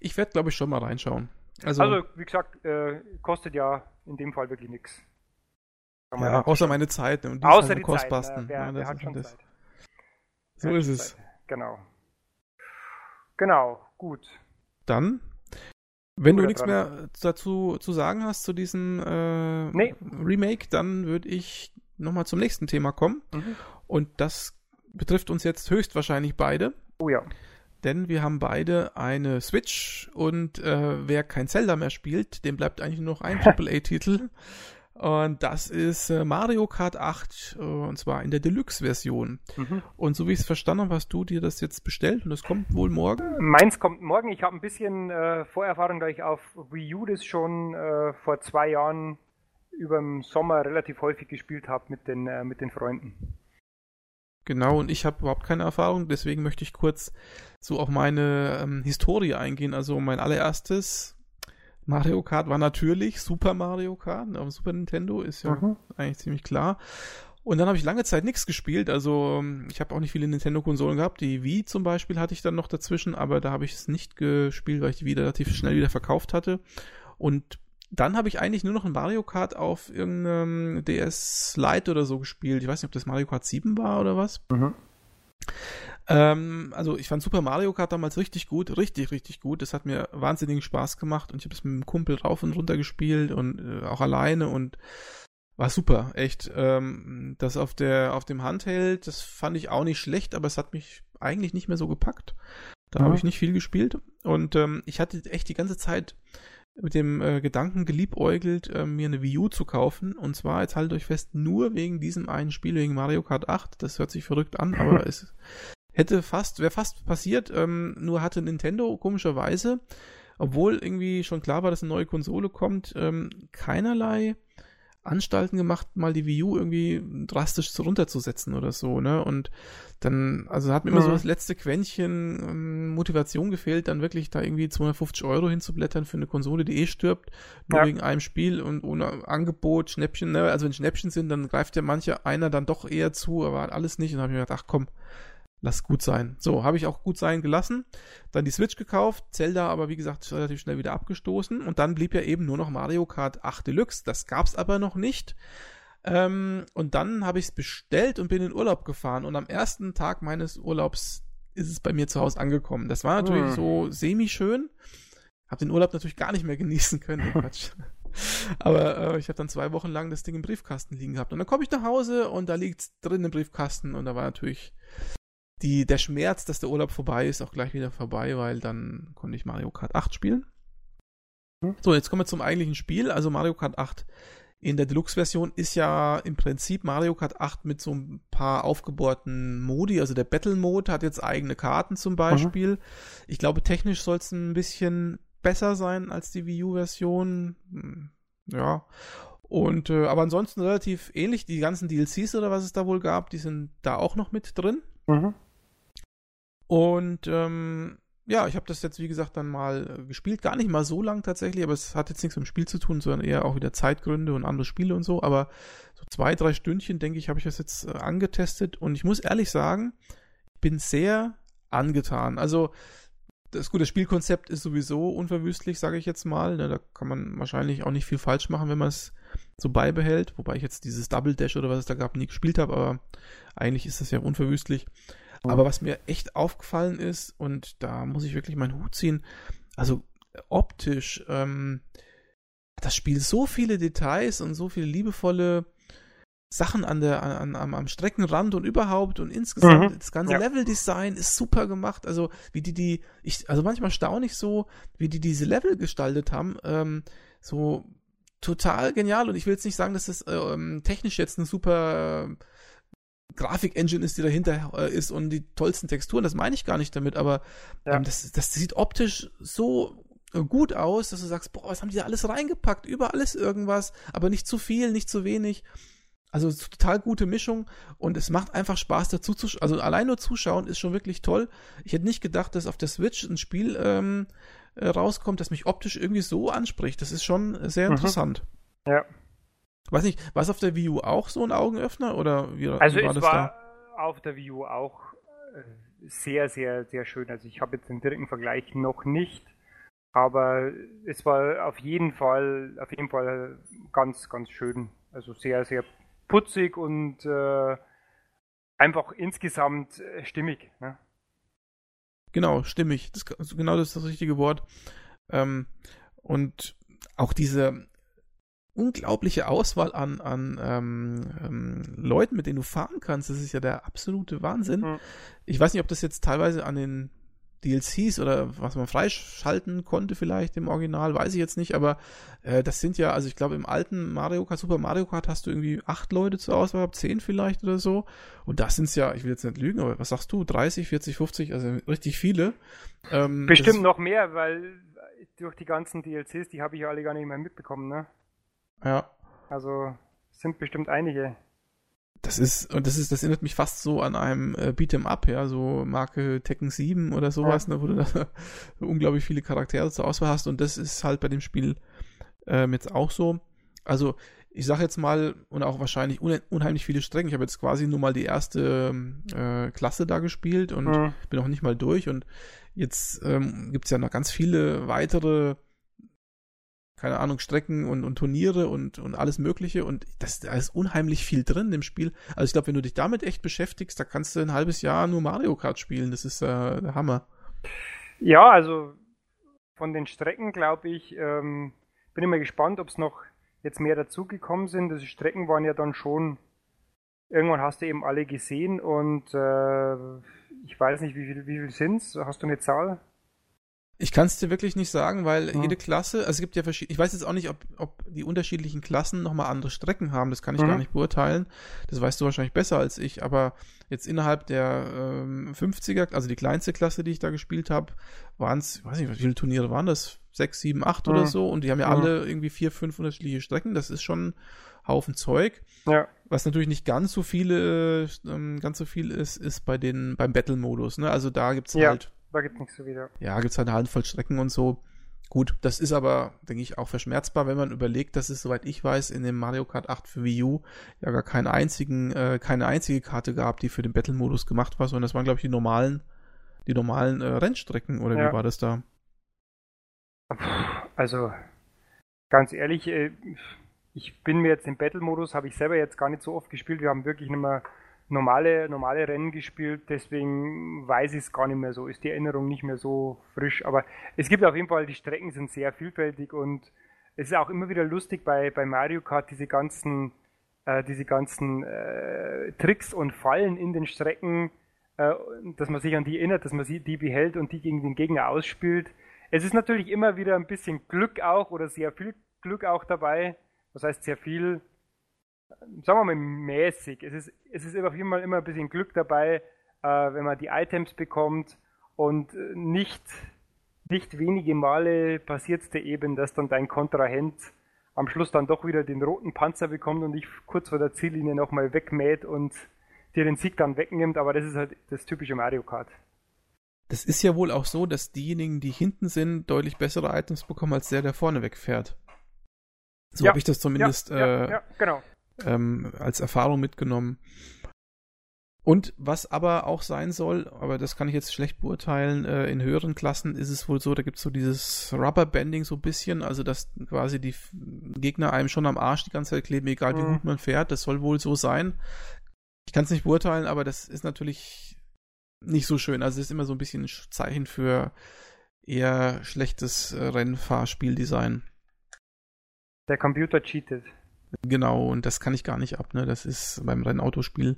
Ich werde, glaube ich, schon mal reinschauen. Also, Also, wie gesagt, äh, kostet ja in dem Fall wirklich nichts. Ja, außer meine Zeit ne, und die Außer ist die halt Zeit. Kostbasten. Ne? Wer, Ja, wer das hat schon. Zeit? So ist es. Zeit? Genau. Genau, gut. Dann, wenn du Oder nichts dran. mehr dazu zu sagen hast zu diesem äh, Nee. Remake, dann würde ich nochmal zum nächsten Thema kommen. Mhm. Und das betrifft uns jetzt höchstwahrscheinlich beide. Oh ja. Denn wir haben beide eine Switch und äh, wer kein Zelda mehr spielt, dem bleibt eigentlich nur noch ein AAA-Titel. Und das ist äh, Mario Kart 8, äh, und zwar in der Deluxe-Version. Mhm. Und so wie ich es verstanden habe, hast du dir das jetzt bestellt und das kommt wohl morgen? Meins kommt morgen. Ich habe ein bisschen äh, Vorerfahrung, da ich auf Wii U das schon äh, vor zwei Jahren über den Sommer relativ häufig gespielt habe mit den, äh, mit den Freunden. Genau, und ich habe überhaupt keine Erfahrung, deswegen möchte ich kurz so auf meine ähm, Historie eingehen. Also mein allererstes Mario Kart war natürlich Super Mario Kart auf dem Super Nintendo, ist ja Mhm. eigentlich ziemlich klar. Und dann habe ich lange Zeit nichts gespielt. Also ähm, ich habe auch nicht viele Nintendo-Konsolen gehabt. Die Wii zum Beispiel hatte ich dann noch dazwischen, aber da habe ich es nicht gespielt, weil ich die Wii relativ schnell wieder verkauft hatte. Und dann habe ich eigentlich nur noch ein Mario Kart auf irgendeinem DS Lite oder so gespielt. Ich weiß nicht, ob das Mario Kart 7 war oder was. Mhm. Ähm, also ich fand Super Mario Kart damals richtig gut, richtig, richtig gut. Das hat mir wahnsinnigen Spaß gemacht und ich habe es mit einem Kumpel rauf und runter gespielt und äh, auch alleine und war super, echt. Ähm, das auf der auf dem Handheld, das fand ich auch nicht schlecht, aber es hat mich eigentlich nicht mehr so gepackt. Da Mhm. habe ich nicht viel gespielt und ähm, ich hatte echt die ganze Zeit mit dem äh, Gedanken geliebäugelt, äh, mir eine Wii U zu kaufen. Und zwar, jetzt haltet euch fest, nur wegen diesem einen Spiel, wegen Mario Kart 8. Das hört sich verrückt an, aber es hätte fast, wäre fast passiert, ähm, nur hatte Nintendo komischerweise obwohl irgendwie schon klar war, dass eine neue Konsole kommt, ähm, keinerlei Anstalten gemacht, mal die Wii U irgendwie drastisch runterzusetzen oder so, ne? Und dann, also hat mir immer mhm. so das letzte Quäntchen ähm, Motivation gefehlt, dann wirklich da irgendwie 250 Euro hinzublättern für eine Konsole, die eh stirbt, nur ja. wegen einem Spiel und ohne Angebot, Schnäppchen, ne? Also wenn Schnäppchen sind, dann greift ja mancher einer dann doch eher zu, aber alles nicht. Und dann habe ich mir gedacht, ach komm, lass gut sein. So, habe ich auch gut sein gelassen. Dann die Switch gekauft, Zelda aber wie gesagt relativ schnell wieder abgestoßen und dann blieb ja eben nur noch Mario Kart 8 Deluxe. Das gab's aber noch nicht. Ähm, und dann habe ich es bestellt und bin in Urlaub gefahren und am ersten Tag meines Urlaubs ist es bei mir zu Hause angekommen. Das war natürlich hm. so semi-schön. Hab den Urlaub natürlich gar nicht mehr genießen können. Quatsch. Aber äh, ich habe dann zwei Wochen lang das Ding im Briefkasten liegen gehabt. Und dann komme ich nach Hause und da liegt's drin im Briefkasten und da war natürlich die, der Schmerz, dass der Urlaub vorbei ist, auch gleich wieder vorbei, weil dann konnte ich Mario Kart 8 spielen. Hm. So, jetzt kommen wir zum eigentlichen Spiel. Also Mario Kart 8 in der Deluxe-Version ist ja im Prinzip Mario Kart 8 mit so ein paar aufgebohrten Modi. Also der Battle-Mode hat jetzt eigene Karten zum Beispiel. Mhm. Ich glaube, technisch soll es ein bisschen besser sein als die Wii U-Version. Hm, ja. Und äh, aber ansonsten relativ ähnlich. Die ganzen DLCs oder was es da wohl gab, die sind da auch noch mit drin. Mhm. Und ähm, ja, ich habe das jetzt, wie gesagt, dann mal äh, gespielt. Gar nicht mal so lang tatsächlich, aber es hat jetzt nichts mit dem Spiel zu tun, sondern eher auch wieder Zeitgründe und andere Spiele und so. Aber so zwei, drei Stündchen, denke ich, habe ich das jetzt äh, angetestet. Und ich muss ehrlich sagen, bin sehr angetan. Also, das gute Spielkonzept ist sowieso unverwüstlich, sage ich jetzt mal. Ne, da kann man wahrscheinlich auch nicht viel falsch machen, wenn man es so beibehält. Wobei ich jetzt dieses Double Dash oder was es da gab nie gespielt habe, aber eigentlich ist das ja unverwüstlich. Aber was mir echt aufgefallen ist, und da muss ich wirklich meinen Hut ziehen, also optisch, ähm, das Spiel so viele Details und so viele liebevolle Sachen an der, an, am, am Streckenrand und überhaupt und insgesamt mhm. das ganze ja. Leveldesign ist super gemacht. Also wie die die, ich, also manchmal staune ich so, wie die diese Level gestaltet haben. Ähm, so total genial und ich will jetzt nicht sagen, dass das ähm, technisch jetzt eine super äh, Grafik-Engine ist, die dahinter äh, ist und die tollsten Texturen, das meine ich gar nicht damit, aber ja. ähm, das, das sieht optisch so äh, gut aus, dass du sagst, boah, was haben die da alles reingepackt? Überall ist irgendwas, aber nicht zu viel, nicht zu wenig. Also total gute Mischung und es macht einfach Spaß dazu zu Also allein nur zuschauen ist schon wirklich toll. Ich hätte nicht gedacht, dass auf der Switch ein Spiel ähm, äh, rauskommt, das mich optisch irgendwie so anspricht. Das ist schon sehr mhm. interessant. Mhm. Ja. Weiß nicht, war es auf der Wii U auch so ein Augenöffner oder wie, also wie war es war da? auf der Wii U auch äh, sehr, sehr, sehr schön. Also ich habe jetzt den direkten Vergleich noch nicht, aber es war auf jeden Fall, auf jeden Fall ganz, ganz schön. Also sehr, sehr putzig und äh, einfach insgesamt äh, stimmig. Ne? Genau, stimmig. Das, genau das ist das richtige Wort. Ähm, und auch diese unglaubliche Auswahl an, an ähm, ähm, Leuten, mit denen du fahren kannst. Das ist ja der absolute Wahnsinn. Mhm. Ich weiß nicht, ob das jetzt teilweise an den DLCs oder was man freischalten konnte vielleicht im Original, weiß ich jetzt nicht, aber äh, das sind ja, also ich glaube im alten Mario Kart, Super Mario Kart hast du irgendwie acht Leute zur Auswahl, zehn vielleicht oder so und das sind's ja, ich will jetzt nicht lügen, aber was sagst du, 30, 40, 50, also richtig viele. Ähm, Bestimmt noch mehr, weil durch die ganzen DLCs, die habe ich ja alle gar nicht mehr mitbekommen, ne? Ja. Also sind bestimmt einige. Das ist, und das ist, das erinnert mich fast so an einem äh, Beat'em Up, ja, so Marke Tekken 7 oder sowas, ja. ne, wo du da unglaublich viele Charaktere zur Auswahl hast und das ist halt bei dem Spiel ähm, jetzt auch so. Also, ich sag jetzt mal, und auch wahrscheinlich un unheimlich viele Strecken. Ich habe jetzt quasi nur mal die erste äh, Klasse da gespielt und mhm. bin auch nicht mal durch. Und jetzt ähm, gibt es ja noch ganz viele weitere keine Ahnung, Strecken und, und Turniere und, und alles Mögliche. Und das, da ist unheimlich viel drin im Spiel. Also ich glaube, wenn du dich damit echt beschäftigst, da kannst du ein halbes Jahr nur Mario Kart spielen. Das ist äh, der Hammer. Ja, also von den Strecken, glaube ich, ähm, bin mal gespannt, ob es noch jetzt mehr dazugekommen sind. Also Strecken waren ja dann schon, irgendwann hast du eben alle gesehen und äh, ich weiß nicht, wie viel, wie viel sind es? Hast du eine Zahl? Ich kann es dir wirklich nicht sagen, weil ja. jede Klasse, also es gibt ja verschiedene, ich weiß jetzt auch nicht, ob, ob die unterschiedlichen Klassen nochmal andere Strecken haben, das kann ich mhm. gar nicht beurteilen. Das weißt du wahrscheinlich besser als ich, aber jetzt innerhalb der ähm, 50er, also die kleinste Klasse, die ich da gespielt habe, waren es, weiß nicht, wie viele Turniere waren das? Sechs, sieben, acht mhm. oder so und die haben ja mhm. alle irgendwie vier, fünf unterschiedliche Strecken, das ist schon Haufen Zeug. Ja. Was natürlich nicht ganz so viele, ähm, ganz so viel ist, ist bei den, beim Battle-Modus, ne? Also da gibt's ja. halt da gibt es nicht so wieder. Ja, gibt es halt eine Handvoll Strecken und so. Gut, das ist aber, denke ich, auch verschmerzbar, wenn man überlegt, dass es, soweit ich weiß, in dem Mario Kart 8 für Wii U ja gar keinen einzigen, äh, keine einzige Karte gab, die für den Battle-Modus gemacht war, sondern das waren, glaube ich, die normalen, die normalen äh, Rennstrecken, oder ja. wie war das da? Also, ganz ehrlich, äh, ich bin mir jetzt im Battle-Modus, habe ich selber jetzt gar nicht so oft gespielt. Wir haben wirklich nicht mehr normale, normale Rennen gespielt, deswegen weiß ich es gar nicht mehr so, ist die Erinnerung nicht mehr so frisch. Aber es gibt auf jeden Fall, die Strecken sind sehr vielfältig und es ist auch immer wieder lustig bei, bei Mario Kart, diese ganzen, äh, diese ganzen äh, Tricks und Fallen in den Strecken, äh, dass man sich an die erinnert, dass man sie, die behält und die gegen den Gegner ausspielt. Es ist natürlich immer wieder ein bisschen Glück auch oder sehr viel Glück auch dabei. Das heißt sehr viel, sagen wir mal mäßig. Es ist, es ist auf jeden Fall immer ein bisschen Glück dabei, äh, wenn man die Items bekommt und nicht, nicht wenige Male passiert es dir eben, dass dann dein Kontrahent am Schluss dann doch wieder den roten Panzer bekommt und dich kurz vor der Ziellinie nochmal wegmäht und dir den Sieg dann wegnimmt, aber das ist halt das typische Mario Kart. Das ist ja wohl auch so, dass diejenigen, die hinten sind, deutlich bessere Items bekommen als der, der vorne wegfährt. So ja, habe ich das zumindest ja, ja, äh, ja, genau ähm, als Erfahrung mitgenommen. Und was aber auch sein soll, aber das kann ich jetzt schlecht beurteilen, äh, in höheren Klassen ist es wohl so, da gibt es so dieses Rubberbanding so ein bisschen, also dass quasi die Gegner einem schon am Arsch die ganze Zeit kleben, egal wie mhm. gut man fährt. Das soll wohl so sein. Ich kann es nicht beurteilen, aber das ist natürlich nicht so schön. Also es ist immer so ein bisschen ein Zeichen für eher schlechtes äh, Rennfahrspieldesign. Der Computer cheatet. Genau, und das kann ich gar nicht ab, ne? Das ist beim Rennautospiel.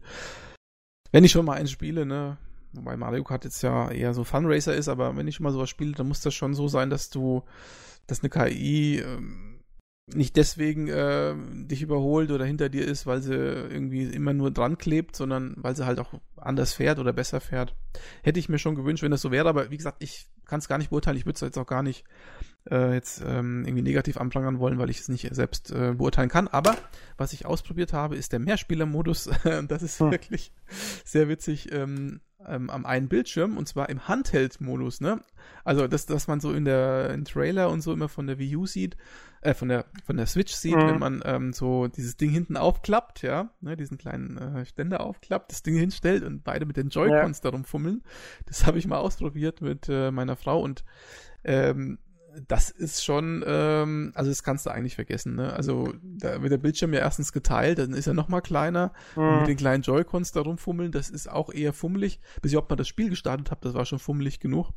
Wenn ich schon mal eins spiele, ne? Wobei Mario Kart jetzt ja eher so Funracer ist, aber wenn ich schon mal sowas spiele, dann muss das schon so sein, dass du, dass eine KI ähm, nicht deswegen äh, dich überholt oder hinter dir ist, weil sie irgendwie immer nur dran klebt, sondern weil sie halt auch anders fährt oder besser fährt. Hätte ich mir schon gewünscht, wenn das so wäre, aber wie gesagt, ich kann es gar nicht beurteilen. Ich würde es jetzt auch gar nicht äh, jetzt ähm, irgendwie negativ anprangern wollen, weil ich es nicht selbst äh, beurteilen kann. Aber was ich ausprobiert habe, ist der Mehrspieler-Modus. das ist hm. wirklich sehr witzig. Ähm, ähm, am einen Bildschirm und zwar im Handheld-Modus, ne? Also das, was man so in der in Trailer und so immer von der Wii U sieht, äh, von der von der Switch sieht, mhm. wenn man ähm, so dieses Ding hinten aufklappt, ja, ne, diesen kleinen äh, Ständer aufklappt, das Ding hinstellt und beide mit den Joy-Cons ja. darum fummeln. Das habe ich mal ausprobiert mit äh, meiner Frau und ähm, das ist schon, ähm, also das kannst du eigentlich vergessen. Ne? Also da wird der Bildschirm ja erstens geteilt, dann ist er noch mal kleiner. Mhm. mit den kleinen Joy-Cons da rumfummeln, das ist auch eher fummelig. Bis ich ob mal das Spiel gestartet habe, das war schon fummelig genug.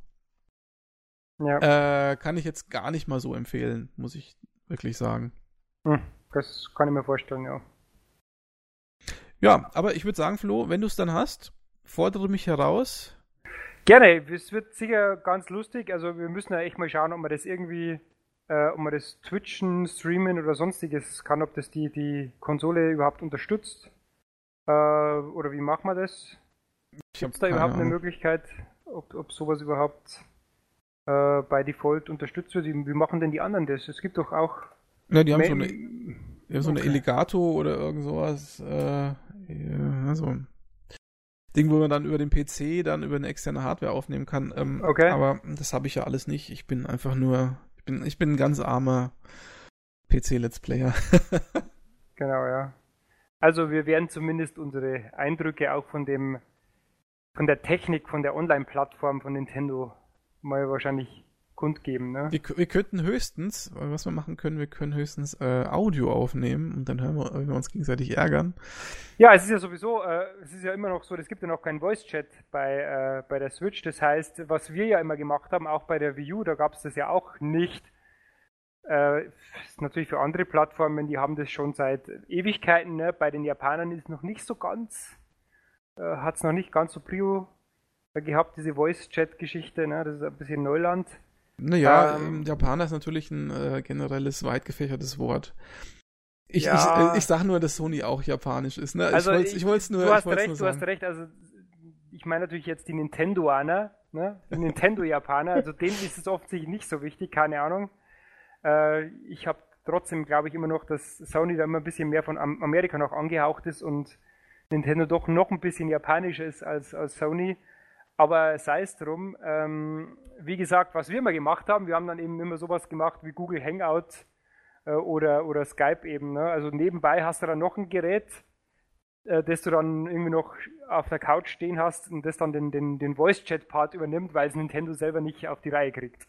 Ja. Äh, kann ich jetzt gar nicht mal so empfehlen, muss ich wirklich sagen. Hm, das kann ich mir vorstellen, ja. Ja, aber ich würde sagen, Flo, wenn du es dann hast, fordere mich heraus. Gerne, es wird sicher ganz lustig. Also wir müssen ja echt mal schauen, ob man das irgendwie, äh, ob man das Twitchen, Streamen oder sonstiges kann, ob das die, die Konsole überhaupt unterstützt. Äh, oder wie macht man das? Gibt es da überhaupt Ahnung. eine Möglichkeit, ob, ob sowas überhaupt äh, bei Default unterstützt wird? Wie, wie machen denn die anderen das? Es gibt doch auch. Ja, die haben so eine, die haben so eine oder irgend sowas. Äh, ja, also Ding, wo man dann über den PC dann über eine externe Hardware aufnehmen kann. Ähm, okay. Aber das habe ich ja alles nicht. Ich bin einfach nur, ich bin, ich bin ein ganz armer PC-Let's Player. genau, ja. Also wir werden zumindest unsere Eindrücke auch von dem, von der Technik, von der Online-Plattform von Nintendo mal wahrscheinlich kundgeben. Ne? Wir, wir, könnten höchstens, was wir machen können, wir können höchstens äh, Audio aufnehmen und dann hören wir, wenn wir uns gegenseitig ärgern. Ja, es ist ja sowieso, äh, es ist ja immer noch so, es gibt ja noch keinen Voice-Chat bei, äh, bei der Switch. Das heißt, was wir ja immer gemacht haben, auch bei der Wii U, da gab es das ja auch nicht. Äh, ist natürlich für andere Plattformen, die haben das schon seit Ewigkeiten. Ne? Bei den Japanern ist es noch nicht so ganz, äh, hat es noch nicht ganz so Prio gehabt, diese Voice-Chat-Geschichte. Ne? Das ist ein bisschen Neuland. Naja, ähm, Japaner ist natürlich ein äh, generelles, weit gefächertes Wort. Ich, Ja. ich, ich sage nur, dass Sony auch japanisch ist. Ne? Also ich wollte wollt's nur, du hast recht, du hast sagen. recht. Also ich meine natürlich jetzt die Nintendoaner, ne? Die Nintendo-Japaner. Also denen ist es offensichtlich nicht so wichtig, keine Ahnung. Äh, ich habe trotzdem, glaube ich, immer noch, dass Sony da immer ein bisschen mehr von Am Amerika noch angehaucht ist und Nintendo doch noch ein bisschen japanischer ist als, als Sony. Aber sei es drum. Ähm, wie gesagt, was wir immer gemacht haben, wir haben dann eben immer sowas gemacht wie Google Hangout äh, oder, oder Skype eben. Ne? Also nebenbei hast du dann noch ein Gerät, äh, das du dann irgendwie noch auf der Couch stehen hast und das dann den, den, den Voice-Chat-Part übernimmt, weil es Nintendo selber nicht auf die Reihe kriegt.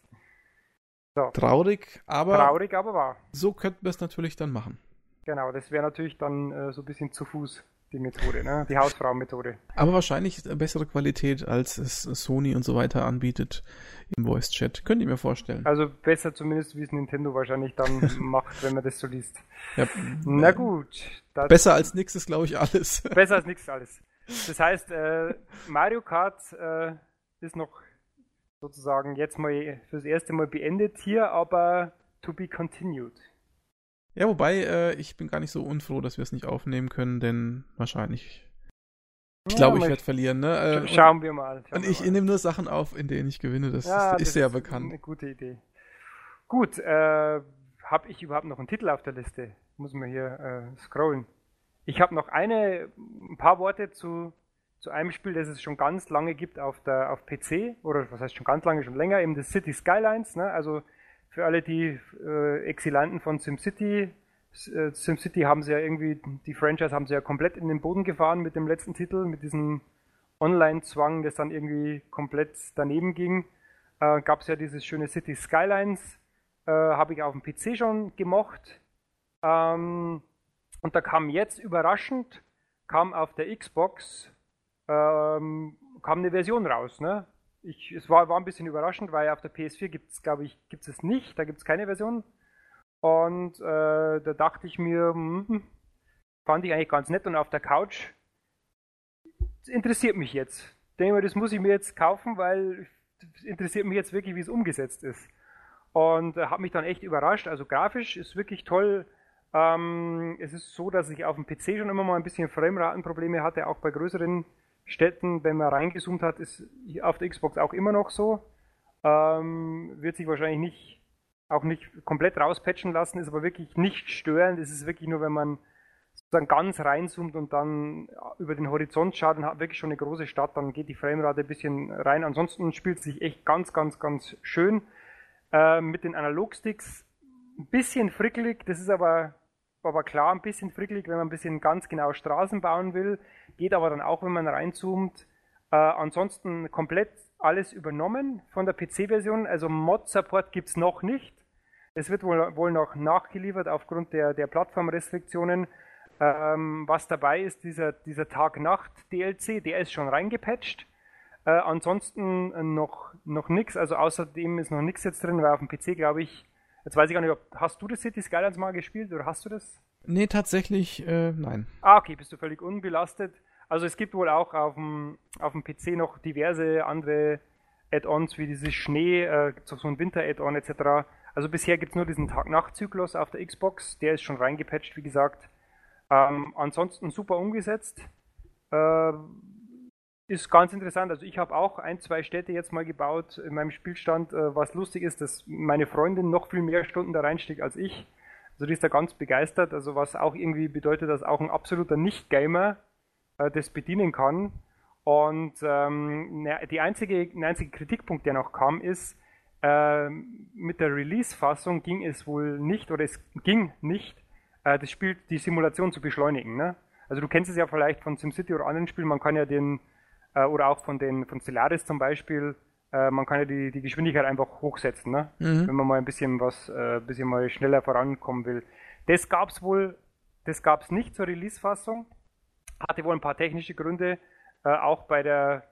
Traurig, aber Traurig, aber wahr. so könnten wir es natürlich dann machen. Genau, das wäre natürlich dann äh, so ein bisschen zu Fuß die Methode, ne? die Hausfrau-Methode. Aber wahrscheinlich bessere Qualität, als es Sony und so weiter anbietet im Voice-Chat. Könnt ihr mir vorstellen. Also besser zumindest, wie es Nintendo wahrscheinlich dann macht, wenn man das so liest. Ja, Na gut. Besser als nix ist, glaube ich, alles. besser als nichts alles. Das heißt, äh, Mario Kart äh, ist noch sozusagen jetzt mal fürs erste Mal beendet hier, aber to be continued. Ja, wobei, äh, ich bin gar nicht so unfroh, dass wir es nicht aufnehmen können, denn wahrscheinlich. Ich glaube, ich mal werde verlieren, ne? Äh, und- Schauen wir mal. Schauen Und wir ich nehme nur Sachen auf, in denen ich gewinne. Das Ja, ist, das ist ja bekannt. Eine gute Idee. Gut, äh, habe ich überhaupt noch einen Titel auf der Liste? Muss man hier äh, scrollen. Ich habe noch eine, ein paar Worte zu, zu einem Spiel, das es schon ganz lange gibt auf der auf PC oder was heißt schon ganz lange, schon länger, eben das City Skylines. Ne? Also für alle die äh, Exilanten von SimCity, äh, SimCity haben sie ja irgendwie die Franchise haben sie ja komplett in den Boden gefahren mit dem letzten Titel, mit diesem Online-Zwang, das dann irgendwie komplett daneben ging äh, gab es ja dieses schöne City Skylines, äh, habe ich auf dem PC schon gemocht. Ähm, und da kam jetzt überraschend, kam auf der Xbox, ähm, kam eine Version raus. Ne? Ich, es war, war ein bisschen überraschend, weil auf der PS4 gibt es, glaube ich, gibt es nicht, da gibt es keine Version. Und äh, da dachte ich mir, hm, fand ich eigentlich ganz nett und auf der Couch das interessiert mich jetzt. Denke mir, das muss ich mir jetzt kaufen, weil es interessiert mich jetzt wirklich, wie es umgesetzt ist. Und äh, habe mich dann echt überrascht. Also grafisch ist wirklich toll. Ähm, es ist so, dass ich auf dem PC schon immer mal ein bisschen Frameratenprobleme hatte, auch bei größeren Städten, wenn man reingezoomt hat, ist auf der Xbox auch immer noch so. Ähm, wird sich wahrscheinlich nicht auch nicht komplett rauspatchen lassen, ist aber wirklich nicht störend. Es ist wirklich nur, wenn man sozusagen ganz reinzoomt und dann über den Horizont schaut und hat wirklich schon eine große Stadt, dann geht die Framerate ein bisschen rein. Ansonsten spielt es sich echt ganz, ganz, ganz schön. Äh, mit den Analogsticks ein bisschen frickelig, das ist aber, aber klar, ein bisschen frickelig, wenn man ein bisschen ganz genau Straßen bauen will. Geht aber dann auch, wenn man reinzoomt. Äh, ansonsten komplett alles übernommen von der PC-Version. Also Mod-Support gibt es noch nicht. Es wird wohl, wohl noch nachgeliefert aufgrund der, der Plattformrestriktionen. Ähm, was dabei ist, dieser, dieser Tag-Nacht-DLC, der ist schon reingepatcht. Äh, ansonsten noch, noch nichts, also außerdem ist noch nichts jetzt drin, weil auf dem PC glaube ich, jetzt weiß ich gar nicht, ob, hast du das City Skylines mal gespielt oder hast du das? Nee, tatsächlich, äh, nein. Ah, okay, bist du völlig unbelastet. Also es gibt wohl auch auf dem, auf dem PC noch diverse andere Add-ons wie dieses Schnee, äh, so ein Winter-Add-on etc. Also bisher gibt's nur diesen Tag-Nacht-Zyklus auf der Xbox, der ist schon reingepatcht, wie gesagt. Ähm, ansonsten super umgesetzt. Äh, ist ganz interessant. Also ich habe auch ein, zwei Städte jetzt mal gebaut in meinem Spielstand, äh, was lustig ist, dass meine Freundin noch viel mehr Stunden da reinsteckt als ich. Also die ist da ganz begeistert, also was auch irgendwie bedeutet, dass auch ein absoluter Nicht-Gamer äh, das bedienen kann. Und ähm, die einzige, der einzige Kritikpunkt, der noch kam, ist, ähm, mit der Release-Fassung ging es wohl nicht, oder es ging nicht, äh, das Spiel, die Simulation zu beschleunigen. Ne? Also du kennst es ja vielleicht von SimCity oder anderen Spielen, man kann ja den, äh, oder auch von den, von Stellaris zum Beispiel, äh, man kann ja die, die Geschwindigkeit einfach hochsetzen, ne? Mhm. wenn man mal ein bisschen was, äh, ein bisschen mal schneller vorankommen will. Das gab's wohl, das gab's nicht zur Release-Fassung, hatte wohl ein paar technische Gründe, äh, auch bei der,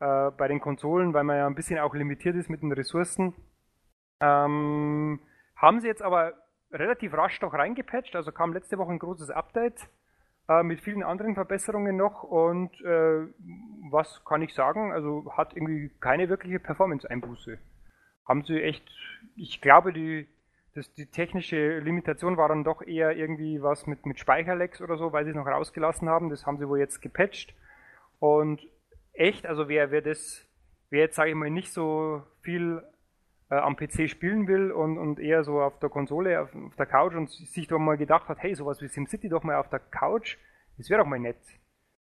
äh, bei den Konsolen, weil man ja ein bisschen auch limitiert ist mit den Ressourcen. Ähm, haben sie jetzt aber relativ rasch doch reingepatcht, also kam letzte Woche ein großes Update äh, mit vielen anderen Verbesserungen noch und äh, was kann ich sagen, also hat irgendwie keine wirkliche Performance-Einbuße. haben sie echt, ich glaube, die, das, die technische Limitation war dann doch eher irgendwie was mit, mit Speicherlecks oder so, weil sie es noch rausgelassen haben. Das haben sie wohl jetzt gepatcht. Und echt, also wer, wer das, wer jetzt, sage ich mal, nicht so viel äh, am PC spielen will und, und eher so auf der Konsole, auf, auf der Couch und sich doch mal gedacht hat, hey, sowas wie SimCity doch mal auf der Couch, das wäre doch mal nett.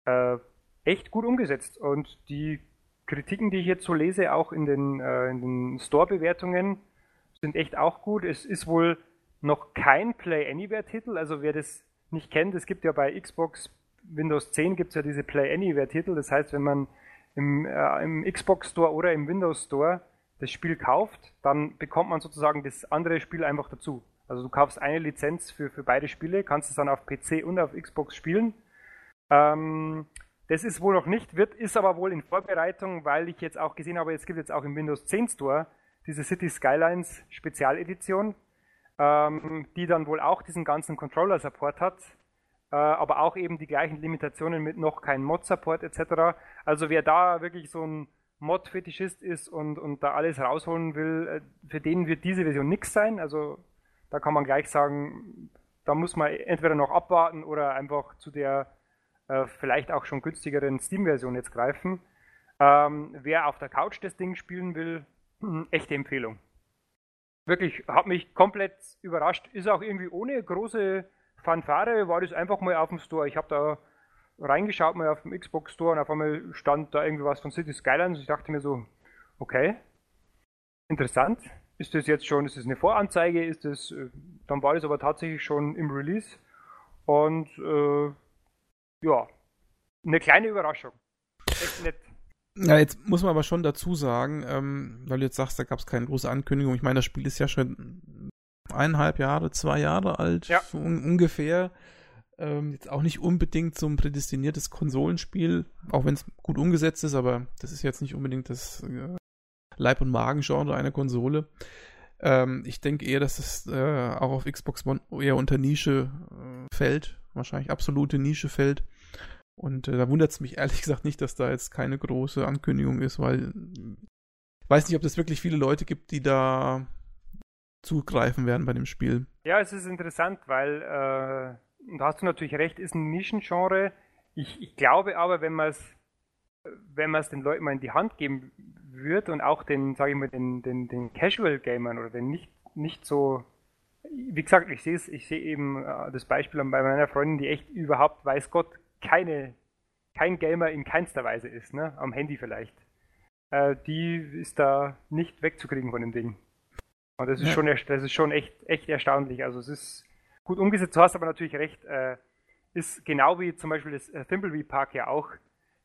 Äh, echt gut umgesetzt. Und die Kritiken, die ich jetzt so lese, auch in den, äh, den Store-Bewertungen, sind echt auch gut. Es ist wohl noch kein Play Anywhere-Titel, also wer das nicht kennt, es gibt ja bei Xbox Windows 10 gibt es ja diese Play Anywhere-Titel. Das heißt, wenn man im, äh, im Xbox Store oder im Windows Store das Spiel kauft, dann bekommt man sozusagen das andere Spiel einfach dazu. Also du kaufst eine Lizenz für, für beide Spiele, kannst es dann auf PC und auf Xbox spielen. Ähm, das ist wohl noch nicht, wird, ist aber wohl in Vorbereitung, weil ich jetzt auch gesehen habe, es gibt jetzt auch im Windows 10 Store diese City Skylines Spezialedition, ähm, die dann wohl auch diesen ganzen Controller-Support hat, äh, aber auch eben die gleichen Limitationen mit noch kein Mod-Support etc. Also wer da wirklich so ein Mod-Fetischist ist und, und da alles rausholen will, äh, für den wird diese Version nichts sein. Also da kann man gleich sagen, da muss man entweder noch abwarten oder einfach zu der äh, vielleicht auch schon günstigeren Steam-Version jetzt greifen. Ähm, wer auf der Couch das Ding spielen will, echte Empfehlung. Wirklich, hat mich komplett überrascht. Ist auch irgendwie ohne große Fanfare, war das einfach mal auf dem Store. Ich habe da reingeschaut, mal auf dem Xbox Store und auf einmal stand da irgendwie was von City Skylines. Ich dachte mir so, okay, interessant. Ist das jetzt schon, ist das eine Voranzeige? Ist das, äh, dann war das aber tatsächlich schon im Release. Und äh, ja, eine kleine Überraschung. Echt nett. Ja, jetzt muss man aber schon dazu sagen, ähm, weil du jetzt sagst, da gab es keine große Ankündigung. Ich meine, das Spiel ist ja schon eineinhalb Jahre, zwei Jahre alt, ja. un ungefähr. Ähm, jetzt auch nicht unbedingt so ein prädestiniertes Konsolenspiel, auch wenn es gut umgesetzt ist, aber das ist jetzt nicht unbedingt das äh, Leib- und Magen-Genre einer Konsole. Ähm, ich denke eher, dass es äh, auch auf Xbox One eher unter Nische äh, fällt, wahrscheinlich absolute Nische fällt. Und äh, da wundert es mich ehrlich gesagt nicht, dass da jetzt keine große Ankündigung ist, weil ich weiß nicht, ob es wirklich viele Leute gibt, die da zugreifen werden bei dem Spiel. Ja, es ist interessant, weil, äh, da hast du natürlich recht, ist ein Nischengenre. Ich, ich glaube aber, wenn man es wenn man es den Leuten mal in die Hand geben wird und auch den, sage ich mal, den, den, den Casual Gamern oder den nicht, nicht so wie gesagt, ich sehe es, ich sehe eben äh, das Beispiel bei meiner Freundin, die echt überhaupt, weiß Gott, keine, kein Gamer in keinster Weise ist, ne? Am Handy vielleicht. Äh, die ist da nicht wegzukriegen von dem Ding. Und das ist ja. schon, das ist schon echt, echt erstaunlich. Also es ist gut umgesetzt. Du hast aber natürlich recht. Äh, ist genau wie zum Beispiel das äh, Park ja auch.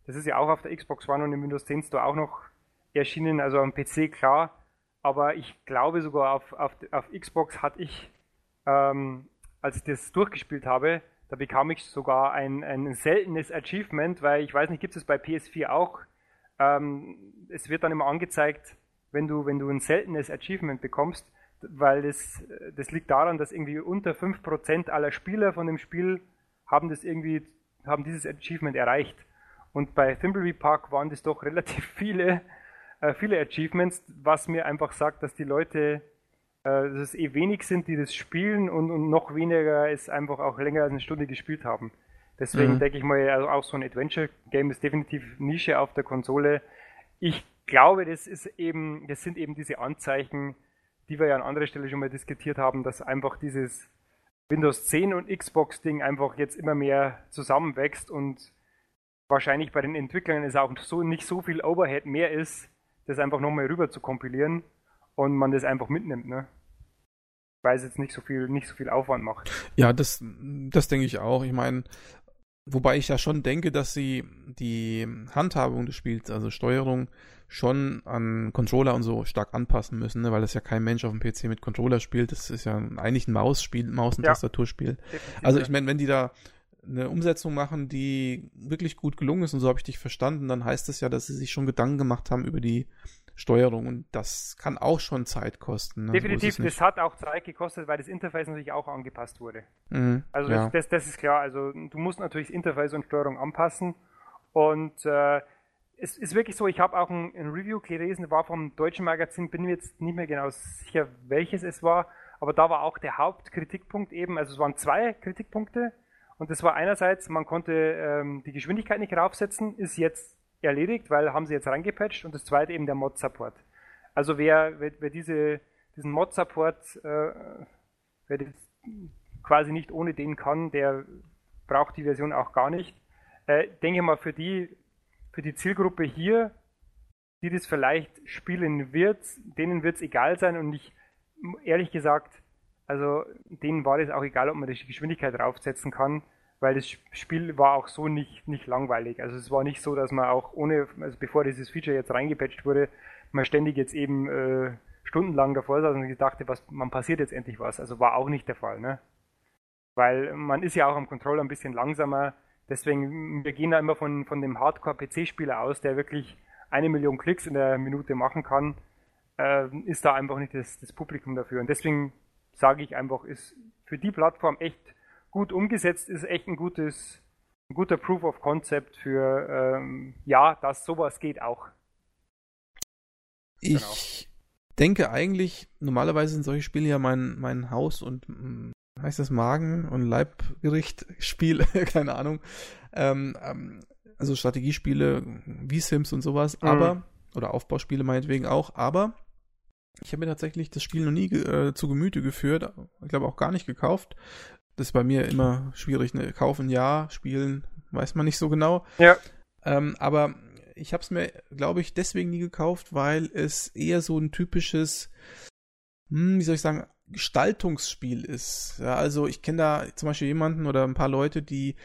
Das ist ja auch auf der Xbox One und im Windows 10 Store auch noch erschienen. Also am PC klar. Aber ich glaube sogar auf, auf, auf Xbox hatte ich, ähm, als ich das durchgespielt habe, da bekam ich sogar ein, ein seltenes Achievement, weil ich weiß nicht, gibt es bei PS4 auch? Ähm, es wird dann immer angezeigt, wenn du, wenn du ein seltenes Achievement bekommst, weil das, das liegt daran, dass irgendwie unter 5% aller Spieler von dem Spiel haben das irgendwie, haben dieses Achievement erreicht. Und bei Thimbleby Park waren das doch relativ viele, äh, viele Achievements, was mir einfach sagt, dass die Leute äh, dass es eh wenig sind, die das spielen und, und noch weniger es einfach auch länger als eine Stunde gespielt haben. Deswegen mhm. denke ich mal, also auch so ein Adventure-Game ist definitiv Nische auf der Konsole. Ich glaube, das ist eben, das sind eben diese Anzeichen, die wir ja an anderer Stelle schon mal diskutiert haben, dass einfach dieses Windows 10 und Xbox-Ding einfach jetzt immer mehr zusammenwächst und wahrscheinlich bei den Entwicklern es auch so nicht so viel Overhead mehr ist, das einfach nochmal rüber zu kompilieren und man das einfach mitnimmt, ne? Weil es jetzt nicht so viel, nicht so viel Aufwand macht. Ja, das, das denke ich auch. Ich meine, wobei ich ja schon denke, dass sie die Handhabung des Spiels, also Steuerung, schon an Controller und so stark anpassen müssen, ne? weil das ja kein Mensch auf dem PC mit Controller spielt. Das ist ja eigentlich ein Mausspiel, Maus- und ja. Tastaturspiel. Also ich meine, wenn die da eine Umsetzung machen, die wirklich gut gelungen ist, und so habe ich dich verstanden, dann heißt das ja, dass sie sich schon Gedanken gemacht haben über die Steuerung und das kann auch schon Zeit kosten. Ne? Definitiv, das hat auch Zeit gekostet, weil das Interface natürlich auch angepasst wurde. Mhm, also das, ja. das, das, ist klar, also du musst natürlich das Interface und Steuerung anpassen und äh, es ist wirklich so, ich habe auch ein, ein, Review gelesen, war vom deutschen Magazin, bin mir jetzt nicht mehr genau sicher, welches es war, aber da war auch der Hauptkritikpunkt eben, also es waren zwei Kritikpunkte und das war einerseits, man konnte ähm, die Geschwindigkeit nicht raufsetzen, ist jetzt erledigt, weil haben sie jetzt reingepatcht und das zweite eben der Mod-Support. Also wer, wer, wer diese, diesen Mod-Support, äh, quasi nicht ohne den kann, der braucht die Version auch gar nicht. Äh, denke mal, für die, für die Zielgruppe hier, die das vielleicht spielen wird, denen wird es egal sein und ich, ehrlich gesagt, also denen war es auch egal, ob man die Geschwindigkeit draufsetzen kann, weil das Spiel war auch so nicht, nicht langweilig. Also es war nicht so, dass man auch ohne, also bevor dieses Feature jetzt reingepatcht wurde, man ständig jetzt eben äh, stundenlang davor saß und dachte, was, man passiert jetzt endlich was. Also war auch nicht der Fall, ne? Weil man ist ja auch am Controller ein bisschen langsamer. Deswegen, wir gehen da immer von, von dem Hardcore-PC-Spieler aus, der wirklich eine Million Klicks in der Minute machen kann, äh, ist da einfach nicht das, das Publikum dafür. Und deswegen sage ich einfach, ist für die Plattform echt gut umgesetzt, ist echt ein gutes, ein guter Proof of Concept für ähm, ja, dass sowas geht auch. Ich genau. denke eigentlich, normalerweise sind solche Spiele ja mein, mein Haus- und mm, heißt das Magen- und Leibgericht-Spiel, keine Ahnung. Ähm, ähm, also Strategiespiele wie Sims und sowas, mhm. aber, oder Aufbauspiele meinetwegen auch, aber ich habe mir tatsächlich das Spiel noch nie äh, zu Gemüte geführt, ich glaube auch gar nicht gekauft. Das ist bei mir immer schwierig, ne? Kaufen ja, spielen, weiß man nicht so genau. Ja. Ähm, aber ich habe es mir, glaube ich, deswegen nie gekauft, weil es eher so ein typisches, hm, wie soll ich sagen, Gestaltungsspiel ist. Ja, also ich kenne da zum Beispiel jemanden oder ein paar Leute, die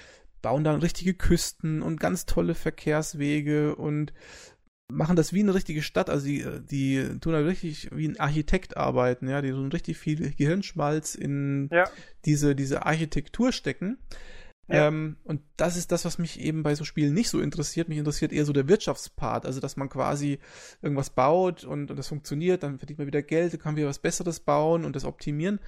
bauen dann richtige Küsten und ganz tolle Verkehrswege und machen das wie eine richtige Stadt. Also die, die tun da richtig wie ein Architekt arbeiten, ja, die tun richtig viel Gehirnschmalz in ja. diese, diese Architektur stecken. Ja. Ähm, und das ist das, was mich eben bei so Spielen nicht so interessiert. Mich interessiert eher so der Wirtschaftspart, also dass man quasi irgendwas baut und, und das funktioniert, dann verdient man wieder Geld, dann kann man wieder was Besseres bauen und das optimieren.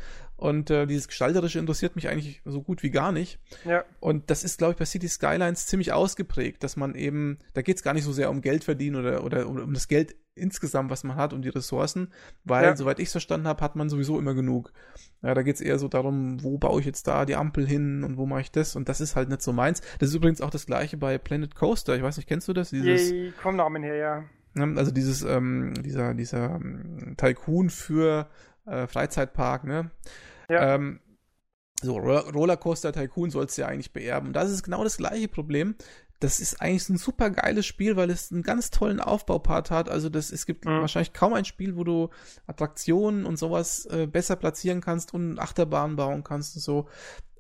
Und äh, dieses Gestalterische interessiert mich eigentlich so gut wie gar nicht. Ja. Und das ist, glaube ich, bei City Skylines ziemlich ausgeprägt, dass man eben, da geht es gar nicht so sehr um Geld verdienen oder, oder um das Geld insgesamt, was man hat und die Ressourcen, weil, ja. soweit ich es verstanden habe, hat man sowieso immer genug. Ja, da geht es eher so darum, wo baue ich jetzt da die Ampel hin und wo mache ich das und das ist halt nicht so meins. Das ist übrigens auch das gleiche bei Planet Coaster, ich weiß nicht, kennst du das? Dieses, Je, vom Namen her, ja. Also dieses, ähm, dieser, dieser ähm, Tycoon für äh, Freizeitpark, ne? Ja. Ähm, so, Rollercoaster Tycoon sollst du ja eigentlich beerben. Und das ist genau das gleiche Problem das ist eigentlich ein super geiles Spiel, weil es einen ganz tollen Aufbaupart hat. Also das, es gibt mhm. wahrscheinlich kaum ein Spiel, wo du Attraktionen und sowas äh, besser platzieren kannst und Achterbahn bauen kannst und so.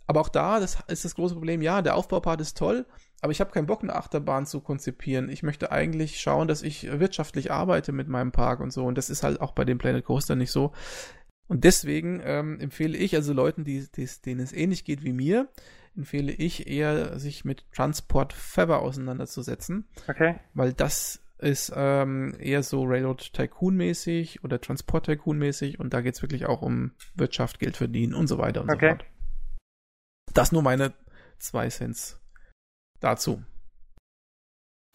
Aber auch da, das ist das große Problem. Ja, der Aufbaupart ist toll, aber ich habe keinen Bock, eine Achterbahn zu konzipieren. Ich möchte eigentlich schauen, dass ich wirtschaftlich arbeite mit meinem Park und so. Und das ist halt auch bei dem Planet Coaster nicht so. Und deswegen ähm, empfehle ich also Leuten, die, die, denen es ähnlich geht wie mir, empfehle ich eher, sich mit Transport Feather auseinanderzusetzen. Okay. Weil das ist ähm, eher so Railroad Tycoon mäßig oder Transport Tycoon mäßig und da geht es wirklich auch um Wirtschaft, Geld verdienen und so weiter und okay. so fort. Das nur meine zwei Cents dazu.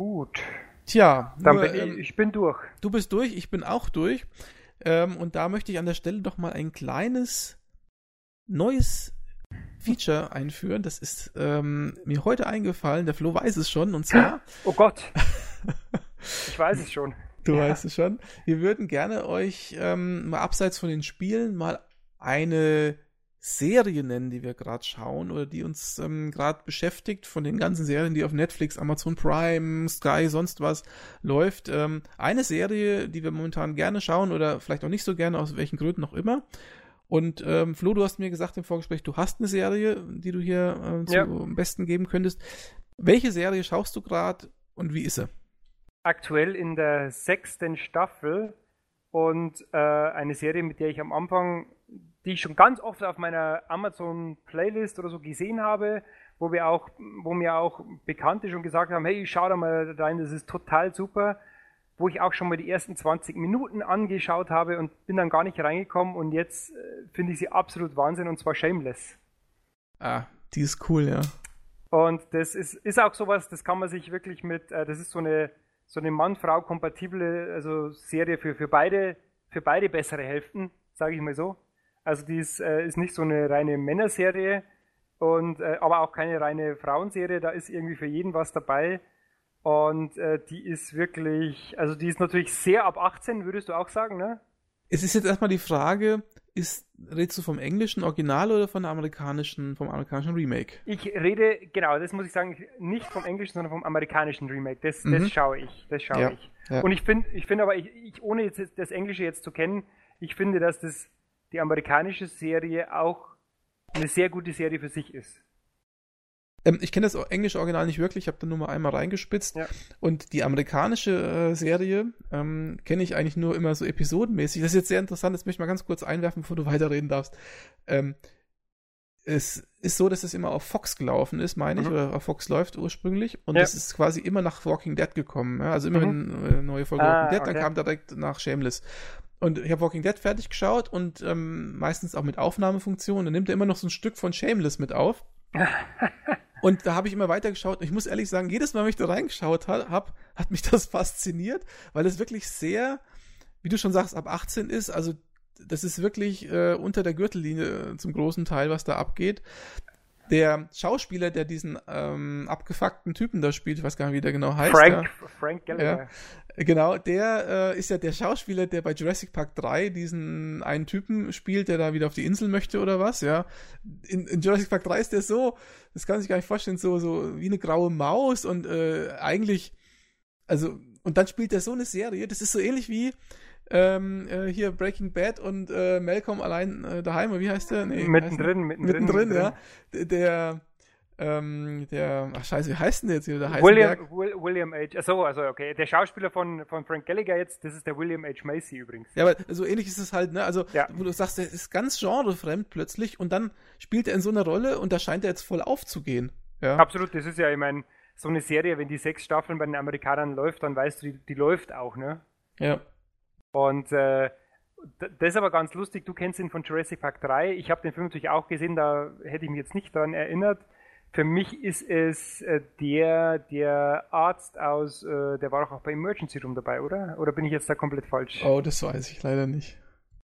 Gut. Tja, dann nur, bin ich, ähm, ich bin durch. Du bist durch, ich bin auch durch. Ähm, und da möchte ich an der Stelle doch mal ein kleines neues Feature einführen. Das ist ähm, mir heute eingefallen. Der Flo weiß es schon. Und zwar. Oh Gott. Ich weiß es schon. Du ja. weißt es schon. Wir würden gerne euch ähm, mal abseits von den Spielen mal eine Serie nennen, die wir gerade schauen oder die uns ähm, gerade beschäftigt von den ganzen Serien, die auf Netflix, Amazon Prime, Sky, sonst was läuft. Ähm, eine Serie, die wir momentan gerne schauen oder vielleicht auch nicht so gerne, aus welchen Gründen auch immer. Und ähm, Flo, du hast mir gesagt im Vorgespräch, du hast eine Serie, die du hier äh, ja. zum Besten geben könntest. Welche Serie schaust du gerade und wie ist sie? Aktuell in der sechsten Staffel und äh, eine Serie, mit der ich am Anfang, die ich schon ganz oft auf meiner Amazon Playlist oder so gesehen habe, wo wir auch, wo mir auch Bekannte schon gesagt haben, hey, schau da mal rein, das ist total super wo ich auch schon mal die ersten 20 Minuten angeschaut habe und bin dann gar nicht reingekommen und jetzt äh, finde ich sie absolut Wahnsinn und zwar Shameless. Ah, die ist cool, ja. Und das ist, ist auch sowas, das kann man sich wirklich mit, äh, das ist so eine so eine Mann-Frau-kompatible also Serie für, für beide, für beide bessere Hälften, sage ich mal so. Also die ist, äh, ist nicht so eine reine Männerserie und äh, aber auch keine reine Frauenserie. Da ist irgendwie für jeden was dabei. Und äh, die ist wirklich, also die ist natürlich sehr ab 18, würdest du auch sagen, ne? Es ist jetzt erstmal die Frage, ist, redest du vom englischen Original oder von der amerikanischen, vom amerikanischen Remake? Ich rede, genau, das muss ich sagen, nicht vom englischen, sondern vom amerikanischen Remake. Das, mhm. das schaue ich, das schaue ja, ich. Ja. Und ich finde, ich finde aber, ich, ich, ohne jetzt das Englische jetzt zu kennen, ich finde, dass das die amerikanische Serie auch eine sehr gute Serie für sich ist. Ähm, ich kenne das englische Original nicht wirklich, ich habe da nur mal einmal reingespitzt. Ja. Und die amerikanische äh, Serie ähm, kenne ich eigentlich nur immer so episodenmäßig. Das ist jetzt sehr interessant, das möchte ich mal ganz kurz einwerfen, bevor du weiterreden darfst. Ähm, es ist so, dass es immer auf Fox gelaufen ist, meine ich, mhm. oder auf Fox läuft ursprünglich. Und es ja. ist quasi immer nach Walking Dead gekommen. Ja? Also immer mhm. eine äh, neue Folge ah, Walking Dead, okay. dann kam direkt nach Shameless. Und ich habe Walking Dead fertig geschaut und ähm, meistens auch mit Aufnahmefunktion. Dann nimmt er immer noch so ein Stück von Shameless mit auf. Und da habe ich immer weitergeschaut. Und ich muss ehrlich sagen, jedes Mal, wenn ich da reingeschaut habe, hat mich das fasziniert, weil es wirklich sehr, wie du schon sagst, ab 18 ist. Also das ist wirklich äh, unter der Gürtellinie zum großen Teil, was da abgeht. Der Schauspieler, der diesen ähm, abgefuckten Typen da spielt, ich weiß gar nicht, wie der genau heißt. Frank, ja, Frank Gallagher. Ja, Genau, der äh, ist ja der Schauspieler, der bei Jurassic Park 3 diesen einen Typen spielt, der da wieder auf die Insel möchte oder was, ja. In, in Jurassic Park 3 ist der so, das kann sich gar nicht vorstellen, so, so wie eine graue Maus und äh, eigentlich, also, und dann spielt er so eine Serie, das ist so ähnlich wie ähm, äh, hier Breaking Bad und äh, Malcolm allein äh, daheim, wie heißt der? Nee, mittendrin, mittendrin, mittendrin, ja. Der, ähm, der, ach scheiße, wie heißt denn der jetzt hier? Der William, William H. Achso, also okay. Der Schauspieler von, von Frank Gallagher jetzt, das ist der William H. Macy übrigens. Ja, aber so ähnlich ist es halt, ne? Also, ja. wo du sagst, der ist ganz genrefremd plötzlich und dann spielt er in so einer Rolle und da scheint er jetzt voll aufzugehen. Ja. Absolut, das ist ja, ich meine, so eine Serie, wenn die sechs Staffeln bei den Amerikanern läuft, dann weißt du, die, die läuft auch, ne? Ja. Und äh, das ist aber ganz lustig, du kennst ihn von Jurassic Park 3. Ich habe den Film natürlich auch gesehen, da hätte ich mich jetzt nicht daran erinnert. Für mich ist es äh, der, der Arzt aus, äh, der war auch bei Emergency Room dabei, oder? Oder bin ich jetzt da komplett falsch? Oh, das weiß ich leider nicht.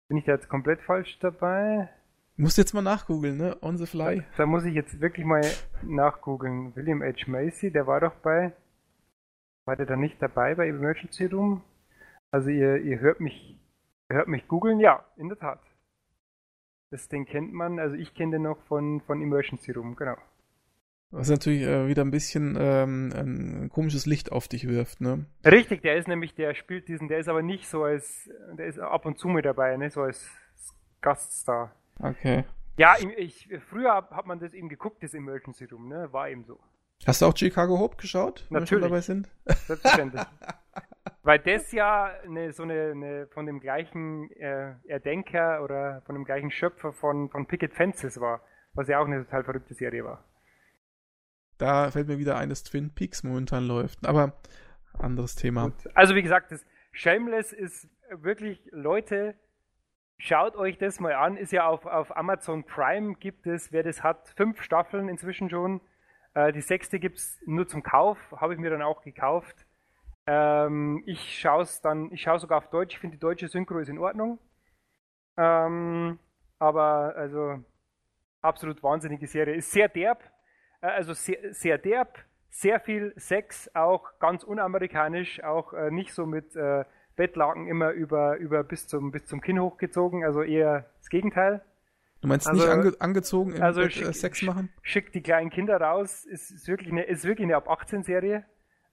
Bin ich da jetzt komplett falsch dabei? Musst jetzt mal nachgoogeln, ne? On the fly. Da, da muss ich jetzt wirklich mal nachgoogeln. William H. Macy, der war doch bei. War der da nicht dabei bei Emergency Room? Also ihr, ihr hört mich, ihr hört mich googeln, ja, in der Tat. Das Ding kennt man, also ich kenne den noch von, von Emergency Room, genau. Was natürlich äh, wieder ein bisschen ähm, ein komisches Licht auf dich wirft, ne? Richtig, der ist nämlich, der spielt diesen, der ist aber nicht so als, der ist ab und zu mit dabei, ne? So als Gaststar. Okay. Ja, ich, früher hat man das eben geguckt, das Emergency Room, ne? War eben so. Hast du auch Chicago Hope geschaut? Natürlich. Wenn wir dabei sind? Selbstverständlich. Weil das ja eine, so eine, eine von dem gleichen äh, Erdenker oder von dem gleichen Schöpfer von, von Picket Fences war, was ja auch eine total verrückte Serie war. Da fällt mir wieder ein, dass Twin Peaks momentan läuft. Aber anderes Thema. Gut. Also wie gesagt, das Shameless ist wirklich, Leute, schaut euch das mal an. Ist ja auf, auf Amazon Prime gibt es, wer das hat, fünf Staffeln inzwischen schon. Äh, die sechste gibt es nur zum Kauf, habe ich mir dann auch gekauft. Ähm, ich schaue es dann, ich schaue sogar auf Deutsch. Ich finde die deutsche Synchro ist in Ordnung. Ähm, aber also absolut wahnsinnige Serie. Ist sehr derb, äh, also sehr, sehr derb, sehr viel Sex, auch ganz unamerikanisch, auch äh, nicht so mit äh, Bettlaken immer über, über bis, zum, bis zum Kinn hochgezogen, also eher das Gegenteil. Du meinst also, nicht ange angezogen im also Bett, schick, Sex machen? Schickt die kleinen Kinder raus, ist, ist, wirklich, eine, ist wirklich eine ab 18 Serie.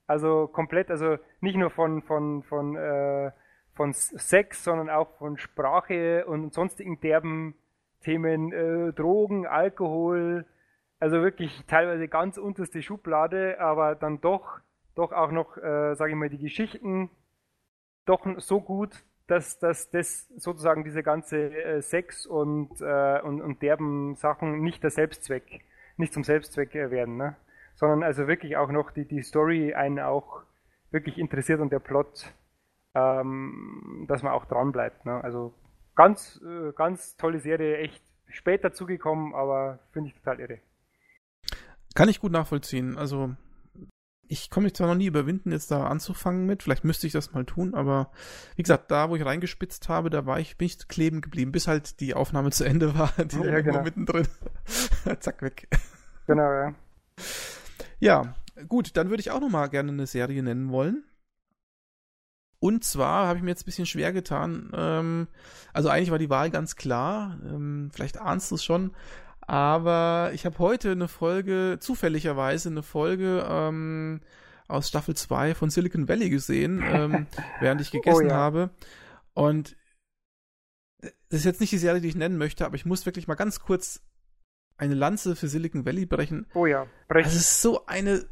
Also komplett, also nicht nur von, von, von, äh, von Sex, sondern auch von Sprache und sonstigen derben Themen, äh, Drogen, Alkohol, also wirklich teilweise ganz unterste Schublade, aber dann doch, doch auch noch, äh, sage ich mal, die Geschichten doch so gut, dass, dass das sozusagen diese ganze äh, Sex und, äh, und, und derben Sachen nicht der Selbstzweck, nicht zum Selbstzweck äh, werden, ne? Sondern also wirklich auch noch die, die Story einen auch wirklich interessiert und der Plot, ähm, dass man auch dran bleibt. Ne? Also ganz, äh, ganz tolle Serie, echt spät dazugekommen, aber finde ich total irre. Kann ich gut nachvollziehen. Also ich komme mich zwar noch nie überwinden, jetzt da anzufangen mit. Vielleicht müsste ich das mal tun, aber wie gesagt, da, wo ich reingespitzt habe, da war ich, bin ich kleben geblieben, bis halt die Aufnahme zu Ende war. Die ja, genau. mittendrin. Zack, weg. Genau, ja. Ja, gut, dann würde ich auch noch mal gerne eine Serie nennen wollen. Und zwar habe ich mir jetzt ein bisschen schwer getan. Ähm, also eigentlich war die Wahl ganz klar. Ähm, vielleicht ahnst du es schon. Aber ich habe heute eine Folge, zufälligerweise eine Folge ähm, aus Staffel 2 von Silicon Valley gesehen, ähm, während ich gegessen oh, ja. habe. Und das ist jetzt nicht die Serie, die ich nennen möchte, aber ich muss wirklich mal ganz kurz eine Lanze für Silicon Valley brechen. Oh ja, brechen. Es ist so eine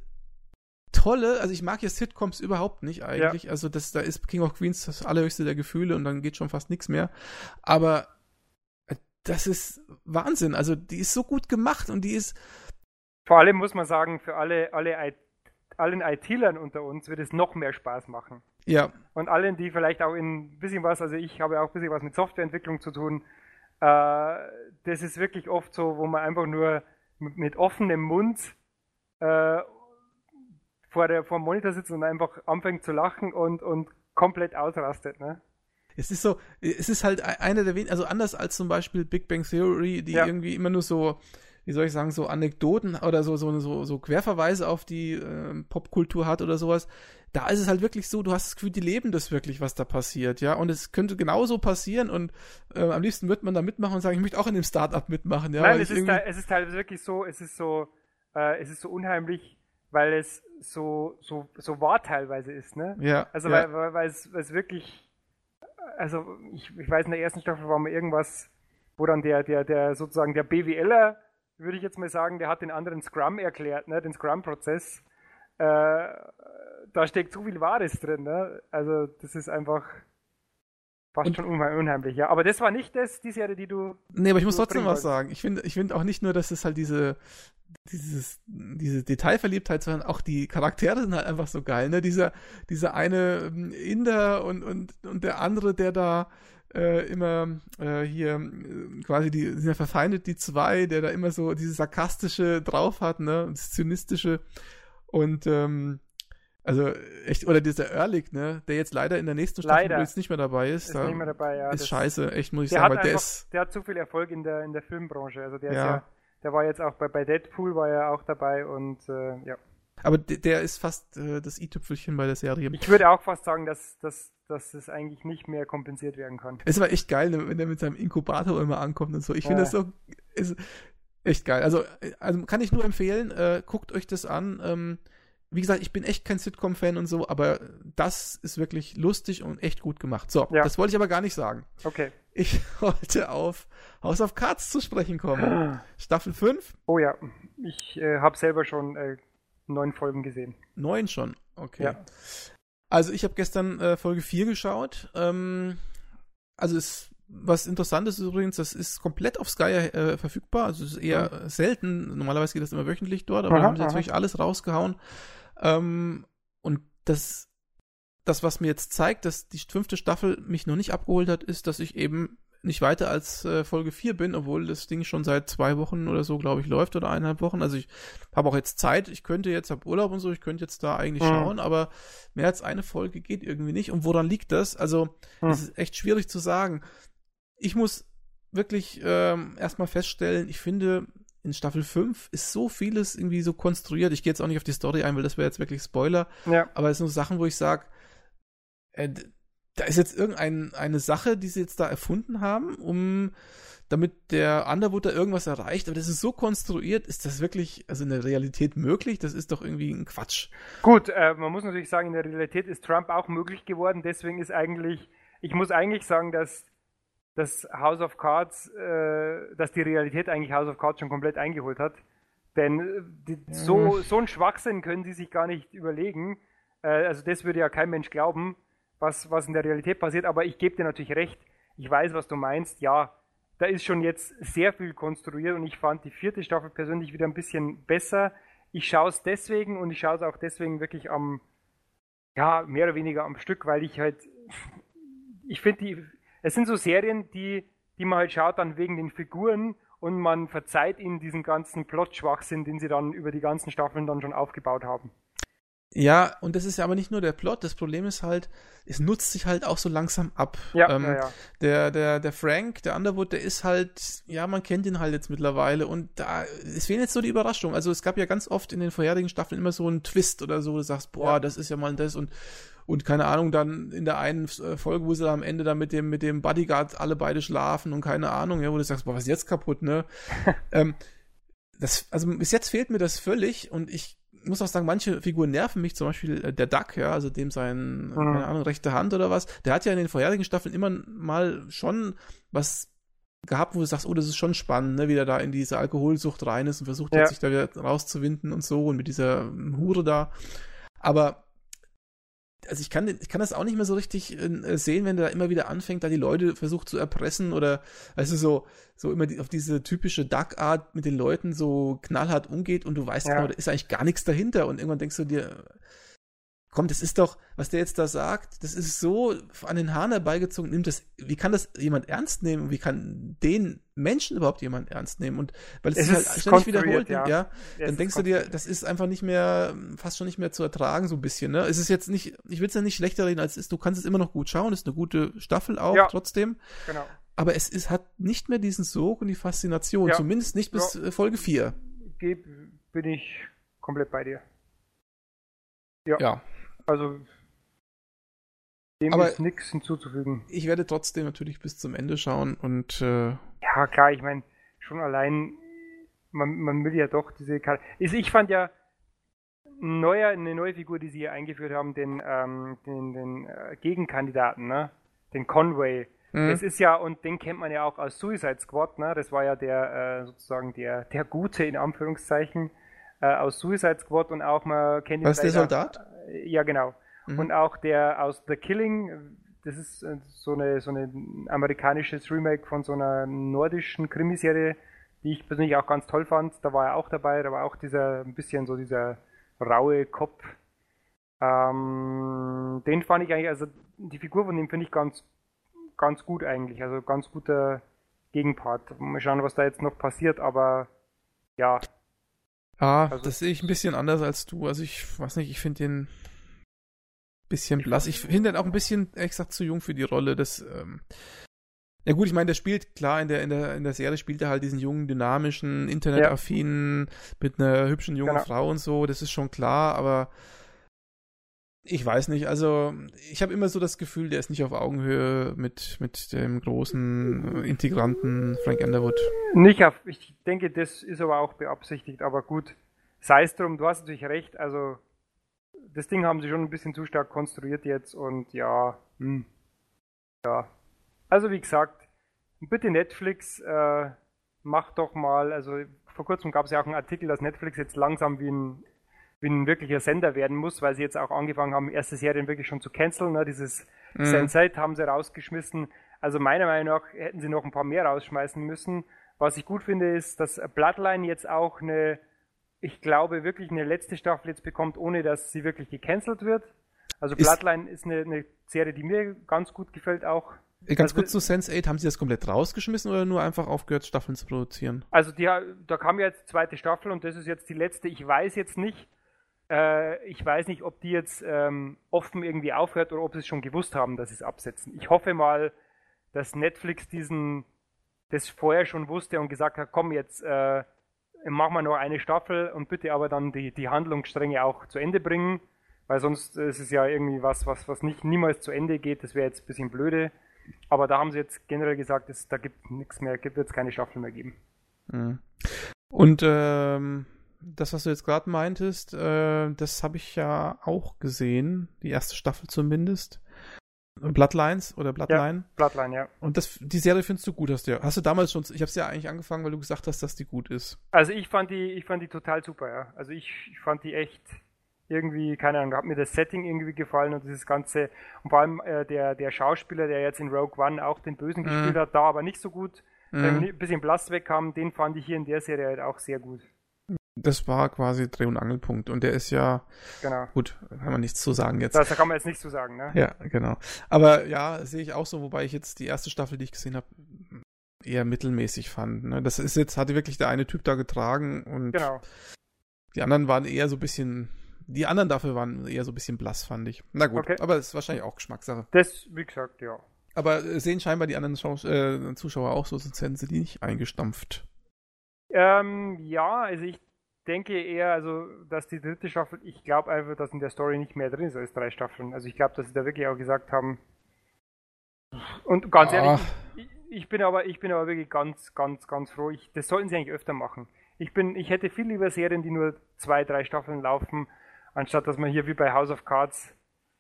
tolle, also ich mag ja Sitcoms überhaupt nicht eigentlich. Ja. Also das, da ist King of Queens das allerhöchste der Gefühle und dann geht schon fast nichts mehr. Aber das ist Wahnsinn. Also die ist so gut gemacht und die ist. Vor allem muss man sagen, für alle, alle allen IT-Lern unter uns wird es noch mehr Spaß machen. Ja. Und allen, die vielleicht auch in ein bisschen was, also ich habe auch ein bisschen was mit Softwareentwicklung zu tun, äh, das ist wirklich oft so, wo man einfach nur mit, mit offenem Mund äh, vor, der, vor dem Monitor sitzt und einfach anfängt zu lachen und, und komplett ausrastet. Ne? Es ist so, es ist halt e-, einer der wenigen, also anders als zum Beispiel Big Bang Theory, die ja. irgendwie immer nur so, wie soll ich sagen, so Anekdoten oder so, so, so, so Querverweise auf die äh, Popkultur hat oder sowas. Da ist es halt wirklich so, du hast das Gefühl, die leben das wirklich, was da passiert, ja. Und es könnte genauso passieren und äh, am liebsten wird man da mitmachen und sagen, ich möchte auch in dem Startup mitmachen, ja. Nein, es ist, da, es ist halt wirklich so, es ist so, äh, es ist so unheimlich, weil es so, so, so wahr teilweise ist, ne? Ja. Also ja. Weil, weil, weil, es, weil es wirklich also ich, ich weiß, in der ersten Staffel war mal irgendwas, wo dann der, der, der sozusagen der BWLer, würde ich jetzt mal sagen, der hat den anderen Scrum erklärt, ne, den Scrum-Prozess. Äh, da steckt so viel Wahres drin, ne? Also das ist einfach fast schon unheimlich, ja. Aber das war nicht das, die Serie, die du. Nee, aber ich muss trotzdem was sagen. Ich finde ich finde auch nicht nur, dass es halt diese, dieses, diese Detailverliebtheit, sondern auch die Charaktere sind halt einfach so geil, ne? Dieser, dieser eine ähm, Inder und, und, und der andere, der da äh, immer äh, hier äh, quasi die sind ja verfeindet, die zwei, der da immer so dieses sarkastische drauf hat, ne? Das zynistische und ähm, also echt, oder dieser Ehrlich, ne, der jetzt leider in der nächsten Staffel jetzt nicht mehr dabei ist. Ist nicht mehr dabei, ja. Ist scheiße, echt, muss ich sagen, weil der ist. Der hat zu viel Erfolg in der, in der Filmbranche. Also der ja. ist ja, der war jetzt auch bei, bei Deadpool war er auch dabei und äh, ja. Aber der ist fast äh, das i-Tüpfelchen bei der Serie. Ich würde auch fast sagen, dass, dass, dass es eigentlich nicht mehr kompensiert werden kann. Es war echt geil, ne, wenn der mit seinem Inkubator immer ankommt und so. Ich finde das so ist echt geil. Also, also kann ich nur empfehlen, äh, guckt euch das an. Ähm, wie gesagt, ich bin echt kein Sitcom-Fan und so, aber das ist wirklich lustig und echt gut gemacht. So, ja. das wollte ich aber gar nicht sagen. Okay. Ich wollte auf House of Cards zu sprechen kommen. Staffel 5? Oh ja, ich äh, habe selber schon äh, neun Folgen gesehen. Neun schon? Okay. Ja. Also ich habe gestern äh, Folge 4 geschaut. Ähm, also es was interessant ist übrigens, das ist komplett auf Sky äh, verfügbar. Also es ist eher ja. selten. Normalerweise geht das immer wöchentlich dort, aber aha, da haben sie jetzt wirklich alles rausgehauen. Ähm, und das, das, was mir jetzt zeigt, dass die fünfte Staffel mich noch nicht abgeholt hat, ist, dass ich eben nicht weiter als äh, Folge 4 bin, obwohl das Ding schon seit zwei Wochen oder so, glaube ich, läuft oder eineinhalb Wochen. Also ich habe auch jetzt Zeit, ich könnte jetzt, habe Urlaub und so, ich könnte jetzt da eigentlich mhm. schauen, aber mehr als eine Folge geht irgendwie nicht. Und woran liegt das? Also, mhm. es ist echt schwierig zu sagen. Ich muss wirklich ähm, erstmal feststellen, ich finde, in Staffel 5 ist so vieles irgendwie so konstruiert. Ich gehe jetzt auch nicht auf die Story ein, weil das wäre jetzt wirklich Spoiler. Ja. Aber es sind so Sachen, wo ich sage, äh, da ist jetzt irgendeine eine Sache, die sie jetzt da erfunden haben, um damit der Underwood da irgendwas erreicht, aber das ist so konstruiert, ist das wirklich, also in der Realität möglich? Das ist doch irgendwie ein Quatsch. Gut, äh, man muss natürlich sagen, in der Realität ist Trump auch möglich geworden, deswegen ist eigentlich, ich muss eigentlich sagen, dass dass House of Cards, äh, dass die Realität eigentlich House of Cards schon komplett eingeholt hat. Denn äh, die, so, so ein Schwachsinn können sie sich gar nicht überlegen. Äh, also das würde ja kein Mensch glauben, was, was in der Realität passiert. Aber ich gebe dir natürlich recht. Ich weiß, was du meinst. Ja, da ist schon jetzt sehr viel konstruiert und ich fand die vierte Staffel persönlich wieder ein bisschen besser. Ich schaue es deswegen und ich schaue es auch deswegen wirklich am, ja, mehr oder weniger am Stück, weil ich halt, ich finde die es sind so Serien, die, die man halt schaut dann wegen den Figuren und man verzeiht ihnen diesen ganzen Plot-Schwachsinn, den sie dann über die ganzen Staffeln dann schon aufgebaut haben. Ja, und das ist ja aber nicht nur der Plot. Das Problem ist halt, es nutzt sich halt auch so langsam ab. Ja, ähm, ja, ja. Der, der, der Frank, der Underwood, der ist halt, ja, man kennt ihn halt jetzt mittlerweile und da, es fehlen jetzt so die Überraschungen. Also es gab ja ganz oft in den vorherigen Staffeln immer so einen Twist oder so, wo du sagst, boah, Ja. das ist ja mal das und, und keine Ahnung, dann in der einen Folge, wo sie da am Ende dann mit dem, mit dem Bodyguard alle beide schlafen und keine Ahnung, ja, wo du sagst, boah, was ist jetzt kaputt, ne? ähm, das, also bis jetzt fehlt mir das völlig und ich muss auch sagen, manche Figuren nerven mich, zum Beispiel äh, der Duck, ja, also dem sein, Mhm. keine Ahnung, rechte Hand oder was, der hat ja in den vorherigen Staffeln immer mal schon was gehabt, wo du sagst, oh, das ist schon spannend, ne, wie der da in diese Alkoholsucht rein ist und versucht Ja. hat, sich da wieder rauszuwinden und so und mit dieser ähm, Hure da. Aber also ich kann, ich kann das auch nicht mehr so richtig äh, sehen, wenn der immer wieder anfängt, da die Leute versucht zu erpressen oder also so, so immer die, auf diese typische Duck-Art mit den Leuten so knallhart umgeht und du weißt Ja. genau, da ist eigentlich gar nichts dahinter und irgendwann denkst du dir, komm, das ist doch, was der jetzt da sagt, das ist so an den Haaren herbeigezogen, nimmt das, wie kann das jemand ernst nehmen? Wie kann den Menschen überhaupt jemand ernst nehmen? Und weil es, Es sich halt ist ständig konstruiert, wiederholt, ja. ja, dann denkst du dir, das ist einfach nicht mehr, fast schon nicht mehr zu ertragen, so ein bisschen, ne? Es ist jetzt nicht, ich will es ja nicht schlechter reden, als es ist, du kannst es immer noch gut schauen, ist eine gute Staffel auch, Ja. trotzdem. Genau. Aber es ist, hat nicht mehr diesen Sog und die Faszination, Ja. zumindest nicht bis äh, Folge 4. Geb, bin ich komplett bei dir. Ja. Ja. Also dem Aber- ist nichts hinzuzufügen. Ich werde trotzdem natürlich bis zum Ende schauen und äh, Ja, klar, ich meine, schon allein, man, man will ja doch diese Kar ich, fand ja neuer, eine neue Figur, die sie hier eingeführt haben, den, ähm, den, den äh, Gegenkandidaten, ne? Den Conway. mh, Das ist ja, und den kennt man ja auch aus Suicide Squad, ne? Das war ja der, äh, sozusagen der, der Gute in Anführungszeichen äh, aus Suicide Squad und auch man kennt ihn Was, der vielleicht Soldat? Ja, genau. Mhm. Und auch der aus The Killing, das ist äh, so eine, so eine amerikanisches Remake von so einer nordischen Krimiserie, die ich persönlich auch ganz toll fand. Da war er auch dabei, da war auch dieser, ein bisschen so dieser raue Kopf. Ähm, den fand ich eigentlich, also die Figur von dem finde ich ganz, ganz gut eigentlich, also ganz guter Gegenpart. Mal schauen, was da jetzt noch passiert, aber ja, Ja, Also- das sehe ich ein bisschen anders als du. Also ich weiß nicht, ich finde den ein bisschen blass. Ich finde den auch ein bisschen, ehrlich gesagt, zu jung für die Rolle. Das, ähm ja gut, ich meine, der spielt, klar, in der, in der, in der Serie spielt er halt diesen jungen, dynamischen, internetaffinen, mit einer hübschen jungen Genau. Frau und so, das ist schon klar, aber ich weiß nicht, also ich habe immer so das Gefühl, der ist nicht auf Augenhöhe mit, mit dem großen äh, Integranten Frank Underwood. Nicht auf, ich denke, das ist aber auch beabsichtigt, aber gut. Sei es drum, du hast natürlich recht, also das Ding haben sie schon ein bisschen zu stark konstruiert jetzt und ja, hm, ja. Also wie gesagt, bitte Netflix, äh, macht doch mal, also vor kurzem gab es ja auch einen Artikel, dass Netflix jetzt langsam wie ein, wie ein wirklicher Sender werden muss, weil sie jetzt auch angefangen haben, erste Serien wirklich schon zu canceln, ne? dieses Mhm. Sense8 haben sie rausgeschmissen. Also meiner Meinung nach hätten sie noch ein paar mehr rausschmeißen müssen. Was ich gut finde, ist, dass Bloodline jetzt auch eine, ich glaube, wirklich eine letzte Staffel jetzt bekommt, ohne dass sie wirklich gecancelt wird. Also Ist- Bloodline ist eine, eine Serie, die mir ganz gut gefällt auch. Äh, Ganz Also- kurz zu Sense8, haben Sie das komplett rausgeschmissen oder nur einfach aufgehört, Staffeln zu produzieren? Also die, da kam ja jetzt die zweite Staffel und das ist jetzt die letzte. Ich weiß jetzt nicht, äh, ich weiß nicht, ob die jetzt ähm, offen irgendwie aufhört oder ob sie es schon gewusst haben, dass sie es absetzen. Ich hoffe mal, dass Netflix diesen das vorher schon wusste und gesagt hat, komm jetzt äh, machen wir noch eine Staffel und bitte aber dann die, die Handlungsstränge auch zu Ende bringen, weil sonst ist es ja irgendwie was, was, was nicht niemals zu Ende geht. Das wäre jetzt ein bisschen blöde. Aber da haben sie jetzt generell gesagt, es, da gibt nichts mehr, gibt jetzt keine Staffel mehr geben. Mhm. Und ähm, das, was du jetzt gerade meintest, äh, das habe ich ja auch gesehen, die erste Staffel zumindest. Bloodlines oder Bloodline. Bloodline, ja. Und das, die Serie findest du gut, hast du ja. Hast du damals schon, ich habe ja eigentlich angefangen, weil du gesagt hast, dass die gut ist. Also ich fand die, ich fand die total super, ja. Also ich, ich fand die echt irgendwie, keine Ahnung, hat mir das Setting irgendwie gefallen und dieses ganze, und vor allem äh, der, der Schauspieler, der jetzt in Rogue One auch den Bösen Mhm. gespielt hat, da aber nicht so gut, Mhm. ein bisschen blass wegkam, den fand ich hier in der Serie halt auch sehr gut. Das war quasi Dreh- und Angelpunkt. Und der ist ja, Genau. gut, kann man nichts zu sagen jetzt. Das, da kann man jetzt nicht so sagen, ne? Ja, genau. Aber ja, sehe ich auch so, wobei ich jetzt die erste Staffel, die ich gesehen habe, eher mittelmäßig fand. Ne? Das ist jetzt, hatte wirklich der eine Typ da getragen und Genau. die anderen waren eher so ein bisschen Die anderen dafür waren eher so ein bisschen blass, fand ich. Na gut, Okay. aber das ist wahrscheinlich auch Geschmackssache. Das, wie gesagt, ja. Aber äh, sehen scheinbar die anderen Schau äh, Zuschauer auch so, sonst hätten sie die nicht eingestampft. Ähm, ja, also ich denke eher, also, dass die dritte Staffel, ich glaube einfach, dass in der Story nicht mehr drin ist als drei Staffeln. Also ich glaube, dass sie da wirklich auch gesagt haben. Und ganz Ah. ehrlich, ich, ich bin aber, ich bin aber wirklich ganz, ganz, ganz froh. Ich, das sollten sie eigentlich öfter machen. Ich bin, ich hätte viel lieber Serien, die nur zwei, drei Staffeln laufen, anstatt dass man hier wie bei House of Cards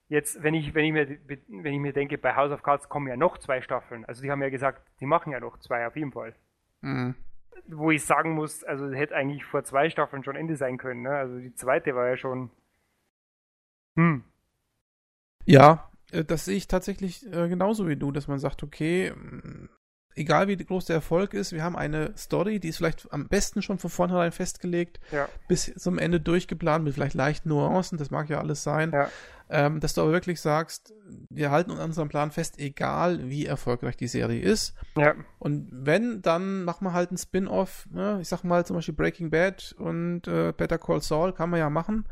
jetzt, wenn ich, wenn ich mir, wenn ich mir denke, bei House of Cards kommen ja noch zwei Staffeln. Also die haben ja gesagt, die machen ja noch zwei auf jeden Fall Mhm. Wo ich sagen muss, also hätte eigentlich vor zwei Staffeln schon Ende sein können. Ne? Also die zweite war ja schon. Hm. Ja, äh, das sehe ich tatsächlich äh, genauso wie du, dass man sagt, okay, mh, egal wie groß der Erfolg ist, wir haben eine Story, die ist vielleicht am besten schon von vornherein festgelegt, Ja. bis zum Ende durchgeplant, mit vielleicht leichten Nuancen, das mag ja alles sein. Ja. Ähm, dass du aber wirklich sagst, wir halten uns an unserem Plan fest, egal wie erfolgreich die Serie ist. Ja. Und wenn, dann machen wir halt ein Spin-off. Ne? Ich sag mal zum Beispiel Breaking Bad und äh, Better Call Saul kann man ja machen.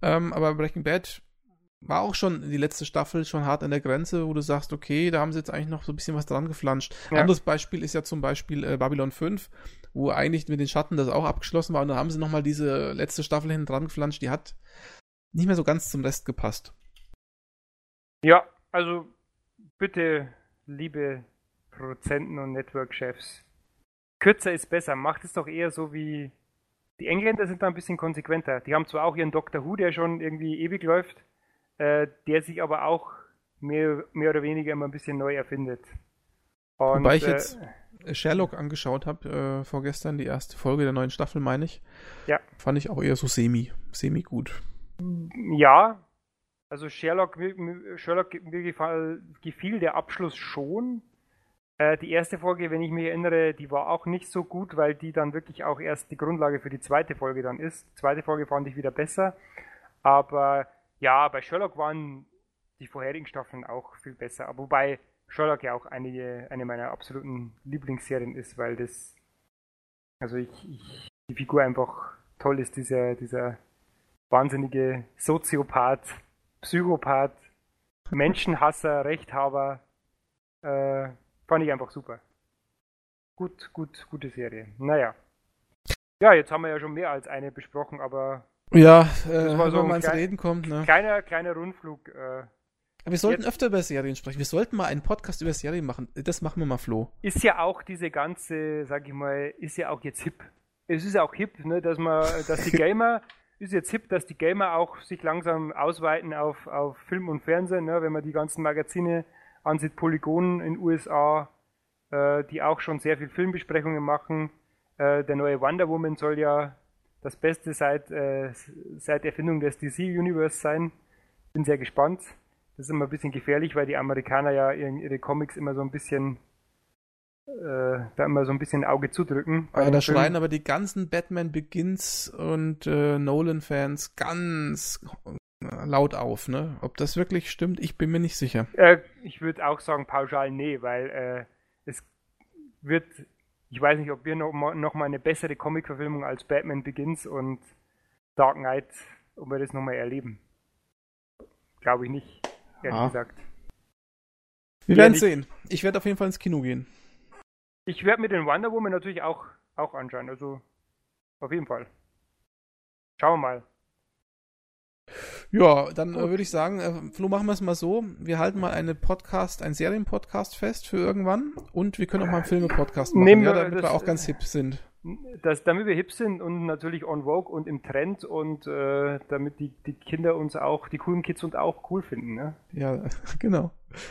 Ähm, aber Breaking Bad war auch schon die letzte Staffel schon hart an der Grenze, wo du sagst, okay, da haben sie jetzt eigentlich noch so ein bisschen was dran geflanscht. Ein Ja. anderes Beispiel ist ja zum Beispiel äh, Babylon 5, wo eigentlich mit den Schatten das auch abgeschlossen war und dann haben sie nochmal diese letzte Staffel hinten dran geflanscht, die hat nicht mehr so ganz zum Rest gepasst. Ja, also bitte, liebe Produzenten und Network-Chefs, kürzer ist besser. Macht es doch eher so wie. Die Engländer sind da ein bisschen konsequenter. Die haben zwar auch ihren Doctor Who, der schon irgendwie ewig läuft, äh, der sich aber auch mehr, mehr oder weniger immer ein bisschen neu erfindet. Und, Wobei ich äh, jetzt Sherlock angeschaut habe, äh, vorgestern die erste Folge der neuen Staffel, meine ich. Ja. Fand ich auch eher so semi, semi gut. Ja, also Sherlock, Sherlock mir gefall, gefiel der Abschluss schon. Äh, die erste Folge, wenn ich mich erinnere, die war auch nicht so gut, weil die dann wirklich auch erst die Grundlage für die zweite Folge dann ist. Die zweite Folge fand ich wieder besser. Aber ja, bei Sherlock waren die vorherigen Staffeln auch viel besser. Aber wobei Sherlock ja auch einige, eine meiner absoluten Lieblingsserien ist, weil das, also ich, ich die Figur einfach toll ist, dieser, dieser wahnsinnige Soziopath, Psychopath, Menschenhasser, Rechthaber. Äh, fand ich einfach super. Gut, gut, gute Serie. Naja. Ja, jetzt haben wir ja schon mehr als eine besprochen, aber Ja, äh, war wenn so man ins Reden kommt, ne? kleiner, kleiner Rundflug. Äh, Wir sollten öfter über Serien sprechen. Wir sollten mal einen Podcast über Serien machen. Das machen wir mal, Flo. ist ja auch diese ganze, sag ich mal, ist ja auch jetzt hip. Es ist ja auch hip, ne, dass man, dass die Gamer, ist jetzt hip, dass die Gamer auch sich langsam ausweiten auf, auf Film und Fernsehen, ne, wenn man die ganzen Magazine ansieht, Polygon in USA, äh, die auch schon sehr viel Filmbesprechungen machen. Äh, der neue Wonder Woman soll ja das Beste seit, äh, seit Erfindung des DC Universe sein. Bin sehr gespannt. Das ist immer ein bisschen gefährlich, weil die Amerikaner ja ihre, Comics immer so ein bisschen da immer so ein bisschen Auge zudrücken. Aber da schreien aber die ganzen Batman Begins und äh, Nolan-Fans ganz äh, laut auf, ne? Ob das wirklich stimmt, ich bin mir nicht sicher. Äh, ich würde auch sagen pauschal nee, weil äh, es wird, ich weiß nicht, ob wir noch noch mal eine bessere Comic-Verfilmung als Batman Begins und Dark Knight, ob wir das nochmal erleben. Glaube ich nicht, ehrlich Ah. gesagt. Wir Ja, werden sehen. Ich werde auf jeden Fall ins Kino gehen. Ich werde mir den Wonder Woman natürlich auch, auch anschauen, also auf jeden Fall. Schauen wir mal. Ja, dann äh, würde ich sagen, äh, Flo, machen wir es mal so. Wir halten mal eine Podcast, einen Serienpodcast fest für irgendwann und wir können auch mal einen Filme-Podcast machen, Nehmen ja, wir damit das- wir auch ganz hip sind. Das, damit wir hip sind und natürlich on Vogue und im Trend und äh, damit die, die Kinder uns auch, die coolen Kids uns auch cool finden, ne? Ja, genau.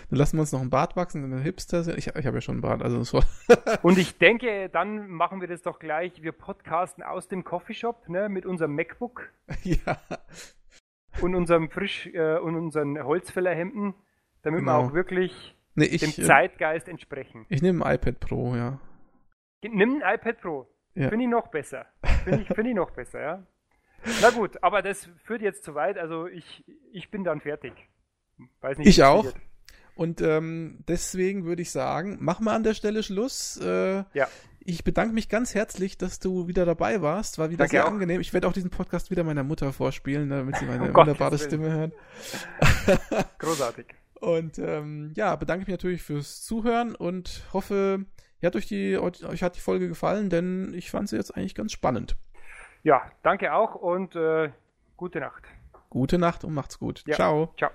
Dann lassen wir uns noch einen Bart wachsen, wenn wir Hipster sind. Ich, ich habe ja schon einen Bart, also so. Und ich denke, dann machen wir das doch gleich. Wir podcasten aus dem Coffeeshop, ne, mit unserem MacBook ja. und unserem frisch äh, und unseren Holzfällerhemden, damit wir Genau. auch wirklich Nee, dem ich, äh, Zeitgeist entsprechen. ich nehme ein iPad Pro, ja. Nimm ein iPad Pro. Ja. Finde ich noch besser. Finde ich, find ich noch besser, ja. Na gut, aber das führt jetzt zu weit. Also ich, ich bin dann fertig. Weiß nicht, Ich auch. Und ähm, deswegen würde ich sagen, machen wir an der Stelle Schluss. Äh, Ja. ich bedanke mich ganz herzlich, dass du wieder dabei warst. War wieder Danke sehr auch. angenehm. Ich werde auch diesen Podcast wieder meiner Mutter vorspielen, damit sie meine oh wunderbare Stimme hören. Großartig. Und ähm, ja, bedanke mich natürlich fürs Zuhören und hoffe, ihr hat euch, die, euch hat die Folge gefallen, denn ich fand sie jetzt eigentlich ganz spannend. Ja, danke auch und äh, gute Nacht. Gute Nacht und macht's gut. Ja, ciao. Ciao.